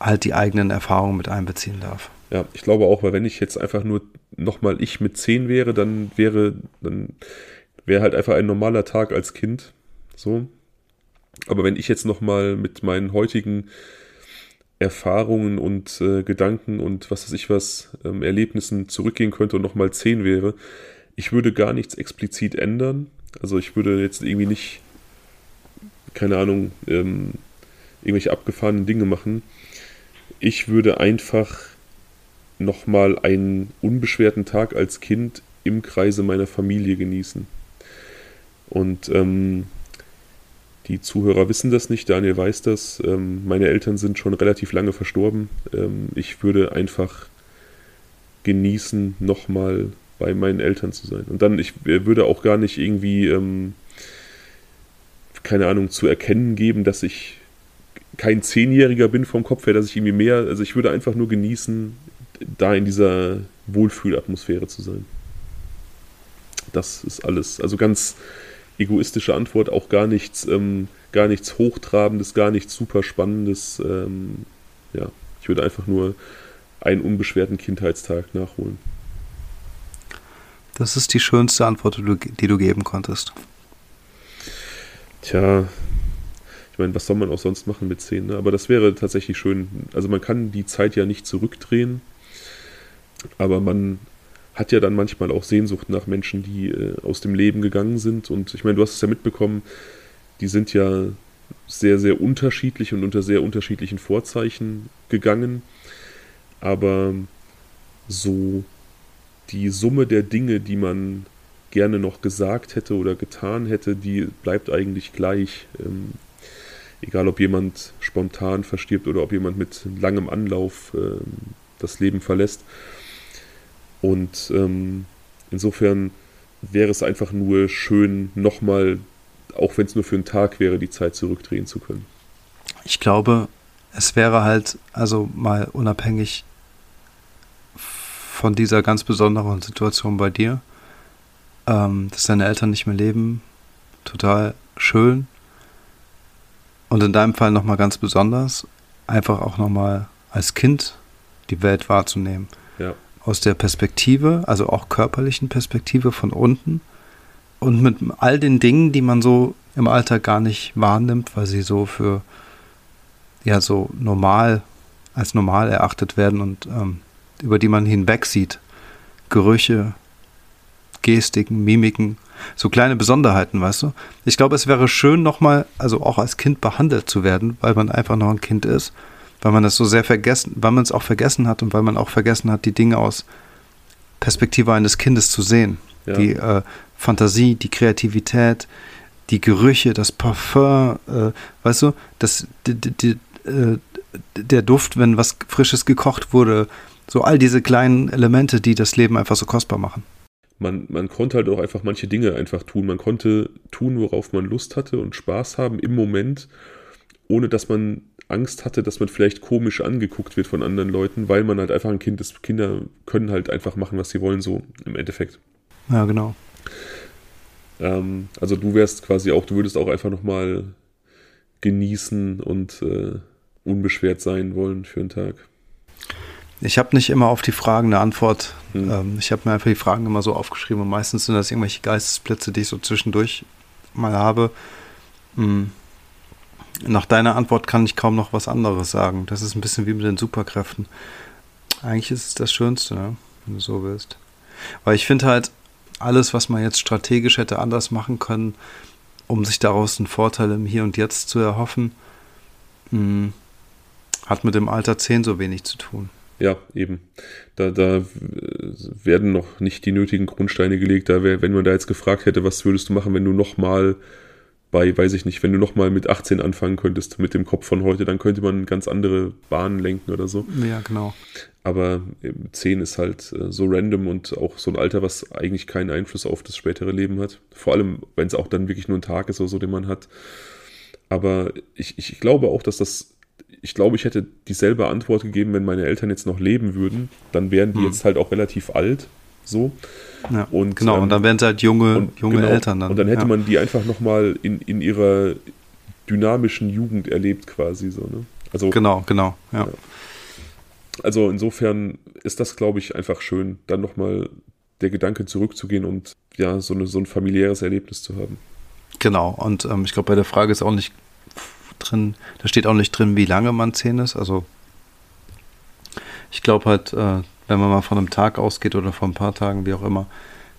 halt die eigenen Erfahrungen mit einbeziehen darf. Ja, ich glaube auch, weil wenn ich jetzt einfach nur nochmal ich mit 10 wäre, dann wäre, dann wäre halt einfach ein normaler Tag als Kind. So. Aber wenn ich jetzt nochmal mit meinen heutigen Erfahrungen und äh, Gedanken und was weiß ich was, ähm, Erlebnissen zurückgehen könnte und nochmal 10 wäre, ich würde gar nichts explizit ändern. Also ich würde jetzt irgendwie nicht, keine Ahnung, ähm, irgendwelche abgefahrenen Dinge machen. Ich würde einfach nochmal einen unbeschwerten Tag als Kind im Kreise meiner Familie genießen. Und ähm, die Zuhörer wissen das nicht, Daniel weiß das. Ähm, meine Eltern sind schon relativ lange verstorben. Ähm, ich würde einfach genießen, nochmal bei meinen Eltern zu sein. Und dann, ich würde auch gar nicht irgendwie, ähm, keine Ahnung, zu erkennen geben, dass ich kein Zehnjähriger bin vom Kopf her, dass ich irgendwie mehr, also ich würde einfach nur genießen, da in dieser Wohlfühlatmosphäre zu sein. Das ist alles. Also ganz egoistische Antwort, auch gar nichts, ähm, gar nichts Hochtrabendes, gar nichts super Spannendes. Ähm, ja, ich würde einfach nur einen unbeschwerten Kindheitstag nachholen. Das ist die schönste Antwort, die du, die du geben konntest. Tja, ich meine, was soll man auch sonst machen mit 10? Ne? Aber das wäre tatsächlich schön. Also man kann die Zeit ja nicht zurückdrehen. Aber man hat ja dann manchmal auch Sehnsucht nach Menschen, die äh, aus dem Leben gegangen sind. Und ich meine, du hast es ja mitbekommen, die sind ja sehr, sehr unterschiedlich und unter sehr unterschiedlichen Vorzeichen gegangen. Aber so die Summe der Dinge, die man gerne noch gesagt hätte oder getan hätte, die bleibt eigentlich gleich. Ähm, egal ob jemand spontan verstirbt oder ob jemand mit langem Anlauf äh, das Leben verlässt. Und ähm, insofern wäre es einfach nur schön, nochmal, auch wenn es nur für einen Tag wäre, die Zeit zurückdrehen zu können. Ich glaube, es wäre halt, also mal unabhängig von dieser ganz besonderen Situation bei dir, ähm, dass deine Eltern nicht mehr leben, total schön. Und in deinem Fall nochmal ganz besonders, einfach auch nochmal als Kind die Welt wahrzunehmen. Ja aus der Perspektive, also auch körperlichen Perspektive von unten und mit all den Dingen, die man so im Alltag gar nicht wahrnimmt, weil sie so für ja so normal als normal erachtet werden und ähm, über die man hinweg sieht. Gerüche, Gestiken, Mimiken, so kleine Besonderheiten, weißt du? Ich glaube, es wäre schön, nochmal, also auch als Kind behandelt zu werden, weil man einfach noch ein Kind ist weil man das so sehr vergessen, weil man es auch vergessen hat und weil man auch vergessen hat, die Dinge aus Perspektive eines Kindes zu sehen. Ja. Die äh, Fantasie, die Kreativität, die Gerüche, das Parfum, äh, weißt du, das, die, die, äh, der Duft, wenn was Frisches gekocht wurde, so all diese kleinen Elemente, die das Leben einfach so kostbar machen. Man, man konnte halt auch einfach manche Dinge einfach tun. Man konnte tun, worauf man Lust hatte und Spaß haben im Moment, ohne dass man Angst hatte, dass man vielleicht komisch angeguckt wird von anderen Leuten, weil man halt einfach ein Kind ist. Kinder können halt einfach machen, was sie wollen, so im Endeffekt. Ja, genau. Ähm, also du wärst quasi auch, du würdest auch einfach nochmal genießen und äh, unbeschwert sein wollen für einen Tag. Ich habe nicht immer auf die Fragen eine Antwort. Hm. Ähm, ich habe mir einfach die Fragen immer so aufgeschrieben und meistens sind das irgendwelche Geistesblitze, die ich so zwischendurch mal habe. Hm. Nach deiner Antwort kann ich kaum noch was anderes sagen. Das ist ein bisschen wie mit den Superkräften. Eigentlich ist es das Schönste, ne? wenn du so willst. Weil ich finde halt, alles, was man jetzt strategisch hätte anders machen können, um sich daraus einen Vorteil im Hier und Jetzt zu erhoffen, mh, hm, hat mit dem Alter 10 so wenig zu tun. Ja, eben. Da, da werden noch nicht die nötigen Grundsteine gelegt. Da wär, wenn man da jetzt gefragt hätte, was würdest du machen, wenn du nochmal bei, weiß ich nicht, wenn du nochmal mit 18 anfangen könntest mit dem Kopf von heute, dann könnte man ganz andere Bahnen lenken oder so. Ja, genau. Aber 10 ist halt äh, so random und auch so ein Alter, was eigentlich keinen Einfluss auf das spätere Leben hat. Vor allem, wenn es auch dann wirklich nur ein Tag ist oder so, den man hat. Aber ich, ich glaube auch, dass das, ich glaube, ich hätte dieselbe Antwort gegeben, wenn meine Eltern jetzt noch leben würden. Dann wären die hm. jetzt halt auch relativ alt. So. Ja, und, genau, ähm, und dann wären sie halt junge, und, junge genau, Eltern dann. Und dann hätte ja. man die einfach nochmal in, in ihrer dynamischen Jugend erlebt, quasi so, ne? Also, genau, genau, ja. ja. Also insofern ist das, glaube ich, einfach schön, dann nochmal der Gedanke zurückzugehen und ja, so, eine, so ein familiäres Erlebnis zu haben. Genau, und ähm, ich glaube, bei der Frage ist auch nicht drin, da steht auch nicht drin, wie lange man zehn ist. Also ich glaube halt, äh, wenn man mal von einem Tag ausgeht oder von ein paar Tagen, wie auch immer,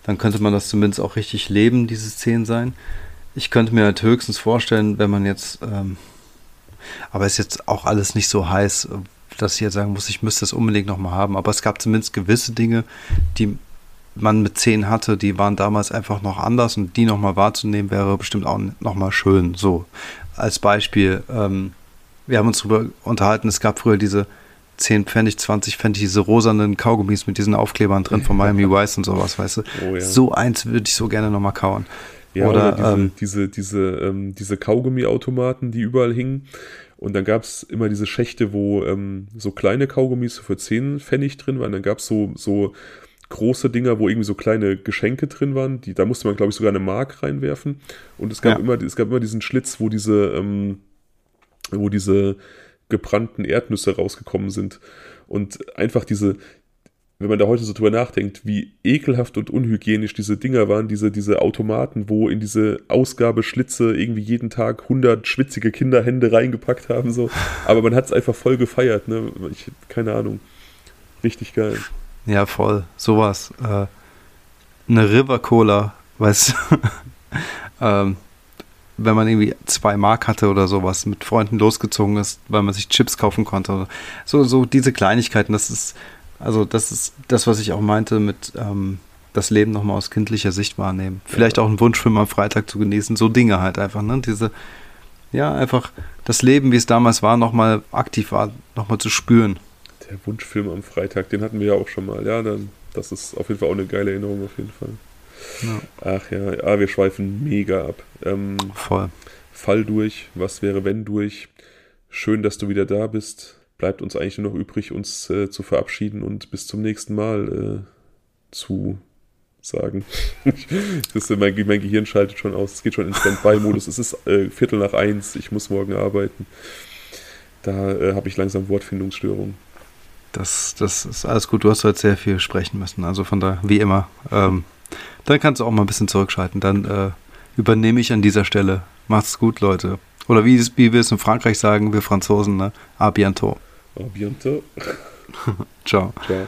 dann könnte man das zumindest auch richtig leben, dieses zehn sein. Ich könnte mir halt höchstens vorstellen, wenn man jetzt, ähm, aber ist jetzt auch alles nicht so heiß, dass ich jetzt sagen muss, ich müsste es unbedingt nochmal haben. Aber es gab zumindest gewisse Dinge, die man mit zehn hatte, die waren damals einfach noch anders und die nochmal wahrzunehmen wäre bestimmt auch nochmal schön. So, als Beispiel, ähm, wir haben uns darüber unterhalten, es gab früher diese 10 Pfennig, 20 Pfennig, diese rosanen Kaugummis mit diesen Aufklebern drin von Miami Vice und sowas, weißt du. Oh, ja. So eins würde ich so gerne nochmal kauen. Ja, oder, oder diese, ähm, diese, diese, ähm, diese Kaugummiautomaten, die überall hingen. Und dann gab es immer diese Schächte, wo ähm, so kleine Kaugummis für 10 Pfennig drin waren. Dann gab es so, so große Dinger, wo irgendwie so kleine Geschenke drin waren. Die, da musste man, glaube ich, sogar eine Mark reinwerfen. Und es gab, ja. immer, es gab immer diesen Schlitz, wo diese, ähm, wo diese gebrannten Erdnüsse rausgekommen sind. Und einfach diese, wenn man da heute so drüber nachdenkt, wie ekelhaft und unhygienisch diese Dinger waren, diese, diese Automaten, wo in diese Ausgabeschlitze irgendwie jeden Tag 100 schwitzige Kinderhände reingepackt haben, so. Aber man hat es einfach voll gefeiert, ne? Ich, keine Ahnung. Richtig geil. Ja, voll. Sowas. Äh, eine River Cola, weißt du, ähm, wenn man irgendwie zwei Mark hatte oder sowas, mit Freunden losgezogen ist, weil man sich Chips kaufen konnte. So, so diese Kleinigkeiten, das ist, also das ist das, was ich auch meinte mit ähm, das Leben nochmal aus kindlicher Sicht wahrnehmen. Vielleicht ja. auch einen Wunschfilm am Freitag zu genießen, so Dinge halt einfach, ne? Diese, ja, einfach das Leben, wie es damals war, nochmal aktiv war, nochmal zu spüren der Wunschfilm am Freitag, den hatten wir ja auch schon mal. Ja, dann, das ist auf jeden Fall auch eine geile Erinnerung, auf jeden Fall. Ja. Ach ja, ja, wir schweifen mega ab. Ähm, Voll. Fall durch, was wäre wenn durch. Schön, dass du wieder da bist. Bleibt uns eigentlich nur noch übrig, uns äh, zu verabschieden und bis zum nächsten Mal äh, zu sagen. das mein, mein, Gehirn schaltet schon aus. Es geht schon in Standby-Modus. es ist äh, Viertel nach eins. Ich muss morgen arbeiten. Da äh, habe ich langsam Wortfindungsstörungen. Das, das ist alles gut. Du hast heute sehr viel sprechen müssen. Also von da, wie immer. Ähm, dann kannst du auch mal ein bisschen zurückschalten. Dann äh, übernehme ich an dieser Stelle. Macht's gut, Leute. Oder wie, wie wir es in Frankreich sagen, wir Franzosen, ne? A bientôt. A bientôt. Ciao. Ciao.